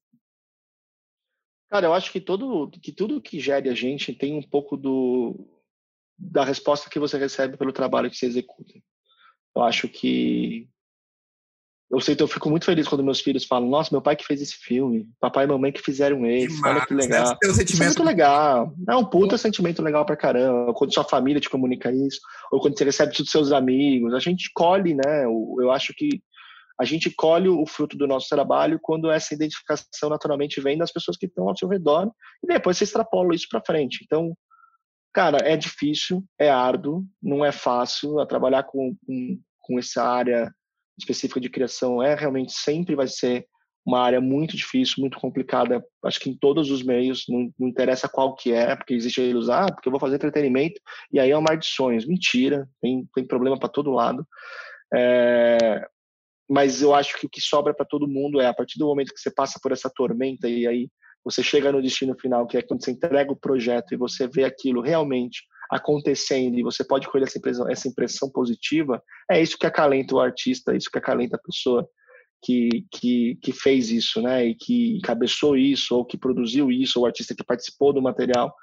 Cara, eu acho que, todo, que tudo que gere a gente tem um pouco do, da resposta que você recebe pelo trabalho que você executa. Eu acho que eu sei, eu fico muito feliz quando meus filhos falam: Nossa, meu pai que fez esse filme, papai e mamãe que fizeram esse, olha que legal. Um isso é muito legal. É um puta sentimento legal pra caramba. Quando sua família te comunica isso, ou quando você recebe dos seus amigos. A gente colhe, né? Eu acho que a gente colhe o fruto do nosso trabalho quando essa identificação naturalmente vem das pessoas que estão ao seu redor e depois você extrapola isso para frente. Então, cara, é difícil, é árduo, não é fácil a trabalhar com, com, com essa área específica de criação é realmente sempre vai ser uma área muito difícil, muito complicada, acho que em todos os meios, não, não interessa qual que é, porque existe a ilusão, ah, porque eu vou fazer entretenimento, e aí é um mar de sonhos. Mentira, tem, tem problema para todo lado. É, mas eu acho que o que sobra para todo mundo é, a partir do momento que você passa por essa tormenta e aí você chega no destino final, que é quando você entrega o projeto e você vê aquilo realmente acontecendo e você pode colher essa impressão, essa impressão positiva, é isso que acalenta o artista, é isso que acalenta a pessoa que, que, que fez isso, né? E que encabeçou isso, ou que produziu isso, ou o artista que participou do material.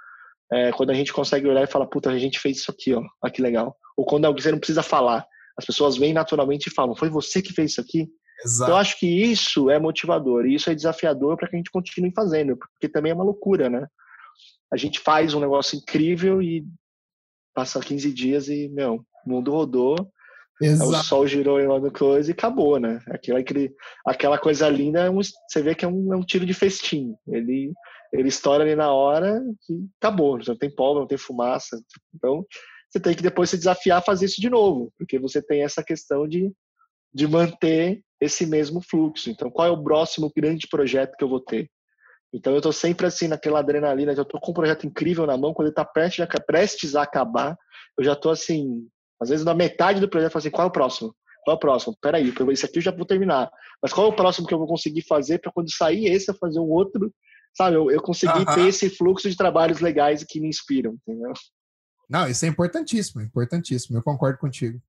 É, quando a gente consegue olhar e falar, puta, a gente fez isso aqui, ó, olha que legal. Ou quando alguém não precisa falar, as pessoas vêm naturalmente e falam, foi você que fez isso aqui? Exato. Então, eu acho que isso é motivador, e isso é desafiador para que a gente continue fazendo, porque também é uma loucura, né? A gente faz um negócio incrível e passa 15 dias e, meu, o mundo rodou, Exato. o sol girou em uma coisa e acabou, né? Aquela, aquele, aquela coisa linda, é você vê que é um, é um tiro de festim. Ele, ele estoura ali na hora e acabou. Não tem pólvora, não tem fumaça. Então, você tem que depois se desafiar a fazer isso de novo, porque você tem essa questão de, de manter esse mesmo fluxo. Então, qual é o próximo grande projeto que eu vou ter? Então eu estou sempre assim naquela adrenalina, eu estou com um projeto incrível na mão, quando ele está prestes, prestes a acabar, eu já estou assim, às vezes na metade do projeto, eu falo assim, qual é o próximo? Qual é o próximo? Peraí, esse aqui eu já vou terminar. Mas qual é o próximo que eu vou conseguir fazer para quando sair esse eu fazer um outro? Sabe, eu, eu consegui uh -huh. ter esse fluxo de trabalhos legais que me inspiram, entendeu? Não, isso é importantíssimo, importantíssimo. Eu concordo contigo.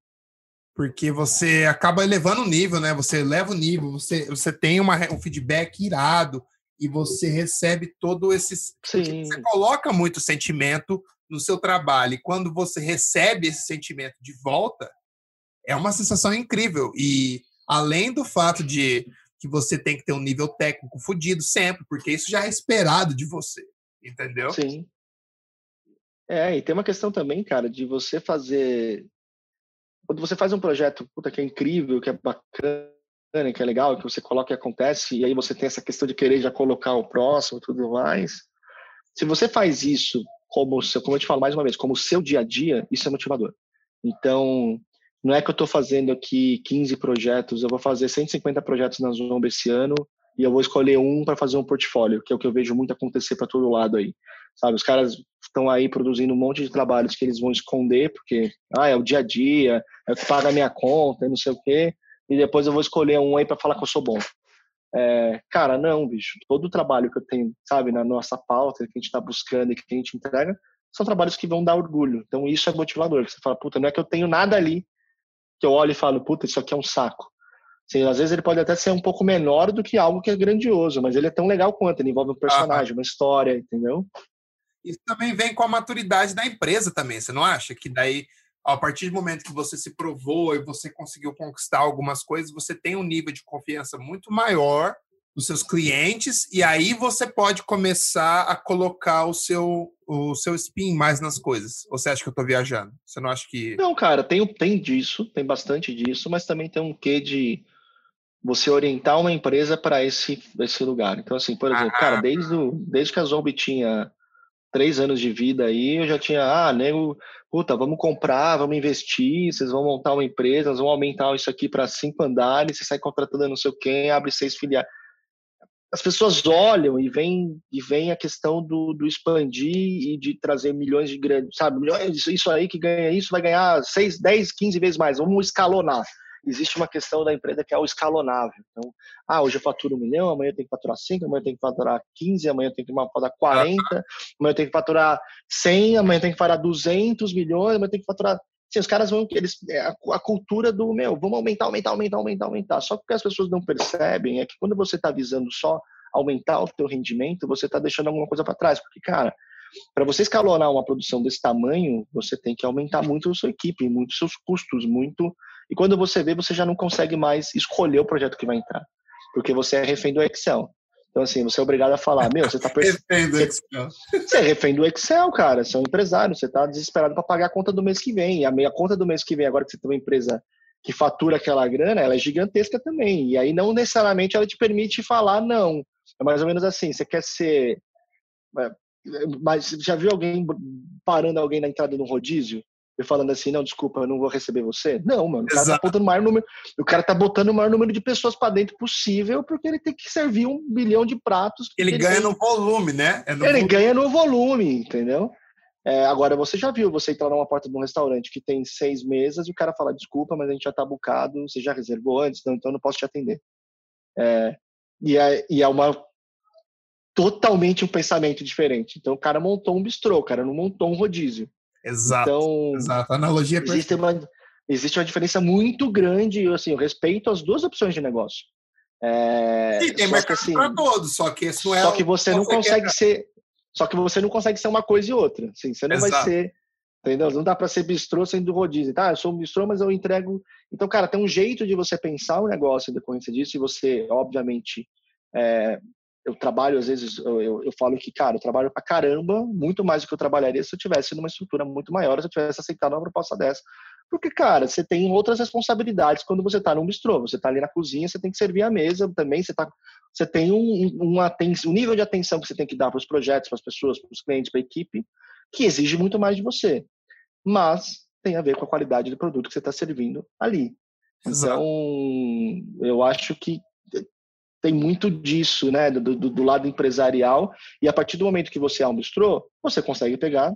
Porque você acaba elevando o nível, né? Você eleva o nível, você, você tem uma, um feedback irado, e você recebe todo esse. Sim. Você coloca muito sentimento no seu trabalho, e quando você recebe esse sentimento de volta, é uma sensação incrível. E além do fato de que você tem que ter um nível técnico fodido sempre, porque isso já é esperado de você, entendeu? Sim. É, e tem uma questão também, cara, de você fazer. Quando você faz um projeto puta, que é incrível, que é bacana, que é legal, que você coloca e acontece, e aí você tem essa questão de querer já colocar o próximo e tudo mais. Se você faz isso como, como eu te falo mais uma vez, como seu dia a dia, isso é motivador. Então, não é que eu estou fazendo aqui 15 projetos, eu vou fazer 150 projetos na Zomba esse ano e eu vou escolher um para fazer um portfólio, que é o que eu vejo muito acontecer para todo lado aí. Sabe, os caras estão aí produzindo um monte de trabalhos que eles vão esconder, porque ah, é o dia a dia, é o que paga a minha conta, não sei o quê e depois eu vou escolher um aí para falar que eu sou bom. É, cara, não, bicho. Todo o trabalho que eu tenho, sabe, na nossa pauta, que a gente está buscando e que a gente entrega, são trabalhos que vão dar orgulho. Então isso é motivador. Você fala, puta, não é que eu tenho nada ali que eu olho e falo, puta, isso aqui é um saco. Assim, às vezes ele pode até ser um pouco menor do que algo que é grandioso, mas ele é tão legal quanto. Ele envolve um personagem, uma história, entendeu? Isso também vem com a maturidade da empresa também, você não acha? Que daí a partir do momento que você se provou e você conseguiu conquistar algumas coisas, você tem um nível de confiança muito maior dos seus clientes e aí você pode começar a colocar o seu o seu spin mais nas coisas. Ou você acha que eu estou viajando? Você não acha que Não, cara, tem tem disso, tem bastante disso, mas também tem um quê de você orientar uma empresa para esse esse lugar. Então assim, por exemplo, ah. cara, desde o, desde que a Zombie tinha três anos de vida aí, eu já tinha, ah, nego, puta, vamos comprar, vamos investir, vocês vão montar uma empresa, vamos aumentar isso aqui para cinco andares, você sai contratando não sei quem, abre seis filiais as pessoas olham e vem e vem a questão do, do expandir e de trazer milhões de grandes, sabe? Milhões, isso aí que ganha isso vai ganhar 6, 10, 15 vezes mais. Vamos escalonar. Existe uma questão da empresa que é o escalonável. Então, ah, hoje eu faturo um milhão, amanhã eu tenho que faturar 5, amanhã eu tenho que faturar 15, amanhã eu tenho que faturar 40, amanhã eu tenho que faturar 100, amanhã eu tenho que faturar 200 milhões, amanhã eu tenho que faturar Assim, os caras vão, eles, é, a, a, cultura do, meu, vamos aumentar, aumentar, aumentar, aumentar, aumentar. Só que o que as pessoas não percebem é que quando você está visando só aumentar o teu rendimento, você está deixando alguma coisa para trás. Porque, cara, para você escalonar uma produção desse tamanho, você tem que aumentar muito a sua equipe, muito seus custos, muito. E quando você vê, você já não consegue mais escolher o projeto que vai entrar, porque você é refém do Excel. Então, assim, você é obrigado a falar, meu, você está refém do Excel. Você é refém do Excel, cara. Você é um empresário, você está desesperado para pagar a conta do mês que vem. E a meia conta do mês que vem, agora que você tem uma empresa que fatura aquela grana, ela é gigantesca também. E aí não necessariamente ela te permite falar não. É mais ou menos assim, você quer ser. É, mas já viu alguém parando alguém na entrada de um rodízio? E falando assim, não, desculpa, eu não vou receber você. Não, mano, o cara, tá botando o, maior número, o cara tá botando o maior número de pessoas para dentro possível, porque ele tem que servir um bilhão de pratos. Ele, ganha tem... no volume, né? É no ele volume. ganha no volume, entendeu? É, agora, você já viu você entrar numa porta de um restaurante que tem seis mesas e o cara fala, desculpa, mas a gente já tá bucado, você já reservou antes, então eu não posso te atender. É, e é, e é uma totalmente um pensamento diferente. Então o cara montou um bistrô, o cara não montou um rodízio. Exato. Então, exato. A analogia é existe uma, existe uma diferença muito grande, assim, eu respeito as duas opções de negócio. É, Sim, tem mercado assim, para todos, só que isso não é Só que você não consegue ser só que você não consegue ser uma coisa e outra. Assim, você não Exato. vai ser Entendeu? Não dá para ser bistrô sendo rodízio. Tá, eu sou um bistrô, mas eu entrego. Então, cara, tem um jeito de você pensar o negócio em decorrência disso, e você, obviamente, é, eu trabalho, às vezes, eu, eu, eu, falo que, cara, eu trabalho pra caramba, muito mais do que eu trabalharia se eu tivesse numa estrutura muito maior, se eu tivesse aceitado uma proposta dessa. Porque, cara, você tem outras responsabilidades quando você tá num bistrô. Você tá ali na cozinha, você tem que servir a mesa também, você, tá, você tem um, um, um nível de atenção que você tem que dar para os projetos, para as pessoas, para os clientes, para a equipe, que exige muito mais de você mas tem a ver com a qualidade do produto que você está servindo ali. Exato. Então, eu acho que tem muito disso, né, do, do, do, lado empresarial, e a partir do momento que você é um bistrô, você consegue pegar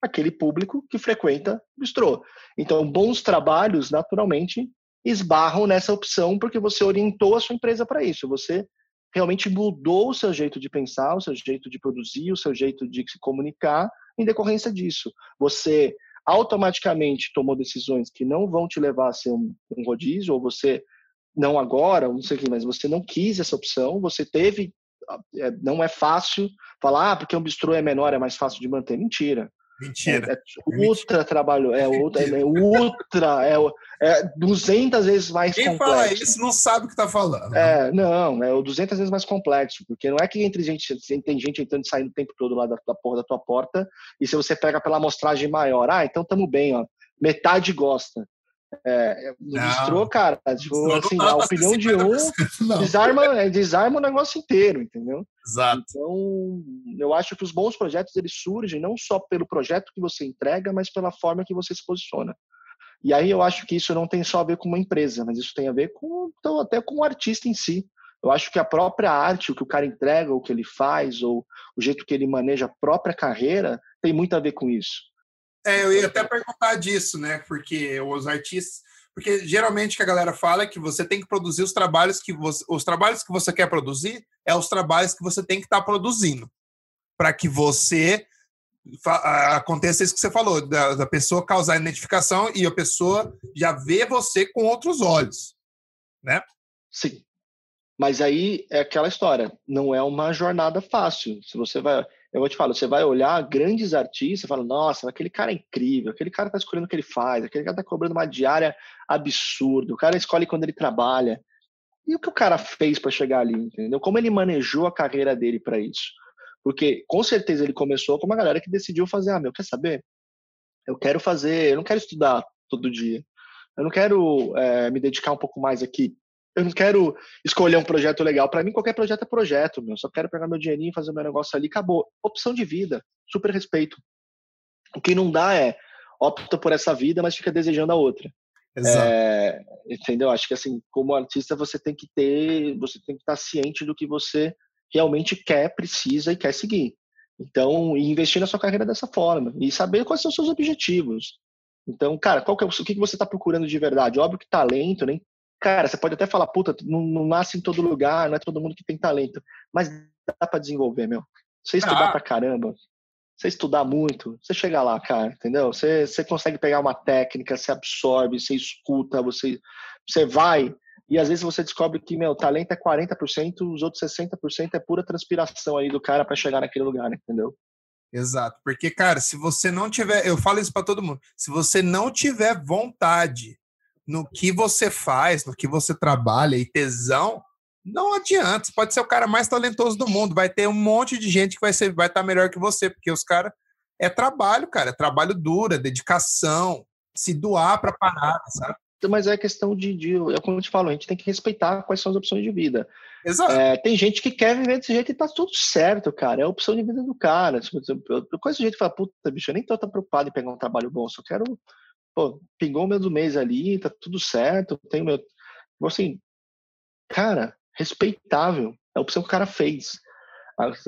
aquele público que frequenta bistrô. Então, bons trabalhos, naturalmente, esbarram nessa opção porque você orientou a sua empresa para isso. Você realmente mudou o seu jeito de pensar, o seu jeito de produzir, o seu jeito de se comunicar em decorrência disso. Você automaticamente tomou decisões que não vão te levar a ser um, um rodízio, ou você não agora, não sei o que, mas você não quis essa opção, você teve, é, não é fácil falar, ah, porque um bistrô é menor, é mais fácil de manter. Mentira. Mentira. É, é ultra trabalho, é outra, é ultra, é, é 200 vezes mais Quem complexo. Quem fala isso não sabe o que está falando. É, não, é 200 vezes mais complexo, porque não é que entre gente, tem gente entrando e saindo o tempo todo lá da, da porra da tua porta, e se você pega pela amostragem maior, ah, então tamo bem, ó, metade gosta. É, no bistrô, cara, tipo, assim, a opinião de um desarma, é, desarma o negócio inteiro, entendeu? Exato. Então, eu acho que os bons projetos eles surgem não só pelo projeto que você entrega, mas pela forma que você se posiciona. E aí eu acho que isso não tem só a ver com uma empresa, mas isso tem a ver com então, até com o artista em si. Eu acho que a própria arte, o que o cara entrega, o que ele faz, ou o jeito que ele maneja a própria carreira, tem muito a ver com isso. É, eu ia até perguntar disso, né? Porque os artistas. Porque geralmente o que a galera fala é que você tem que produzir os trabalhos que você. Os trabalhos que você quer produzir é os trabalhos que você tem que estar tá produzindo. Para que você aconteça isso que você falou, da, da, pessoa causar identificação e a pessoa já vê você com outros olhos, né? Sim. Mas aí é aquela história, não é uma jornada fácil. Se você vai, eu vou te falar, você vai olhar grandes artistas, fala, nossa, aquele cara é incrível, aquele cara tá escolhendo o que ele faz, aquele cara tá cobrando uma diária absurda, o cara escolhe quando ele trabalha. E o que o cara fez para chegar ali, entendeu? Como ele manejou a carreira dele para isso? Porque com certeza ele começou com uma galera que decidiu fazer, ah, meu, quer saber? Eu quero fazer, eu não quero estudar todo dia. Eu não quero é, me dedicar um pouco mais aqui eu não quero escolher um projeto legal. Para mim, qualquer projeto é projeto, meu. Só quero pegar meu dinheirinho, fazer meu negócio ali, acabou. Opção de vida, super respeito. O que não dá é opta por essa vida, mas fica desejando a outra. Exato. É, entendeu? Acho que assim, como artista, você tem que ter, você tem que estar ciente do que você realmente quer, precisa e quer seguir. Então, investir na sua carreira dessa forma e saber quais são os seus objetivos. Então, cara, qual que é, o que você está procurando de verdade? Óbvio que talento, nem cara, você pode até falar, puta, não, não, nasce em todo lugar, não é todo mundo que tem talento, mas dá para desenvolver, meu. Você estudar ah. pra caramba, você estudar muito, você chega lá, cara, entendeu? Você, você consegue pegar uma técnica, você absorve, você escuta, você, você vai, e às vezes você descobre que, meu, talento é 40%, os outros 60% é pura transpiração aí do cara para chegar naquele lugar, entendeu? Exato, porque, cara, se você não tiver, eu falo isso para todo mundo, se você não tiver vontade no que você faz, no que você trabalha e tesão, não adianta. Você pode ser o cara mais talentoso do mundo, vai ter um monte de gente que vai ser, vai estar tá melhor que você, porque os caras é trabalho, cara, é trabalho duro, é dedicação, se doar para parada, sabe? Mas é questão de, de, é como eu te falo, a gente tem que respeitar quais são as opções de vida. Exato. É, tem gente que quer viver desse jeito e tá tudo certo, cara. É a opção de vida do cara. Tipo, eu conheço gente que fala, puta, bicho, eu nem tô tão preocupado em pegar um trabalho bom, só quero pô, pingou o meu do mês ali, tá tudo certo, tenho meu. Tipo assim, cara, respeitável. É a opção que o cara fez.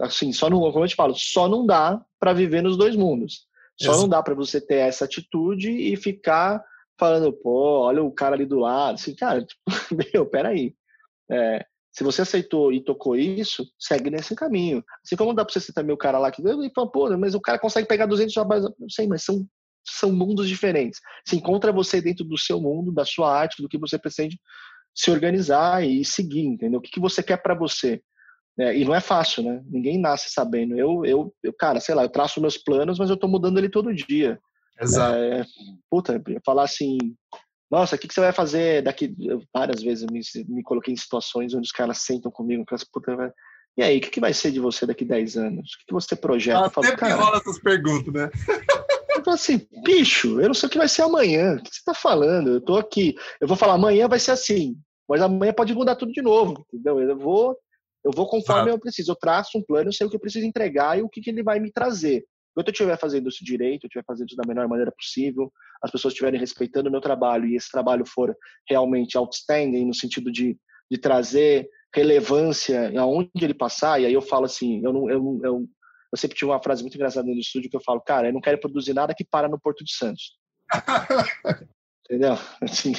Assim, só não, como eu te falo, só não dá para viver nos dois mundos. Só Exato. não dá para você ter essa atitude e ficar falando, pô, olha o cara ali do lado. Assim, cara, tipo, meu, peraí. É, se você aceitou e tocou isso, segue nesse caminho. Assim como dá pra você citar meu cara lá que e fala, pô, mas o cara consegue pegar 200 trabalhos. Não sei, mas são são mundos diferentes. Se encontra você dentro do seu mundo, da sua arte, do que você pretende se organizar e seguir, entendeu? O que, que você quer para você? É, e não é fácil, né? Ninguém nasce sabendo. Eu, eu, eu, cara, sei lá, eu traço meus planos, mas eu tô mudando ele todo dia. Exato. É, puta, falar assim, nossa, o que, que você vai fazer daqui? Eu, várias vezes eu me, me coloquei em situações onde os caras sentam comigo, com puta, e aí, o que, que vai ser de você daqui 10 anos? O que, que você projeta? Até falo, cara, rola essas perguntas, né? Eu falo assim, bicho, eu não sei o que vai ser amanhã. O que você tá falando? Eu tô aqui. Eu vou falar, amanhã vai ser assim. Mas amanhã pode mudar tudo de novo, entendeu? Eu vou, eu vou conforme ah. eu preciso. Eu traço um plano, eu sei o que eu preciso entregar e o que, que ele vai me trazer. Enquanto eu estiver fazendo isso direito, eu estiver fazendo isso da melhor maneira possível, as pessoas estiverem respeitando o meu trabalho e esse trabalho for realmente outstanding, no sentido de, de trazer relevância aonde ele passar, e aí eu falo assim, eu não, eu, eu, eu sempre tive uma frase muito engraçada no estúdio que eu falo, cara, eu não quero produzir nada que para no Porto de Santos. Entendeu? Assim,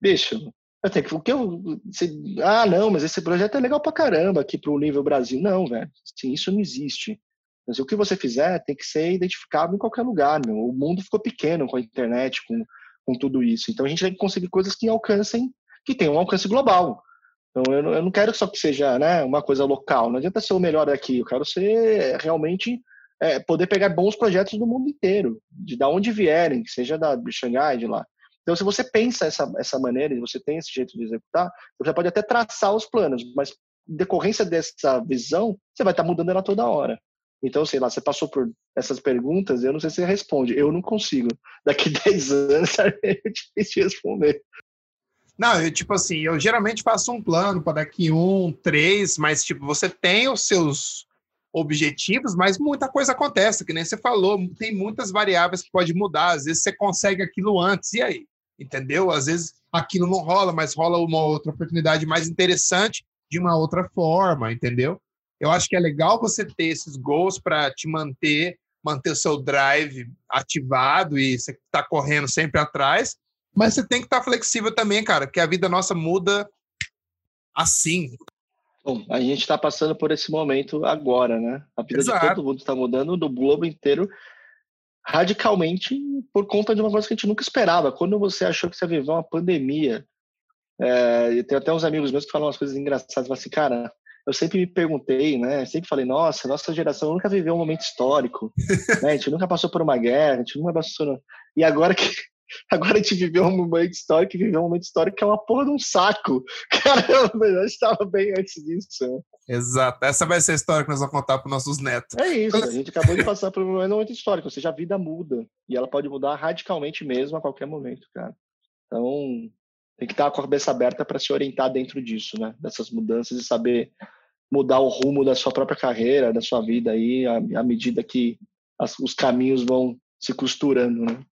bicho, eu tenho que. O que eu, se, ah, não, mas esse projeto é legal pra caramba aqui pro nível Brasil. Não, velho. Assim, isso não existe. Mas o que você fizer tem que ser identificável em qualquer lugar, meu. O mundo ficou pequeno com a internet, com, com tudo isso. Então a gente tem que conseguir coisas que alcancem, que tenham um alcance global. Então eu não, eu não quero só que seja né, uma coisa local, não adianta ser o melhor daqui, eu quero ser realmente é, poder pegar bons projetos do mundo inteiro, de da onde vierem, que seja da, de Xangai, de lá. Então, se você pensa essa, essa maneira e você tem esse jeito de executar, você pode até traçar os planos, mas em decorrência dessa visão, você vai estar mudando ela toda hora. Então, sei lá, você passou por essas perguntas, eu não sei se você responde. Eu não consigo. Daqui 10 anos é difícil responder. Não, eu, tipo assim, eu geralmente faço um plano para daqui um, três, mas, tipo, você tem os seus objetivos, mas muita coisa acontece, que nem você falou, tem muitas variáveis que pode mudar, às vezes você consegue aquilo antes, e aí? Entendeu? Às vezes aquilo não rola, mas rola uma outra oportunidade mais interessante de uma outra forma, entendeu? Eu acho que é legal você ter esses goals para te manter, manter o seu drive ativado e você está correndo sempre atrás, mas você tem que estar tá flexível também, cara, que a vida nossa muda assim. Bom, a gente está passando por esse momento agora, né? A vida Exato. de todo mundo está mudando, do globo inteiro, radicalmente por conta de uma coisa que a gente nunca esperava. Quando você achou que você ia viver uma pandemia, é, tem até uns amigos meus que falam umas coisas engraçadas, falam assim, cara, eu sempre me perguntei, né? Sempre falei, nossa, nossa geração nunca viveu um momento histórico, né? A gente nunca passou por uma guerra, a gente nunca passou. E agora que agora a gente viveu um momento histórico e viveu um momento histórico que é uma porra de um saco. Caramba, eu estava bem antes disso. Exato. Essa vai ser a história que nós vamos contar para os nossos netos. É isso, a gente acabou de passar por um momento histórico, ou seja, a vida muda. E ela pode mudar radicalmente mesmo a qualquer momento, cara. Então, tem que estar com a cabeça aberta para se orientar dentro disso, né? Dessas mudanças e saber mudar o rumo da sua própria carreira, da sua vida aí, à, à medida que as, os caminhos vão se costurando, né?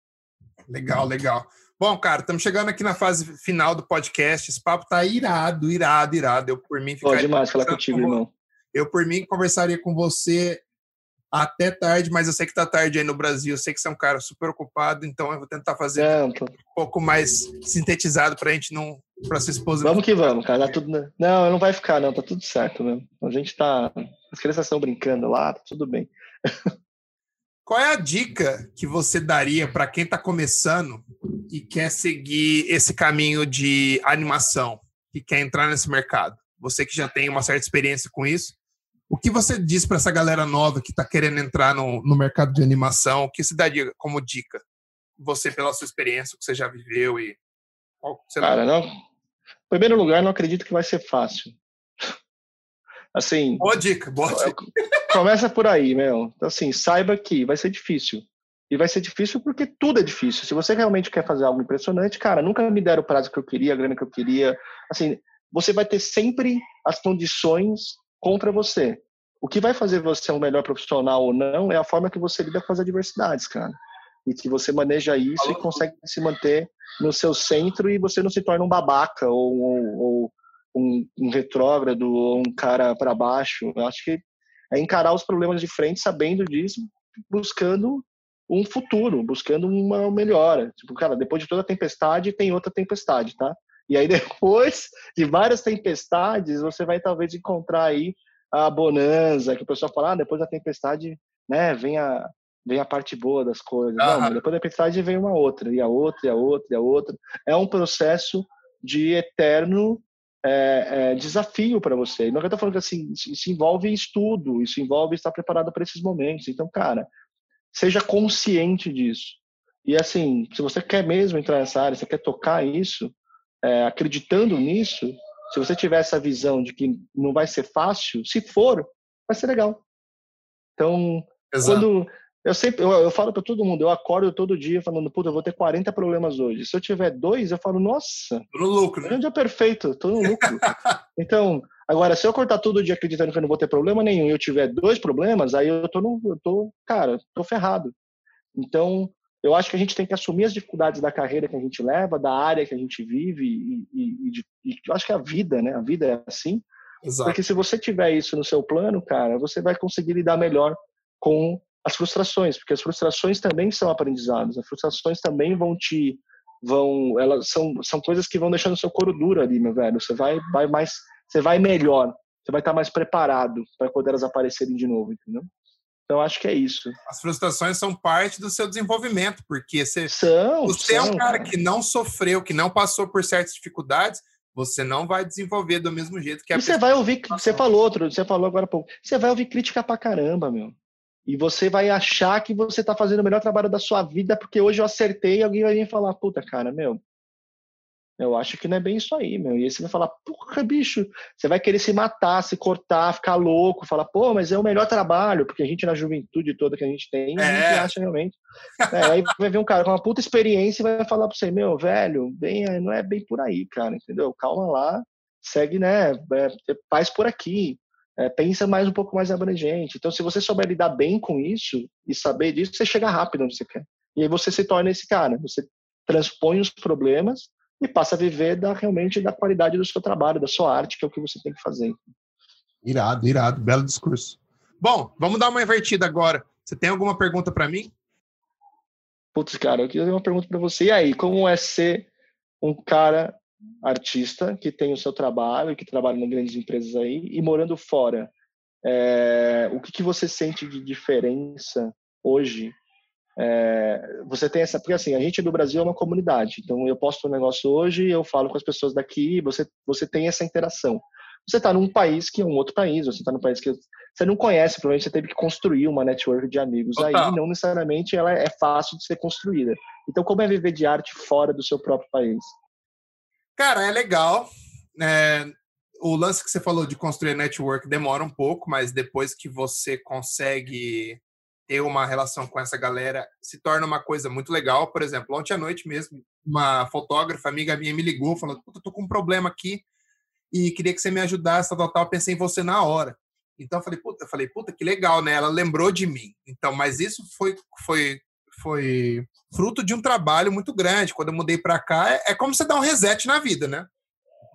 Legal, legal. Bom, cara, estamos chegando aqui na fase final do podcast. Esse papo tá irado, irado, irado. Eu, por mim, ficaria... Pode demais falar contigo, com... irmão. Eu, por mim, conversaria com você até tarde, mas eu sei que tá tarde aí no Brasil. Eu sei que você é um cara super ocupado, então eu vou tentar fazer um pouco mais sintetizado pra gente não. pra sua esposa. Vamos que vamos, cara. Tá tudo... Não, não vai ficar, não. Tá tudo certo mesmo. A gente tá. As crianças estão brincando lá, tá tudo bem. Qual é a dica que você daria para quem está começando e quer seguir esse caminho de animação, que quer entrar nesse mercado? Você que já tem uma certa experiência com isso, o que você diz para essa galera nova que está querendo entrar no, no, mercado de animação? O que você daria como dica? Você, pela sua experiência, o que você já viveu e. Cara, não. Em primeiro lugar, não acredito que vai ser fácil. Assim. Boa dica, boa dica. Começa por aí, meu. Então, assim, saiba que vai ser difícil. E vai ser difícil porque tudo é difícil. Se você realmente quer fazer algo impressionante, cara, nunca me deram o prazo que eu queria, a grana que eu queria. Assim, você vai ter sempre as condições contra você. O que vai fazer você um melhor profissional ou não é a forma que você lida com as adversidades, cara. E que você maneja isso e consegue se manter no seu centro e você não se torna um babaca ou, ou, ou um, um retrógrado ou um cara para baixo. Eu acho que é encarar os problemas de frente sabendo disso, buscando um futuro, buscando uma melhora. Tipo, cara, depois de toda tempestade tem outra tempestade, tá? E aí depois de várias tempestades, você vai talvez encontrar aí a bonança, que o pessoal fala, ah, depois da tempestade, né, vem a vem a parte boa das coisas. Uhum. Não, depois da tempestade vem uma outra, e a outra, e a outra, e a outra. É um processo de eterno é, é, desafio para você. não estou falando que assim, isso envolve estudo, isso envolve estar preparado para esses momentos. Então, cara, seja consciente disso. E assim, se você quer mesmo entrar nessa área, você quer tocar isso, é, acreditando nisso, se você tiver essa visão de que não vai ser fácil, se for, vai ser legal. Então, Exato. quando eu sempre, eu, eu falo para todo mundo, eu acordo todo dia falando, puta, eu vou ter 40 problemas hoje. Se eu tiver dois, eu falo, nossa, tô no lucro, né? É um dia perfeito, tô no lucro. então, agora, se eu cortar todo dia acreditando que eu não vou ter problema nenhum e eu tiver dois problemas, aí eu tô no, eu tô, cara, tô ferrado. Então, eu acho que a gente tem que assumir as dificuldades da carreira que a gente leva, da área que a gente vive e, e, e, e eu acho que a vida, né? A vida é assim. Exato. Porque se você tiver isso no seu plano, cara, você vai conseguir lidar melhor com as frustrações, porque as frustrações também são aprendizados, as frustrações também vão te vão elas são são coisas que vão deixando o seu couro duro ali, meu velho. Você vai vai mais você vai melhor, você vai estar mais preparado para quando elas aparecerem de novo, entendeu? Então acho que é isso. As frustrações são parte do seu desenvolvimento, porque você, são, você são, é um cara, cara que não sofreu, que não passou por certas dificuldades, você não vai desenvolver do mesmo jeito que a E você vai ouvir, você falou outro, você falou agora há pouco, você vai ouvir crítica pra caramba, meu. E você vai achar que você está fazendo o melhor trabalho da sua vida porque hoje eu acertei e alguém vai vir falar, puta, cara, meu, eu acho que não é bem isso aí, meu. E aí você vai falar, porra, bicho, você vai querer se matar, se cortar, ficar louco, falar, pô, mas é o melhor trabalho, porque a gente, na juventude toda que a gente tem, é. a gente acha realmente. É, aí vai ver um cara com uma puta experiência e vai falar pra você, meu, velho, bem, não é bem por aí, cara, entendeu? Calma lá, segue, né? É, faz por aqui é, pensa mais um pouco mais abrangente. Então, se você souber lidar bem com isso e saber disso, você chega rápido onde você quer. E aí você se torna esse cara. Você transpõe os problemas e passa a viver da, realmente da qualidade do seu trabalho, da sua arte, que é o que você tem que fazer. Irado, irado. Belo discurso. Bom, vamos dar uma invertida agora. Você tem alguma pergunta para mim? Putz, cara, eu queria uma pergunta para você. E aí, como é ser um cara artista que tem o seu trabalho, que trabalha em grandes empresas aí, e morando fora, é, o que, que você sente de diferença hoje? É, você tem essa, porque assim, a gente do Brasil é uma comunidade, então eu posto um negócio hoje, eu falo com as pessoas daqui, você, você tem essa interação. você está num país que é um outro país, você está num país que você não conhece, provavelmente você teve que construir uma network de amigos Total. aí, não necessariamente ela é fácil de ser construída. Então, como é viver de arte fora do seu próprio país? Cara, é legal. É, o lance que você falou de construir network demora um pouco, mas depois que você consegue ter uma relação com essa galera, se torna uma coisa muito legal. Por exemplo, ontem à noite mesmo, uma fotógrafa, amiga minha, me ligou falando: Puta, tô com um problema aqui e queria que você me ajudasse, tal, tal, tal. Pensei em você na hora. Então eu falei, puta, eu falei, puta, que legal, né? Ela lembrou de mim. Então, mas isso foi, foi, foi fruto de um trabalho muito grande. Quando eu mudei para cá, é, é como você dar um reset na vida, né?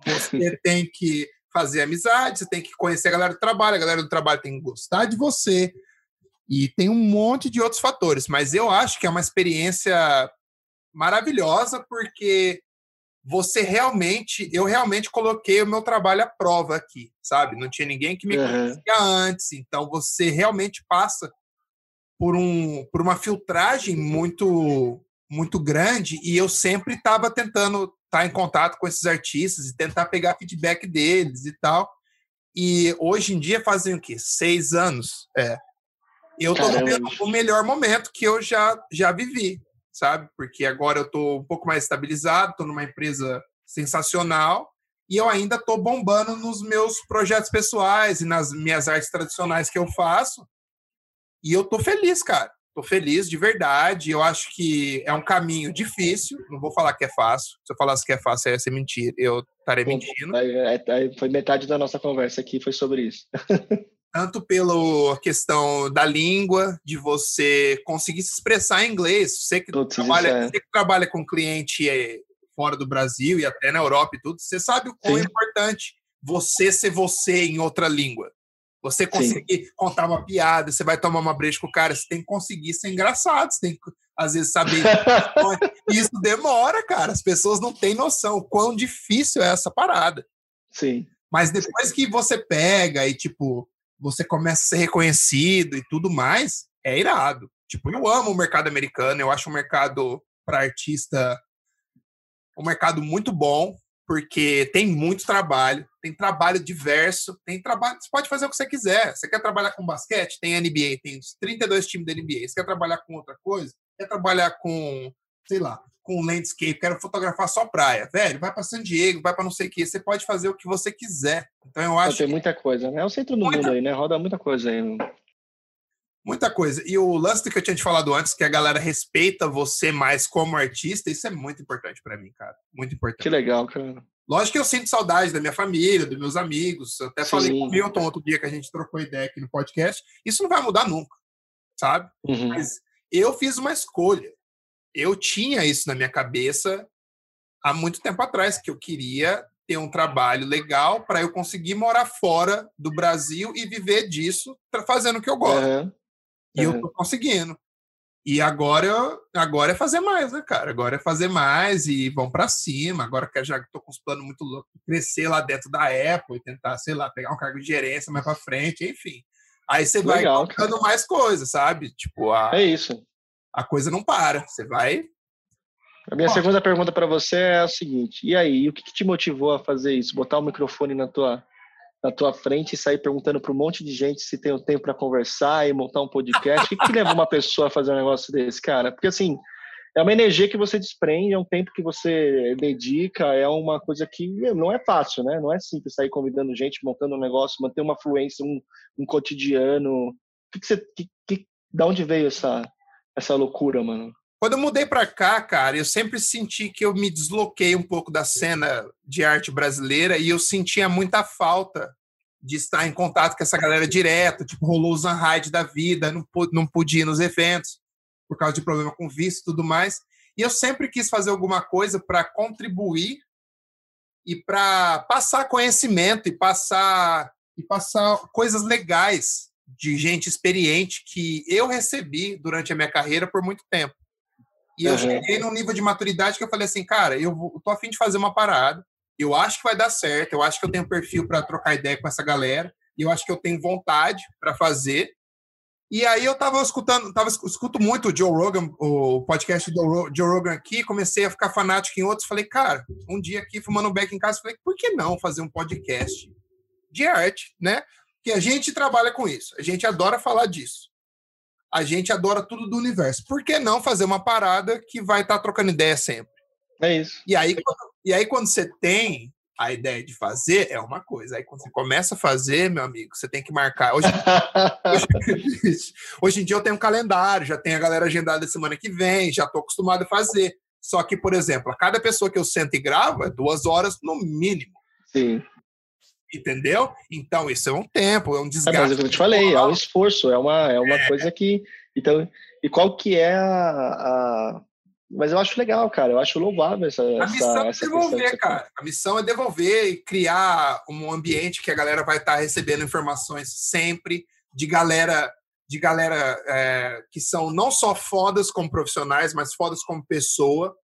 Você tem que fazer amizade, você tem que conhecer a galera do trabalho, a galera do trabalho tem que gostar de você. E tem um monte de outros fatores, mas eu acho que é uma experiência maravilhosa porque você realmente, eu realmente coloquei o meu trabalho à prova aqui, sabe? Não tinha ninguém que me uhum. conhecia antes, então você realmente passa por um por uma filtragem muito muito grande e eu sempre estava tentando estar tá em contato com esses artistas e tentar pegar feedback deles e tal. E hoje em dia fazem o quê? Seis anos. É. Eu estou vivendo o melhor momento que eu já, já vivi, sabe? Porque agora eu estou um pouco mais estabilizado, estou numa empresa sensacional e eu ainda estou bombando nos meus projetos pessoais e nas minhas artes tradicionais que eu faço. E eu estou feliz, cara. Tô feliz de verdade. Eu acho que é um caminho difícil. Não vou falar que é fácil. Se eu falasse que é fácil, ia ser mentira. Eu estarei mentindo. Foi metade da nossa conversa aqui, foi sobre isso. Tanto pela questão da língua, de você conseguir se expressar em inglês. Você que, trabalha, é. você que trabalha com cliente é, fora do Brasil e até na Europa e tudo, você sabe o quão é importante você ser você em outra língua. Você conseguir Sim. contar uma piada, você vai tomar uma breja com o cara, você tem que conseguir ser engraçado, você tem que, às vezes, saber. Isso demora, cara. As pessoas não têm noção o quão difícil é essa parada. Sim. Mas depois que você pega e, tipo, você começa a ser reconhecido e tudo mais, é irado. Tipo, eu amo o mercado americano, eu acho o mercado para artista um mercado muito bom porque tem muito trabalho, tem trabalho diverso, tem trabalho, você pode fazer o que você quiser. Você quer trabalhar com basquete? Tem NBA, tem os 32 times da NBA. Você quer trabalhar com outra coisa? Quer trabalhar com, sei lá, com landscape, quero fotografar só praia. Velho, vai para San Diego, vai para não sei o que, você pode fazer o que você quiser. Então eu acho Tem muita coisa, né? É o centro do muita... mundo aí, né? Roda muita coisa aí. Muita coisa. E o lance que eu tinha te falado antes, que a galera respeita você mais como artista, isso é muito importante para mim, cara. Muito importante. Que legal, cara. Lógico que eu sinto saudade da minha família, dos meus amigos. Eu até Sim. falei com o Milton outro dia que a gente trocou ideia aqui no podcast. Isso não vai mudar nunca, sabe? Uhum. Mas eu fiz uma escolha. Eu tinha isso na minha cabeça há muito tempo atrás, que eu queria ter um trabalho legal para eu conseguir morar fora do Brasil e viver disso, fazendo o que eu gosto. Uhum. E eu tô conseguindo. E agora, agora é fazer mais, né, cara? Agora é fazer mais e vão para cima. Agora que já tô com os planos muito loucos, crescer lá dentro da Apple e tentar, sei lá, pegar um cargo de gerência mais para frente, enfim. Aí você vai colocando mais coisas, sabe? Tipo, a, é isso. A coisa não para. Você vai. A minha segunda pergunta para você é a seguinte: e aí, o que, que te motivou a fazer isso? Botar o microfone na tua na tua frente e sair perguntando para um monte de gente se tem o tempo para conversar e montar um podcast. o que, que leva uma pessoa a fazer um negócio desse, cara? Porque assim, é uma energia que você desprende, é um tempo que você dedica, é uma coisa que não é fácil, né? Não é simples sair convidando gente, montando um negócio, manter uma fluência, um, um cotidiano. O que, que você, que, que, da onde veio essa, essa loucura, mano? Quando eu mudei para cá, cara, eu sempre senti que eu me desloquei um pouco da cena de arte brasileira e eu sentia muita falta de estar em contato com essa galera direto, tipo, rolou o da vida, não, não podia ir nos eventos por causa de problema com visto e tudo mais. E eu sempre quis fazer alguma coisa para contribuir e para passar conhecimento e passar e passar coisas legais de gente experiente que eu recebi durante a minha carreira por muito tempo. E eu cheguei num nível de maturidade que eu falei assim, cara, eu, vou, tô afim de fazer uma parada, eu acho que vai dar certo, eu acho que eu tenho perfil para trocar ideia com essa galera, e eu acho que eu tenho vontade para fazer. E aí eu tava escutando, tava, escuto muito o Joe Rogan, o podcast do Joe Rogan aqui, comecei a ficar fanático em outros, falei, cara, um dia aqui fumando back em casa, falei, por que não fazer um podcast de arte, né? Que a gente trabalha com isso. A gente adora falar disso. A gente adora tudo do universo. Por que não fazer uma parada que vai estar tá trocando ideia sempre? É isso. E aí, e aí, quando você tem a ideia de fazer, é uma coisa. Aí, quando você começa a fazer, meu amigo, você tem que marcar. Hoje, hoje, hoje em dia eu tenho um calendário, já tenho a galera agendada semana que vem, já estou acostumado a fazer. Só que, por exemplo, a cada pessoa que eu sento e gravo é duas horas no mínimo. Sim. Entendeu? Então, isso é um tempo, é um desgaste. É, mas é o que eu te falei, é um esforço, é uma, é uma é. coisa que. Então, e qual que é a, a, Mas eu acho legal, cara. Eu acho louvável essa. A missão essa, é devolver, cara. A missão é devolver e criar um ambiente que a galera vai estar recebendo informações sempre de galera de galera é, que são não só fodas como profissionais, mas fodas como pessoa,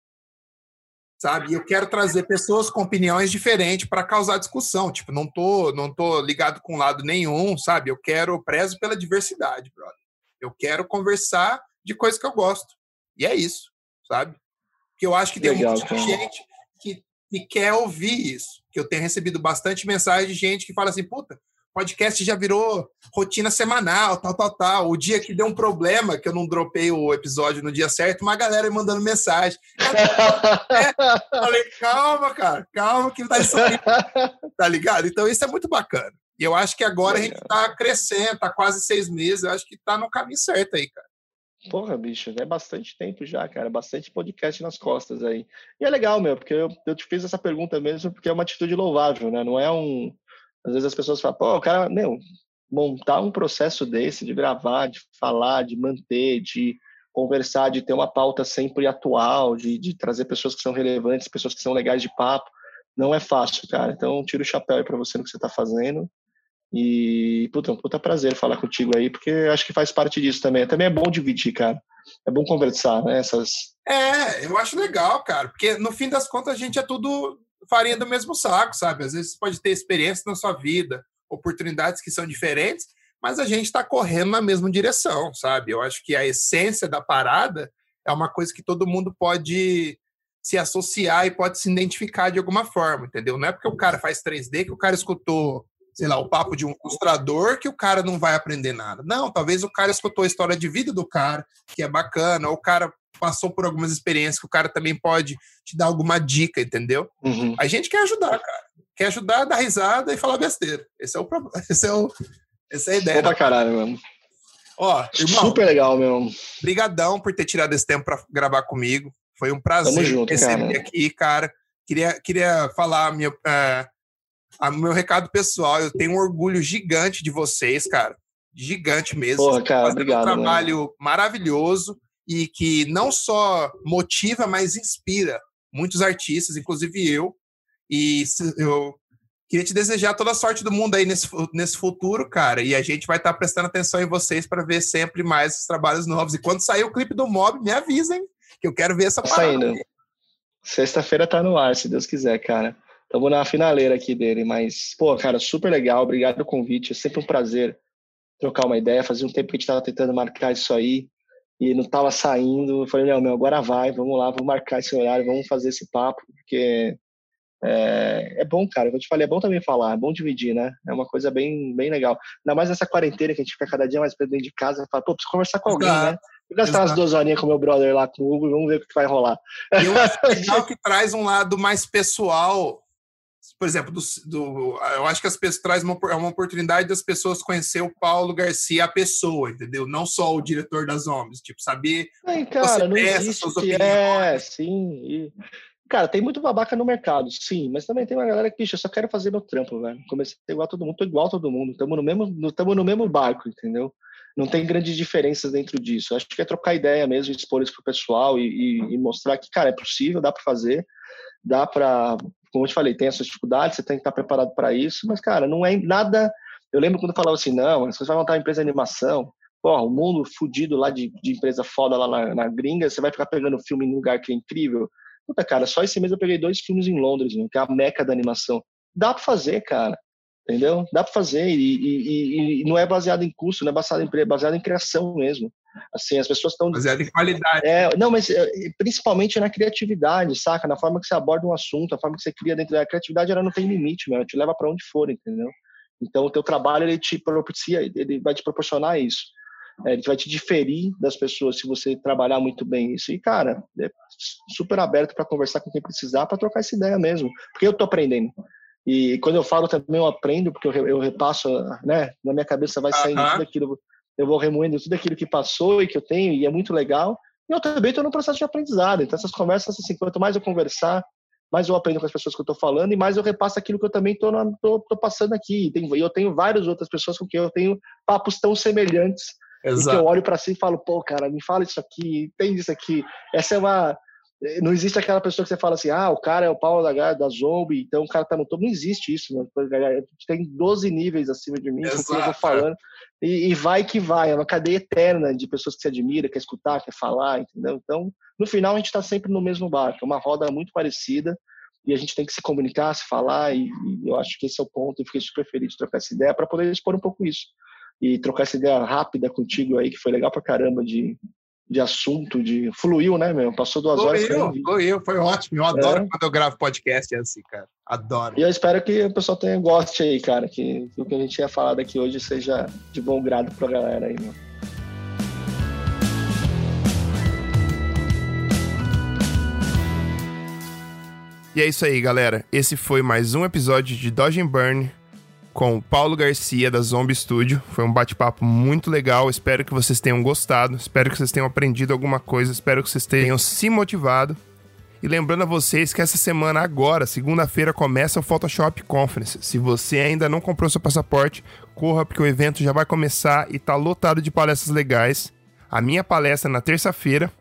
sabe? E eu quero trazer pessoas com opiniões diferentes para causar discussão. Tipo, não tô, não tô ligado com lado nenhum, sabe? Eu quero prezo pela diversidade, brother. Eu quero conversar de coisas que eu gosto. E é isso, sabe? Porque eu acho que tem muita gente que, que quer ouvir isso. Que eu tenho recebido bastante mensagem de gente que fala assim, puta, podcast já virou rotina semanal, tal, tal, tal. O dia que deu um problema, que eu não dropei o episódio no dia certo, uma galera me mandando mensagem. É, falei, calma, cara, calma que tá isso aí. Tá ligado? Então isso é muito bacana. E eu acho que agora a gente tá crescendo, tá quase seis meses, eu acho que tá no caminho certo aí, cara. Porra, bicho, é bastante tempo já, cara, bastante podcast nas costas aí. E é legal, meu, porque eu, eu te fiz essa pergunta mesmo porque é uma atitude louvável, né? Não é um, às vezes as pessoas falam, pô, o cara, meu, montar um processo desse, de gravar, de falar, de manter, de conversar, de ter uma pauta sempre atual, de, de trazer pessoas que são relevantes, pessoas que são legais de papo, não é fácil, cara. Então, tiro o chapéu aí pra você no que você tá fazendo. E, puta, um puta prazer falar contigo aí, porque acho que faz parte disso também. Também é bom dividir, cara. É bom conversar, né? Essas... É, eu acho legal, cara, porque no fim das contas a gente é tudo farinha do mesmo saco, sabe? Às vezes você pode ter experiência na sua vida, oportunidades que são diferentes, mas a gente está correndo na mesma direção, sabe? Eu acho que a essência da parada é uma coisa que todo mundo pode se associar e pode se identificar de alguma forma, entendeu? Não é porque o cara faz 3D que o cara escutou, sei lá, o papo de um ilustrador que o cara não vai aprender nada. Não, talvez o cara escutou a história de vida do cara, que é bacana, ou o cara passou por algumas experiências que o cara também pode te dar alguma dica, entendeu? Uhum. A gente quer ajudar, cara. Quer ajudar, dar risada e falar besteira. Esse é o problema. Esse é o, essa é a ideia. Bom pra caralho, mesmo. Ó, irmão, Super legal, meu. Brigadão por ter tirado esse tempo para gravar comigo. Foi um prazer junto, receber cara. aqui, cara. Queria, queria falar meu, uh, meu recado pessoal. Eu tenho um orgulho gigante de vocês, cara. Gigante mesmo. Porra, cara, obrigado. Um trabalho maravilhoso e que não só motiva, mas inspira muitos artistas, inclusive eu. E eu queria te desejar toda a sorte do mundo aí nesse, nesse futuro, cara. E a gente vai estar tá prestando atenção em vocês para ver sempre mais trabalhos novos. E quando sair o clipe do Mob, me avisem, que eu quero ver essa tá Saindo. Sexta-feira tá no ar, se Deus quiser, cara. Estamos na finaleira aqui dele, mas, pô, cara, super legal. Obrigado pelo convite. É sempre um prazer trocar uma ideia. Fazia um tempo que a gente estava tentando marcar isso aí e não estava saindo. Eu falei, não, meu, agora vai, vamos lá, vamos marcar esse horário, vamos fazer esse papo, porque é, é bom, cara. Eu te falei, é bom também falar, é bom dividir, né? É uma coisa bem, bem legal. Ainda mais nessa quarentena que a gente fica cada dia mais dentro de casa, fala, pô, preciso conversar com alguém, Exato. né? Vou gastar Exato. umas duas horinhas com meu brother lá, com o Hugo, vamos ver o que vai rolar. E acho legal que traz um lado mais pessoal por exemplo, do, do, eu acho que as pessoas traz uma, é uma oportunidade das pessoas conhecer o Paulo Garcia, a pessoa, entendeu? Não só o diretor das OMS, tipo, saber Ai, cara, não existe suas opiniões. É, sim. E, cara, tem muito babaca no mercado, sim, mas também tem uma galera que, bicho, eu só quero fazer meu trampo, velho. Comecei igual a todo mundo, tô igual a todo mundo, estamos no mesmo, estamos no mesmo barco, entendeu? Não tem grandes diferenças dentro disso. Acho que é trocar ideia mesmo, expor isso pro pessoal e, e, e mostrar que, cara, é possível, dá para fazer, dá para como eu te falei, tem essas dificuldades, você tem que estar preparado para isso, mas, cara, não é nada. Eu lembro quando eu falava assim, não, você vai montar uma empresa de animação, pô, o mundo fudido lá de, de empresa foda lá na, na, gringa, você vai ficar pegando filme em um lugar que é incrível. Puta, cara, só esse mês eu peguei dois filmes em Londres, né, que é a meca da animação. Dá para fazer, cara. Entendeu? Dá para fazer. E, e, e, não é baseado em custo, não é baseado em, é baseado em criação mesmo. Assim, as pessoas estão. Baseado em qualidade. É, não, mas é, principalmente na criatividade, saca? Na forma que você aborda um assunto, a forma que você cria dentro da criatividade, ela não tem limite, meu. Ela te leva para onde for, entendeu? Então, o teu trabalho ele te propicia, ele vai te proporcionar isso. É, ele vai te diferir das pessoas se você trabalhar muito bem isso. E, cara, é super aberto para conversar com quem precisar, para trocar essa ideia mesmo. Porque eu tô aprendendo. E quando eu falo também, eu aprendo, porque eu, eu repasso, né? Na minha cabeça vai saindo uh -huh. tudo aquilo, eu vou remoendo tudo aquilo que passou e que eu tenho, e é muito legal. E eu também estou no processo de aprendizado. Então, essas conversas, assim, quanto mais eu conversar, mais eu aprendo com as pessoas que eu estou falando e mais eu repasso aquilo que eu também estou passando aqui. E eu tenho várias outras pessoas com quem eu tenho papos tão semelhantes. Exato. E que eu olho para si e falo, pô, cara, me fala isso aqui, entende isso aqui. Essa é uma. Não existe aquela pessoa que você fala assim, ah, o cara é o Paulo da, da Zombie, então o cara tá no topo. Não existe isso, mano. Tem 12 níveis acima de mim, quem eu vou falando. E, e, vai que vai, é uma cadeia eterna de pessoas que se admira, quer escutar, quer falar, entendeu? Então, no final, a gente está sempre no mesmo barco, é uma roda muito parecida e a gente tem que se comunicar, se falar, e, e eu acho que esse é o ponto. Eu fiquei super feliz de trocar essa ideia para poder expor um pouco isso. E trocar essa ideia rápida contigo aí, que foi legal pra caramba de, de assunto, de fluiu, né, meu? Passou duas fluiu, horas. Fluiu, fluiu, foi ótimo. Eu adoro é. quando eu gravo podcast assim, cara. Adoro. E eu espero que o pessoal tenha goste aí, cara, que, que o que a gente ia falar daqui hoje seja de bom grado pra galera aí, meu. E é isso aí, galera. Esse foi mais um episódio de Dodge and Burn com Paulo Garcia da Zombie Studio. Foi um bate-papo muito legal. Espero que vocês tenham gostado. Espero que vocês tenham aprendido alguma coisa. Espero que vocês tenham se motivado. E lembrando a vocês que essa semana agora, segunda-feira, começa o Photoshop Conference. Se você ainda não comprou seu passaporte, corra porque o evento já vai começar e tá lotado de palestras legais. A minha palestra é na terça-feira.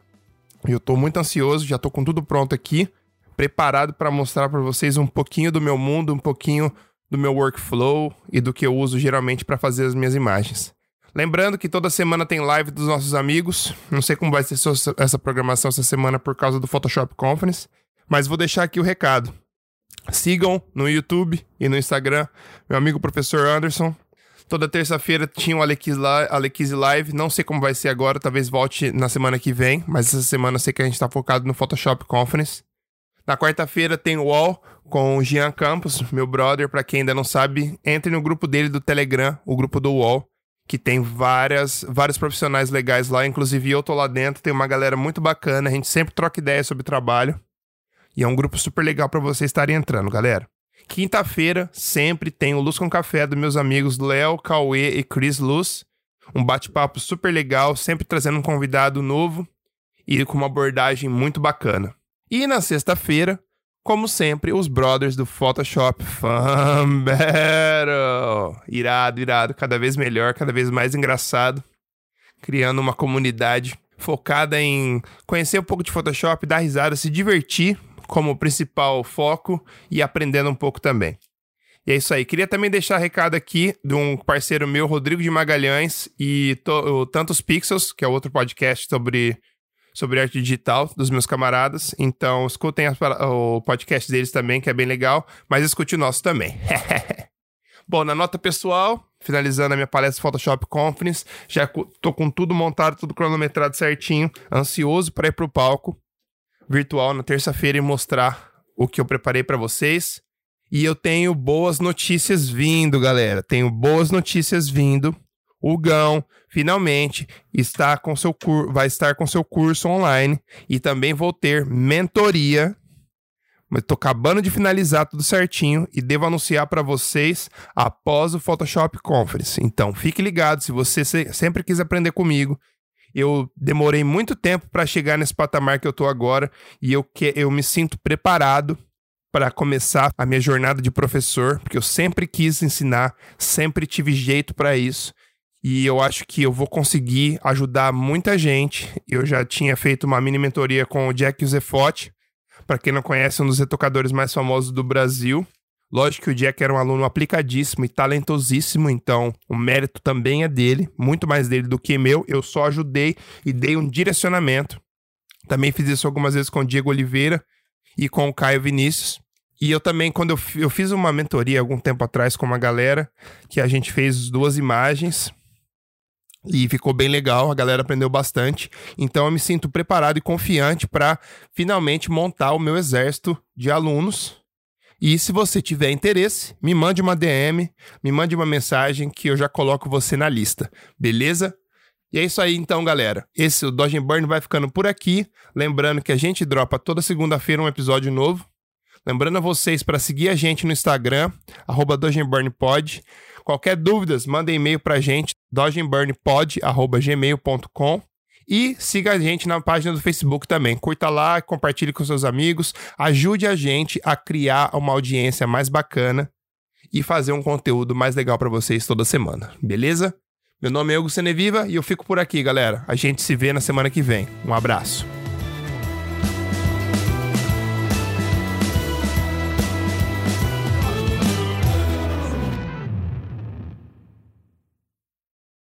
Eu tô muito ansioso, já tô com tudo pronto aqui, preparado para mostrar para vocês um pouquinho do meu mundo, um pouquinho do meu workflow e do que eu uso geralmente para fazer as minhas imagens. Lembrando que toda semana tem live dos nossos amigos. Não sei como vai ser essa programação essa semana por causa do Photoshop Conference, mas vou deixar aqui o recado. Sigam no YouTube e no Instagram meu amigo professor Anderson. Toda terça-feira tinha o Alequise Live. Não sei como vai ser agora, talvez volte na semana que vem, mas essa semana eu sei que a gente está focado no Photoshop Conference. Na quarta-feira tem o UOL com o Jean Campos, meu brother. Para quem ainda não sabe, entre no grupo dele do Telegram, o grupo do UOL, que tem várias, vários profissionais legais lá. Inclusive eu tô lá dentro, tem uma galera muito bacana. A gente sempre troca ideias sobre trabalho. E é um grupo super legal para vocês estarem entrando, galera. Quinta-feira sempre tem o Luz com Café dos meus amigos Léo, Cauê e Chris Luz. Um bate-papo super legal, sempre trazendo um convidado novo e com uma abordagem muito bacana. E na sexta-feira, como sempre, os brothers do Photoshop Fan Battle. Irado, irado, cada vez melhor, cada vez mais engraçado. Criando uma comunidade focada em conhecer um pouco de Photoshop, dar risada, se divertir como principal foco e aprendendo um pouco também. E é isso aí. Queria também deixar recado aqui de um parceiro meu, Rodrigo de Magalhães, e o Tantos Pixels, que é outro podcast sobre sobre arte digital dos meus camaradas. Então, escutem o podcast deles também, que é bem legal, mas escute o nosso também. Bom, na nota pessoal, finalizando a minha palestra Photoshop Conference, já tô com tudo montado, tudo cronometrado certinho, ansioso para ir pro palco virtual na terça-feira e mostrar o que eu preparei para vocês. E eu tenho boas notícias vindo, galera. Tenho boas notícias vindo. O Gão finalmente está com seu cur... vai estar com seu curso online e também vou ter mentoria. Mas tô acabando de finalizar tudo certinho e devo anunciar para vocês após o Photoshop Conference. Então, fique ligado se você sempre quis aprender comigo. Eu demorei muito tempo para chegar nesse patamar que eu tô agora e eu que eu me sinto preparado para começar a minha jornada de professor, porque eu sempre quis ensinar, sempre tive jeito para isso e eu acho que eu vou conseguir ajudar muita gente. Eu já tinha feito uma mini mentoria com o Jack Zefotti, para quem não conhece, um dos retocadores mais famosos do Brasil. Lógico que o Jack era um aluno aplicadíssimo e talentosíssimo, então o mérito também é dele, muito mais dele do que meu. Eu só ajudei e dei um direcionamento. Também fiz isso algumas vezes com o Diego Oliveira e com o Caio Vinícius. E eu também, quando eu, eu fiz uma mentoria algum tempo atrás com uma galera, que a gente fez duas imagens e ficou bem legal, a galera aprendeu bastante. Então eu me sinto preparado e confiante para finalmente montar o meu exército de alunos. E se você tiver interesse, me mande uma DM, me mande uma mensagem que eu já coloco você na lista, beleza? E é isso aí então, galera. Esse o Dodge Burn vai ficando por aqui. Lembrando que a gente dropa toda segunda-feira um episódio novo. Lembrando a vocês para seguir a gente no Instagram, arroba. Qualquer dúvidas, manda e-mail para a gente, dodgeburnpod.gmail.com. E siga a gente na página do Facebook também. Curta lá, compartilhe com seus amigos, ajude a gente a criar uma audiência mais bacana e fazer um conteúdo mais legal para vocês toda semana, beleza? Meu nome é Hugo Seneviva e eu fico por aqui, galera. A gente se vê na semana que vem. Um abraço.